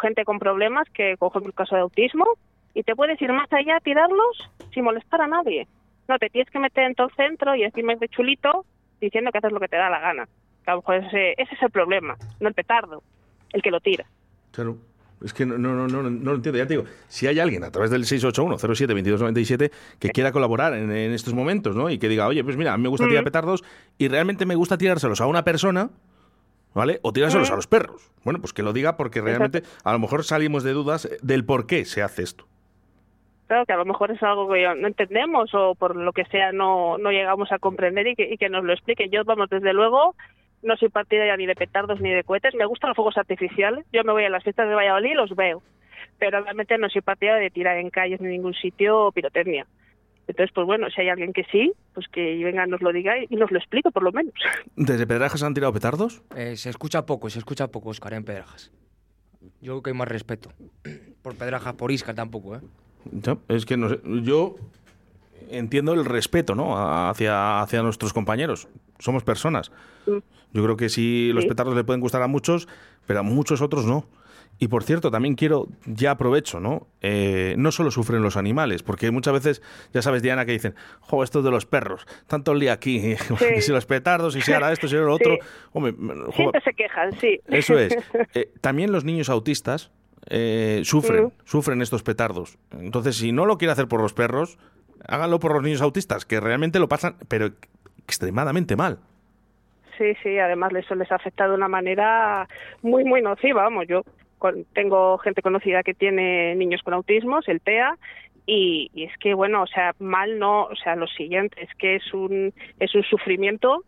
gente con problemas, que ejemplo el caso de autismo, y te puedes ir más allá, tirarlos sin molestar a nadie. No, te tienes que meter en todo el centro y es de chulito diciendo que haces lo que te da la gana. Que a lo mejor ese, ese es el problema, no el petardo, el que lo tira. Claro. Es que no, no, no, no, lo entiendo. Ya te digo, si hay alguien a través del 681-07-2297 que quiera colaborar en, en estos momentos, ¿no? Y que diga, oye, pues mira, a mí me gusta tirar Mm. petardos y realmente me gusta tirárselos a una persona, ¿vale? O tirárselos Mm. a los perros. Bueno, pues que lo diga porque realmente a lo mejor salimos de dudas del por qué se hace esto. Claro, que a lo mejor es algo que no entendemos o por lo que sea no, no llegamos a comprender y que, y que nos lo expliquen. Yo, vamos, desde luego, no soy partidaria ni de petardos ni de cohetes. Me gustan los fuegos artificiales. Yo me voy a las fiestas de Valladolid y los veo. Pero realmente no soy partidaria de tirar en calles ni en ningún sitio pirotecnia. Entonces, pues bueno, si hay alguien que sí, pues que venga, nos lo diga y, nos lo explique por lo menos. ¿Desde Pedrajas han tirado petardos? Eh, se escucha poco, se escucha poco, Oscar, en Pedrajas. Yo creo que hay más respeto. Por Pedrajas, por Isca tampoco, ¿eh? Es que no sé, yo entiendo el respeto, ¿no? Hacia, hacia nuestros compañeros. Somos personas. Yo creo que sí, los Sí. petardos le pueden gustar a muchos, pero a muchos otros no. Y por cierto, también quiero, ya aprovecho, ¿no? Eh, no solo sufren los animales, porque muchas veces, ya sabes, Diana, que dicen, jo, esto de los perros, tanto el día aquí, y si los petardos, y si ahora esto, si ahora lo otro. Sí. Hombre, jo, Siempre se quejan, sí. eso es. Eh, también los niños autistas eh, sufren, Mm. sufren estos petardos. Entonces, si no lo quiere hacer por los perros, háganlo por los niños autistas, que realmente lo pasan, pero extremadamente mal. Sí, sí, además eso les afecta de una manera muy, muy nociva. Vamos, yo tengo gente conocida que tiene niños con autismos, el TEA, y, es que, bueno, o sea, mal no, o sea, lo siguiente, es que es un, es un sufrimiento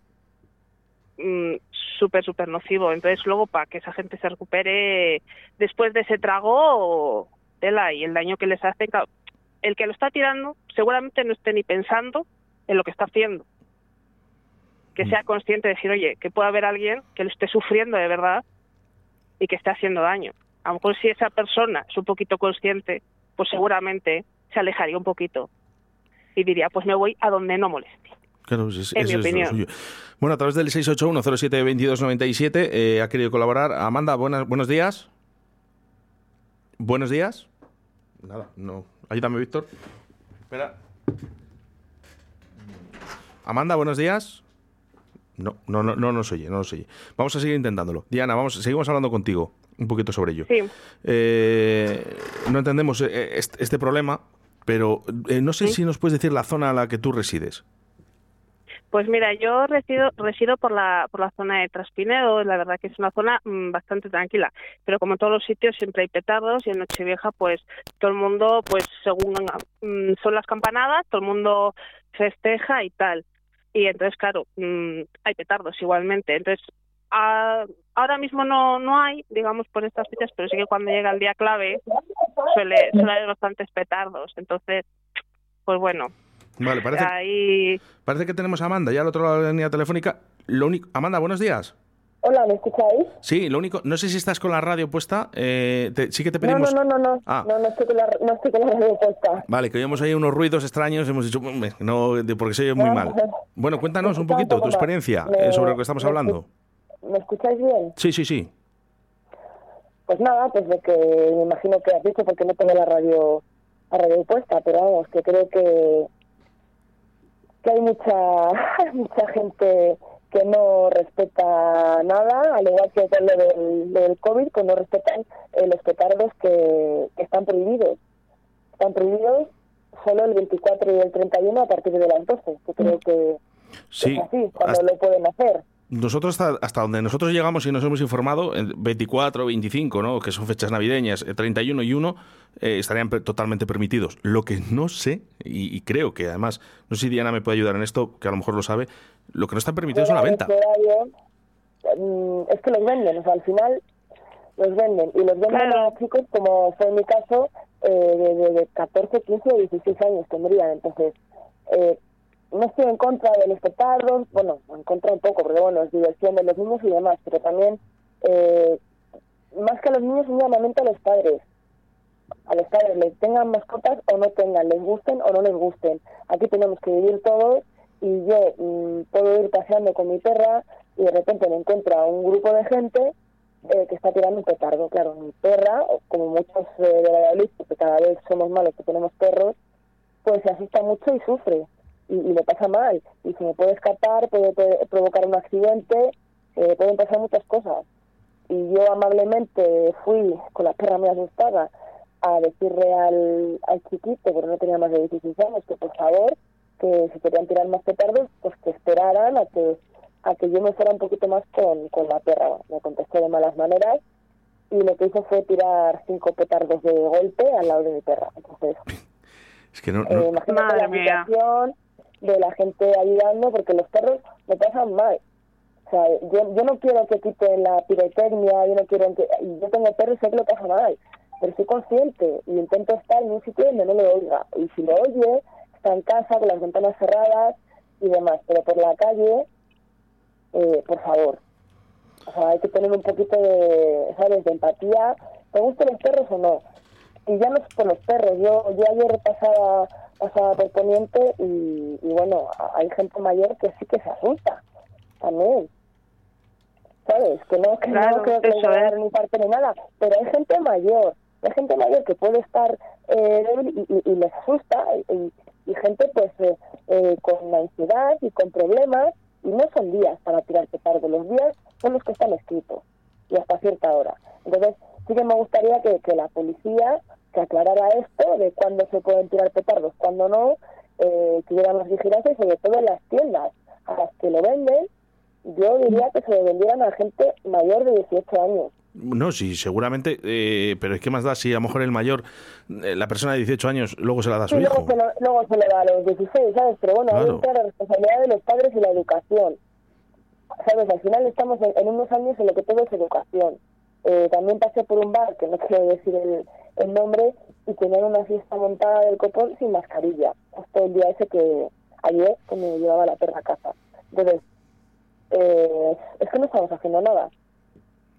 mm, súper, súper nocivo. Entonces, luego, para que esa gente se recupere después de ese trago, tela, y el daño que les hacen, claro, el que lo está tirando seguramente no esté ni pensando en lo que está haciendo que sea consciente de decir, oye, que puede haber alguien que lo esté sufriendo de verdad y que esté haciendo daño. A lo mejor si esa persona es un poquito consciente, pues seguramente se alejaría un poquito y diría, pues me voy a donde no moleste. Claro, es, En mi eso es lo opinión. suyo. Bueno, a través del 681-07-2297 eh, ha querido colaborar. Amanda, buenas, buenos días. Buenos días. Nada, no. Ayúdame, Víctor. Espera. Amanda, buenos días. No, no, no, no nos oye, no nos oye. Vamos a seguir intentándolo. Diana, vamos, seguimos hablando contigo un poquito sobre ello. Sí. Eh, no entendemos eh, este, este problema, pero eh, no sé si nos puedes decir la zona a la que tú resides. Pues mira, yo resido, resido por la por la zona de Traspinedo, la verdad que es una zona mm, bastante tranquila, pero como todos los sitios siempre hay petardos y en Nochevieja pues todo el mundo pues según mm, son las campanadas, todo el mundo festeja y tal. Y entonces claro, mm, hay petardos igualmente. Entonces ahora mismo no no hay, digamos por estas fechas, pero sí que cuando llega el día clave suele suele haber bastantes petardos. Entonces pues bueno, Vale, parece, ahí parece que tenemos a Amanda ya al otro lado de la línea telefónica. Lo único, Amanda, buenos días. Hola, ¿me escucháis? Sí, lo único, no sé si estás con la radio puesta. eh, te- sí que te No, pedimos. no, no, no, no, Ah. no, no estoy con la, no estoy con la radio puesta. Vale, que oímos ahí unos ruidos extraños. Hemos dicho, "Hombre, no, de- porque se oye muy No, mal. Bueno, cuéntanos un poquito tu experiencia Me- eh, sobre lo que estamos me hablando. ¿Me escucháis bien? Sí, sí, sí. Pues nada, pues lo que me imagino que has dicho porque no tengo la radio, la radio puesta, pero vamos, que creo que, que hay mucha, mucha gente que no respeta nada, al igual que con lo del, COVID, que no respetan eh, los petardos que, que están prohibidos. Están prohibidos solo el 24 y el 31 a partir de las 12, que creo que Sí, es así, cuando hasta- lo pueden hacer. Nosotros hasta, hasta donde nosotros llegamos y nos hemos informado, el 24, 25, ¿no? que son fechas navideñas, el 31 y 1, eh, estarían per- totalmente permitidos. Lo que no sé, y, y creo que además, no sé si Diana me puede ayudar en esto, que a lo mejor lo sabe, lo que no está permitido es de venta. mm, es que los venden, o sea, al final los venden. Y los venden a chicos, como fue en mi caso, eh, de, de- de 14, 15 o 16 años tendrían. Entonces, eh, no estoy en contra de los petardos, bueno, en contra un poco, porque bueno, es diversión de los niños y demás, pero también, eh, más que a los niños, un llamamiento a los padres. A los padres, les tengan mascotas o no tengan, les gusten o no les gusten. Aquí tenemos que vivir todos y yo mm, puedo ir paseando con mi perra y de repente me encuentro a un grupo de gente eh, que está tirando un petardo. Claro, mi perra, como muchos eh, de Valladolid, porque cada vez somos malos que tenemos perros, pues se asusta mucho y sufre. Y, y me pasa mal. Y se me puede escapar, puede, puede provocar un accidente, eh, pueden pasar muchas cosas. Y yo amablemente fui con la perra muy asustada a decirle al, al chiquito, porque no tenía más de 16 años, que por favor, que si querían tirar más petardos, pues que esperaran a que a que yo me fuera un poquito más con, con la perra. Me contestó de malas maneras y lo que hizo fue tirar cinco petardos de golpe al lado de mi perra. Entonces, Es que no, eh, no- imagínate la situación de la gente ayudando, porque los perros me pasan mal. O sea, yo, yo no quiero que quiten la pirotecnia, yo no quiero que... Yo tengo perros y sé que lo pasa mal, pero soy consciente y intento estar en un sitio donde no lo oiga. Y si lo oye, está en casa con las ventanas cerradas y demás, pero por la calle, eh, por favor. O sea, hay que tener un poquito de, ¿sabes?, de empatía. ¿Te gustan los perros o no? Y ya no es por los perros. Yo, yo ayer pasaba, pasaba por Poniente y, y bueno, hay gente mayor que sí que se asusta también. ¿Sabes? Que no, que Claro, no creo que es. dar ni parte ni nada. Pero hay gente mayor. Hay gente mayor que puede estar eh, débil y, y- y les asusta. Y, y gente pues eh, eh, con ansiedad y con problemas. Y no son días para tirar petardo. Los días son los que están escritos. Y hasta cierta hora. Entonces, sí que me gustaría que, que la policía que aclarara esto de cuándo se pueden tirar petardos, cuándo no, eh, que hubiera más vigilancia y sobre todo en las tiendas a las que lo venden, yo diría que se lo vendieran a gente mayor de 18 años. No, sí, seguramente, eh, pero es que más da si a lo mejor el mayor, eh, la persona de 18 años, luego se la da a su luego hijo. se, lo, luego se le da a los 16, ¿sabes? Pero bueno, ahí Claro. entra la responsabilidad de los padres y la educación. ¿Sabes? Al final estamos en, en unos años en lo que todo es educación. Eh, también pasé por un bar, que no quiero decir el, el nombre, y tenían una fiesta montada del copón sin mascarilla. Justo el día ese que ayer, que me llevaba la perra a casa. Entonces, eh, es que no estamos haciendo nada.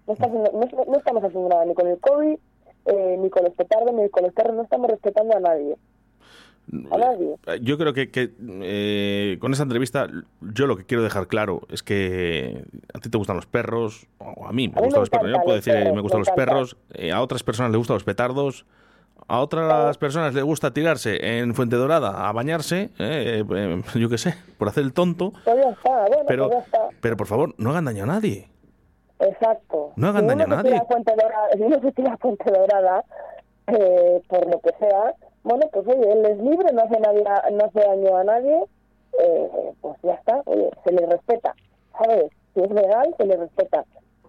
No, está haciendo- no- no estamos haciendo nada ni con el COVID, eh, ni con los petardos, ni con los perros. No estamos respetando a nadie. A nadie. Eh, Yo creo que, que, eh, con esta entrevista yo lo que quiero dejar claro es que a ti te gustan los perros, o a mí me A mí gustan me los perros. Yo puedo decir, perros, me gustan me los perros, eh, a otras personas les gustan los petardos, a otras personas les gusta tirarse en Fuente Dorada a bañarse, eh, eh, yo qué sé, por hacer el tonto, Pues ya está, bueno, pero, pues ya está. pero por favor, no hagan daño a nadie. Exacto. No hagan si daño a nadie. Dorada, si uno se tira a Fuente Dorada, eh, por lo que sea, bueno, pues oye, él es libre, no hace, nadie, no hace daño a nadie, eh, pues ya está, oye, se le respeta, ¿sabes? Si es legal, se le respeta.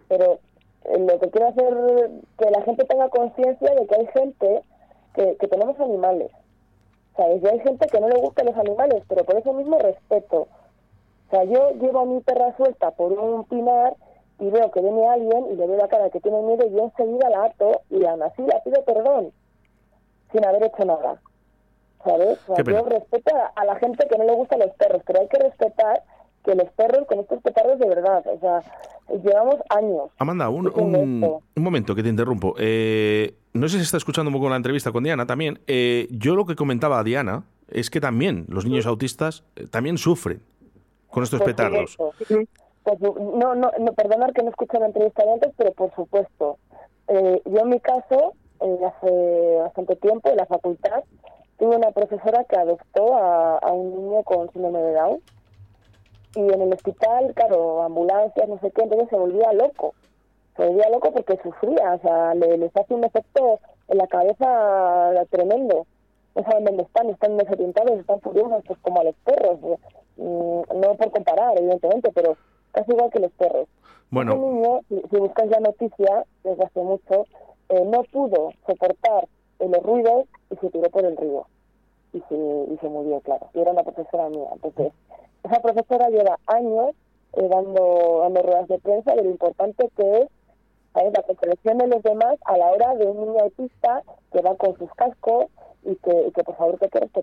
Pero eh, lo que quiero hacer que la gente tenga conciencia de que hay gente que, tenemos animales, ¿sabes? Y hay gente que no le gustan los animales, pero por eso mismo respeto. O sea, yo llevo a mi perra suelta por un pinar y veo que viene alguien y le veo la cara que tiene miedo y yo enseguida la ato y aún así la pido perdón sin haber hecho nada. ¿Sabes? O sea, yo respeto a, la gente que no le gustan los perros, pero hay que respetar que los perros con estos petardos de verdad, o sea, llevamos años. Amanda, un, un- un momento que te interrumpo. Eh, no sé si está escuchando un poco la entrevista con Diana también. Eh, yo lo que comentaba a Diana es que también los niños autistas eh, también sufren con estos Por petardos. su- no, no, no, perdonar que no escuché la entrevista de antes, pero por supuesto. Eh, yo en mi caso, eh, hace bastante tiempo, en la facultad, tuve una profesora que adoptó a, a un niño con síndrome de Down. Y en el hospital, claro, ambulancias, no sé qué, entonces se volvía loco. Se volvía loco porque sufría, o sea, le, les hace un efecto en la cabeza tremendo. No saben dónde están, están desorientados, están furiosos, pues como a los perros. Mm, no por comparar, evidentemente, pero casi igual que los perros. Bueno. Ese niño, si, si buscáis la noticia, desde hace mucho, eh, no pudo soportar los ruidos y se tiró por el río. Y se, y se murió, claro. Y era una profesora mía. Entonces, esa profesora lleva años eh, dando, dando ruedas de prensa de lo importante que es la comprensión de los demás a la hora de un niño autista que va con sus cascos y que, por favor que hay que.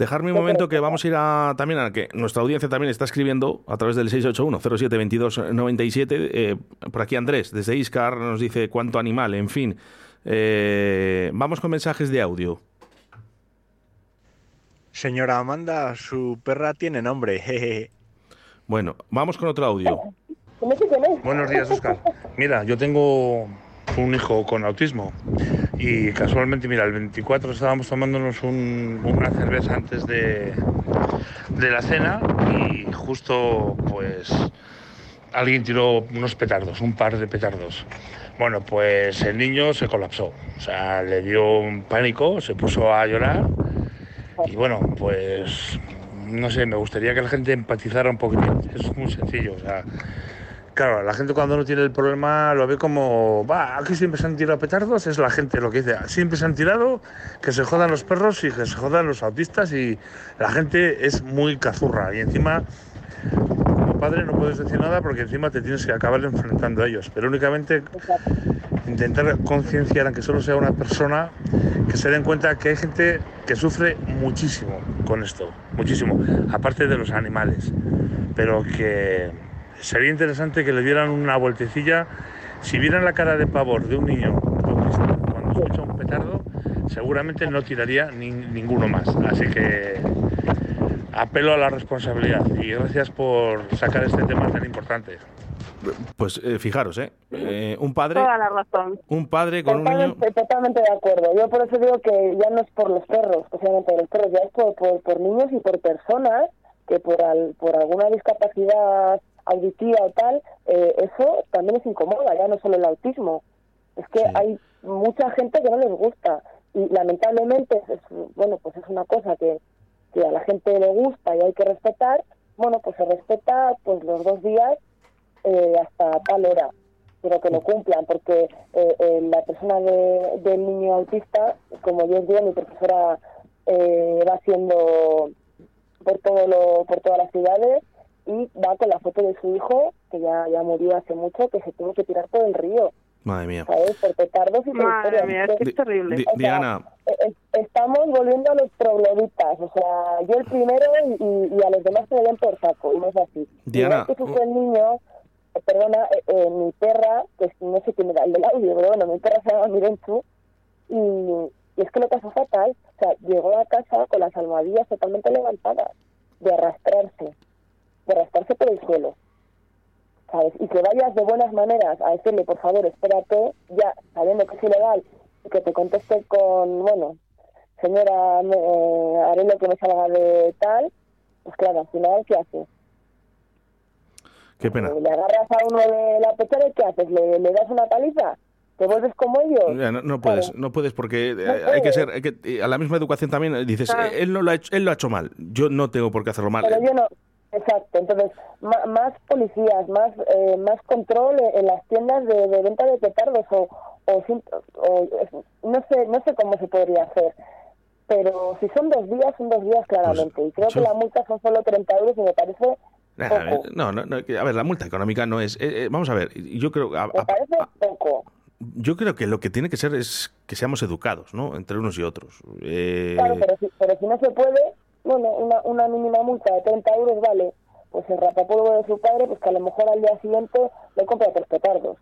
Dejarme un momento que vamos a ir a, también a que nuestra audiencia también está escribiendo a través del 681-072297. Eh, por aquí Andrés, desde Iscar, nos dice cuánto animal, en fin. Eh, vamos con mensajes de audio. Señora Amanda, su perra tiene nombre. Bueno, vamos con otro audio. Buenos días, Oscar. Mira, yo tengo un hijo con autismo y casualmente, mira, el 24 estábamos tomándonos un- una cerveza antes de, de la cena y justo pues alguien tiró unos petardos, un par de petardos. Bueno, pues el niño se colapsó, o sea, le dio un pánico, se puso a llorar y bueno, pues no sé, me gustaría que la gente empatizara un poquito. Es muy sencillo, o sea, claro, la gente cuando no tiene el problema lo ve como, va, aquí siempre se han tirado petardos, es la gente lo que dice, siempre se han tirado, que se jodan los perros y que se jodan los autistas y la gente es muy cazurra y encima como padre no puedes decir nada porque encima te tienes que acabar enfrentando a ellos, pero únicamente intentar concienciar, aunque solo sea una persona, que se den cuenta que hay gente que sufre muchísimo con esto, muchísimo, aparte de los animales, pero que sería interesante que le dieran una vueltecilla, si vieran la cara de pavor de un niño autista cuando escucha un petardo, seguramente no tiraría ni- ninguno más, así que apelo a la responsabilidad y gracias por sacar este tema tan importante. Pues eh, fijaros, ¿eh? Eh, un padre, Toda la razón. un padre con un niño. Totalmente, totalmente de acuerdo. Yo por eso digo que ya no es por los perros, especialmente los perros, ya es por, por, por niños y por personas que por, al, por alguna discapacidad auditiva o tal, eh, eso también es incomoda, ya no solo el autismo. Es que hay mucha gente que no les gusta y lamentablemente es, bueno pues es una cosa que, que a la gente le gusta y hay que respetar. Bueno, pues se respeta pues los dos días eh, hasta tal hora, pero que lo cumplan, porque eh, eh, la persona de- del niño autista, como yo os digo, mi profesora eh, va haciendo por todo lo, por todas las ciudades y va con la foto de su hijo, que ya, ya murió hace mucho, que se tuvo que tirar por el río, Madre mía. ¿sabes? Por petardos y Madre mía, es que es terrible. Di- O sea, Diana, eh, eh, estamos volviendo a los trogloditas, o sea, yo el primero y, y- y a los demás que me den por saco, y no es así. Diana, Igual que sufre el niño, perdona, eh, eh, mi perra, que es- no sé quién era el del audio, pero bueno, mi perra se llama Mirenchu, y, y es que lo pasó fatal, o sea, llegó a casa con las almohadillas totalmente levantadas, de arrastrarse, de arrastrarse por el suelo. ¿sabes? Y que vayas de buenas maneras a decirle, por favor, espérate, ya sabiendo que es ilegal, y que te conteste con, bueno, señora, me- eh, haré lo que me salga de tal, pues claro, al final, ¿qué haces? qué pena. Le agarras a uno de la pechera y ¿qué haces? ¿Le, le das una paliza? ¿Te vuelves como ellos? Ya, no, no puedes, no puedes porque eh, No hay que ser, hay que- eh, a la misma educación también eh, dices, eh, él no lo ha hecho, él lo ha hecho mal, yo no tengo por qué hacerlo mal. Pero yo no, exacto. Entonces, más policías, más eh, más control en las tiendas de, de venta de petardos o, no sé no sé cómo se podría hacer. Pero si son dos días, son dos días claramente. y creo Pues, que la multa son solo 30 euros y me parece Eh, a ver, no, no, no, a ver, la multa económica no es. eh, eh, vamos a ver, yo creo, a- me a- parece poco. yo creo que lo que tiene que ser es que seamos educados, ¿no? Entre unos y otros. Eh, Claro, pero si, pero si no se puede, bueno, una, una mínima multa de 30 euros vale. Pues el rapapolvo de su padre, pues que a lo mejor al día siguiente le compra tres petardos.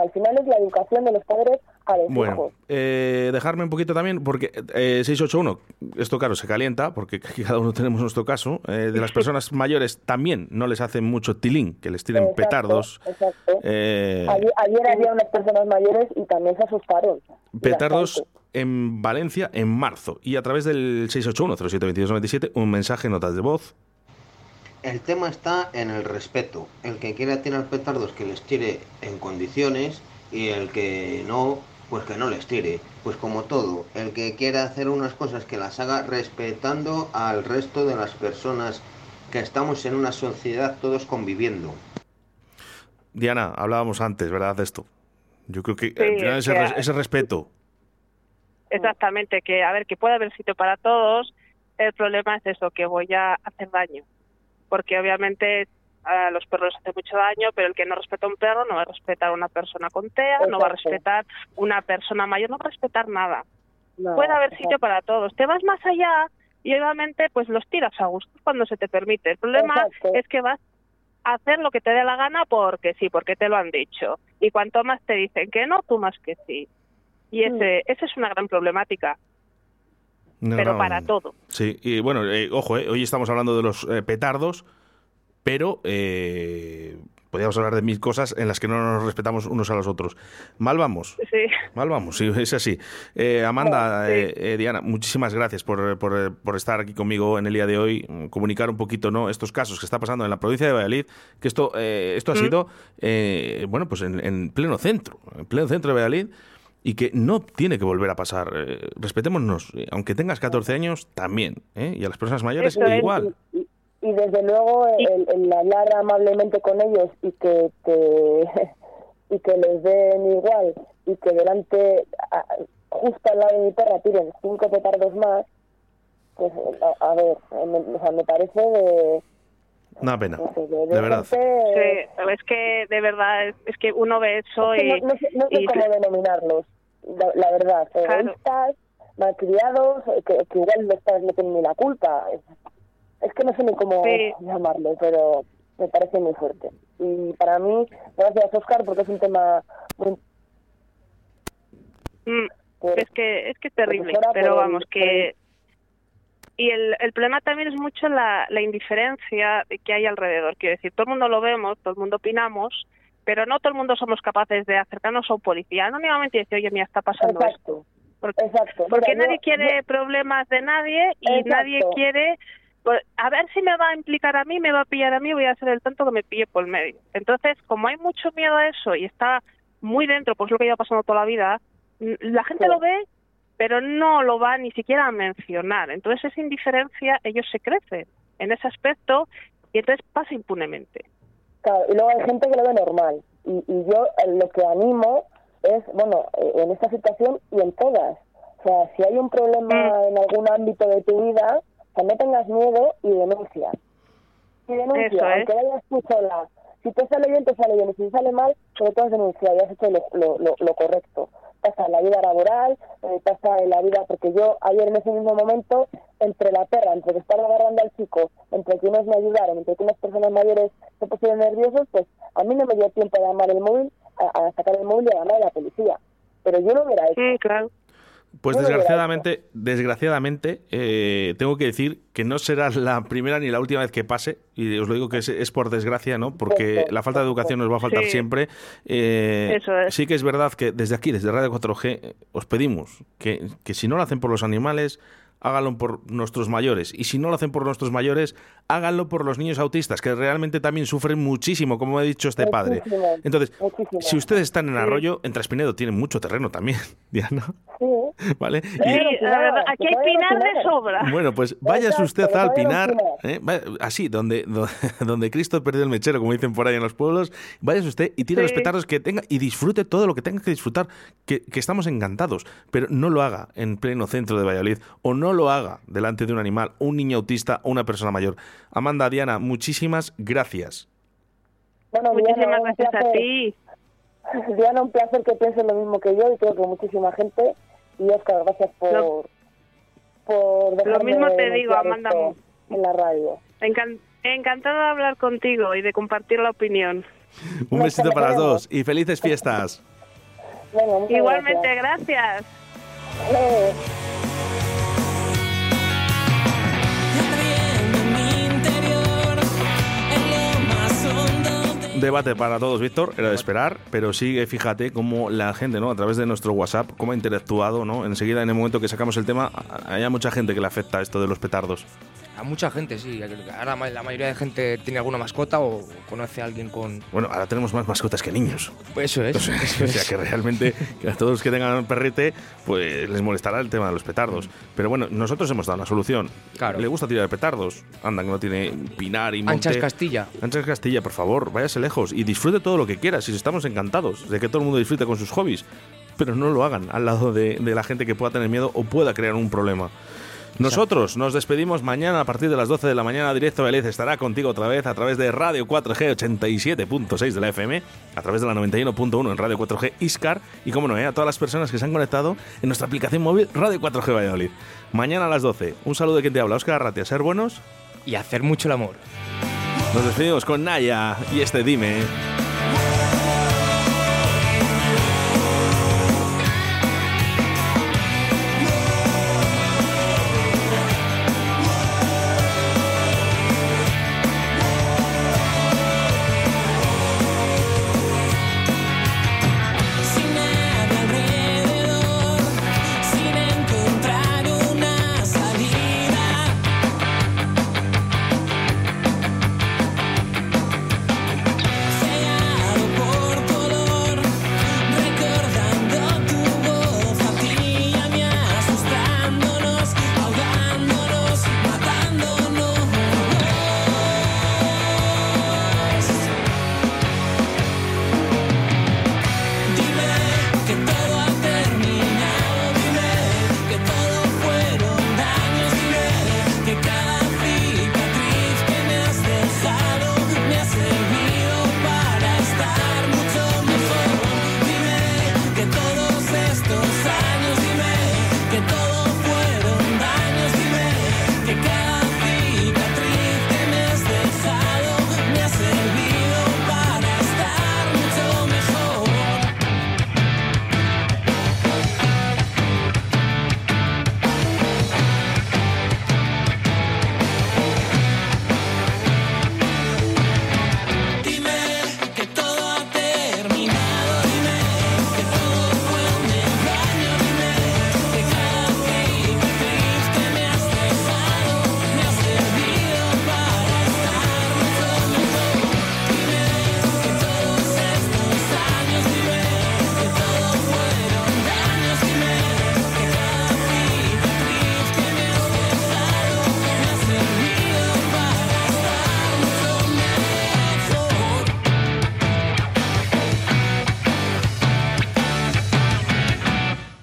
Al final es la educación de los padres a los Bueno, hijos. eh, dejarme un poquito también, porque eh, 681, esto claro, se calienta, porque cada uno tenemos nuestro caso. eh, de las personas mayores también no les hacen mucho tilín, que les tiren Exacto, petardos. Exacto. eh, Ayer, ayer había unas personas mayores y también se asustaron. Petardos en Valencia en marzo. Y a través del 681-072297, un mensaje, notas de voz. El tema está en el respeto. El que quiera tirar petardos que les tire en condiciones y el que no, pues que no les tire. Pues como todo, el que quiera hacer unas cosas que las haga respetando al resto de las personas que estamos en una sociedad todos conviviendo. Diana, hablábamos antes, ¿verdad? De esto. Yo creo que Sí, al final es ese, que- ese respeto. Exactamente, que a ver, que puede haber sitio para todos. El problema es eso, que voy a hacer daño. Porque obviamente a los perros hace mucho daño, pero el que no respeta a un perro no va a respetar a una persona con TEA, no va a respetar una persona mayor, no va a respetar nada. No, puede haber exacto. sitio para todos. Te vas más allá y obviamente pues los tiras a gusto cuando se te permite. El problema Exacto. es que vas a hacer lo que te dé la gana porque sí, porque te lo han dicho. Y cuanto más te dicen que no, tú más que sí. Y ese, esa es una gran problemática, No, pero no, para todo. Sí, y bueno, eh, ojo, eh, hoy estamos hablando de los eh, petardos, pero eh, podríamos hablar de mil cosas en las que no nos respetamos unos a los otros. Mal vamos. Sí. Mal vamos, sí, es así. Eh, Amanda, eh, eh, Diana, muchísimas gracias por, por- por estar aquí conmigo en el día de hoy, mm, comunicar un poquito no estos casos que está pasando en la provincia de Valladolid, que esto, eh, esto ha Mm. sido, eh, bueno, pues en, en pleno centro, en pleno centro de Valladolid, y que no tiene que volver a pasar. Eh, respetémonos, eh, aunque tengas 14 años, también, ¿eh? y a las personas mayores Eso es, igual. Y, y desde luego el, el hablar amablemente con ellos y que, que- y que les den igual y que delante, justo al lado de mi perra, tiren cinco petardos más, pues a, a ver, me, o sea, me parece de... Una pena, de, verdad. Sí, es que de verdad, es, que uno ve eso Es que y... no, no sé, no sé y- cómo denominarlos, la, la verdad. Claro. Egoístas, malcriados, eh, que, que igual los padres no tienen ni la culpa. Es, que no sé ni cómo Sí. llamarlo, pero me parece muy fuerte. Y para mí, gracias Oscar, porque es un tema muy... Mm, es que es que es terrible, pero vamos que y el, el problema también es mucho la, la indiferencia que hay alrededor. Quiero decir, todo el mundo lo vemos, todo el mundo opinamos, pero no todo el mundo somos capaces de acercarnos a un policía anónimamente y decir, oye, mira, está pasando Exacto. esto. Porque, Exacto. porque Mira, nadie yo- quiere problemas de nadie y Exacto. nadie quiere... pues, a ver si me va a implicar a mí, me va a pillar a mí, voy a hacer el tanto que me pille por el medio. Entonces, como hay mucho miedo a eso y está muy dentro, pues lo que lleva pasando toda la vida, n- la gente lo ve, pero no lo va ni siquiera a mencionar. Entonces, esa indiferencia, ellos se crecen en ese aspecto y entonces pasa impunemente. Claro, y luego hay gente que lo ve normal. Y, y yo eh, lo que animo es, bueno, eh, en esta situación y en todas. O sea, si hay un problema en algún ámbito de tu vida, o sea, no tengas miedo y denuncia. Y denuncia, Eso aunque vayas tú sola. Si te sale bien, te sale bien. Y si te sale mal, tú has denunciado y has hecho lo, lo, lo, lo correcto. Pasa la vida laboral, eh, pasa la vida, porque yo ayer en ese mismo momento, entre la perra, entre que agarrando al chico, entre que unos me ayudaron, entre que unas personas mayores se pusieron nerviosos, pues a mí no me dio tiempo a llamar el móvil, a, sacar el móvil y a llamar a la policía. Pero yo lo hubiera hecho. claro. Pues desgraciadamente, desgraciadamente, eh, tengo que decir que no será la primera ni la última vez que pase, y os lo digo que es, es por desgracia, ¿no? Porque la falta de educación nos va a faltar Sí. siempre. Eh, Eso es. Sí que es verdad que desde aquí, desde Radio 4G, eh, os pedimos que, que si no lo hacen por los animales, háganlo por nuestros mayores. Y si no lo hacen por nuestros mayores, háganlo por los niños autistas, que realmente también sufren muchísimo, como ha dicho este padre. Entonces, muchísimo. si ustedes están en Arroyo, en Traspinedo tienen mucho terreno también, Diana, Sí. ¿vale? Sí, Y- la verdad, aquí hay pinar de sobra. bueno, pues váyase usted al Pinar. ¿eh? Así, donde, do- donde Cristo perdió el mechero, como dicen por ahí en los pueblos, váyase usted y tire los Sí. petardos que tenga y disfrute todo lo que tenga que disfrutar, que, que estamos encantados, pero no lo haga en pleno centro de Valladolid o no lo haga delante de un animal, un niño autista o una persona mayor. Amanda, Diana, muchísimas gracias. Bueno, Muchísimas Diana, gracias a ti. Diana, un placer que piensen lo mismo que yo y creo que muchísima gente. Y Oscar, gracias por, Lo- por dejarme Lo mismo te digo, Amanda. en la radio. Encan- encantada de hablar contigo y de compartir la opinión. Un besito para las dos y felices fiestas. Venga, Igualmente, gracias. gracias. Debate para todos, Víctor, era de esperar, pero sigue, fíjate cómo la gente, ¿no? A través de nuestro WhatsApp, cómo ha interactuado, ¿no? Enseguida, en el momento que sacamos el tema, hay mucha gente que le afecta esto de los petardos. A mucha gente, sí. Ahora la mayoría de gente tiene alguna mascota o conoce a alguien con... Bueno, ahora tenemos más mascotas que niños. Eso es. O sea, eso o sea, es. que realmente que a todos los que tengan perrete, pues les molestará el tema de los petardos. Pero bueno, nosotros hemos dado una solución. Claro. Le gusta tirar petardos. Anda, que no tiene pinar y monte. Anchas Castilla. Anchas Castilla, por favor, váyase lejos y disfrute todo lo que quiera. Si estamos encantados de que todo el mundo disfrute con sus hobbies. Pero no lo hagan al lado de, de la gente que pueda tener miedo o pueda crear un problema. Nosotros nos despedimos mañana a partir de las 12 de la mañana. Directo Vélez estará contigo otra vez a través de Radio 4G 87.6 de la FM, a través de la 91.1 en Radio 4G Iscar y, como no, eh, a todas las personas que se han conectado en nuestra aplicación móvil Radio 4G Valladolid. Mañana a las 12. Un saludo de quien te habla, Oscar Arratia. Ser buenos Y hacer mucho el amor. Nos despedimos con Naya y este Dime.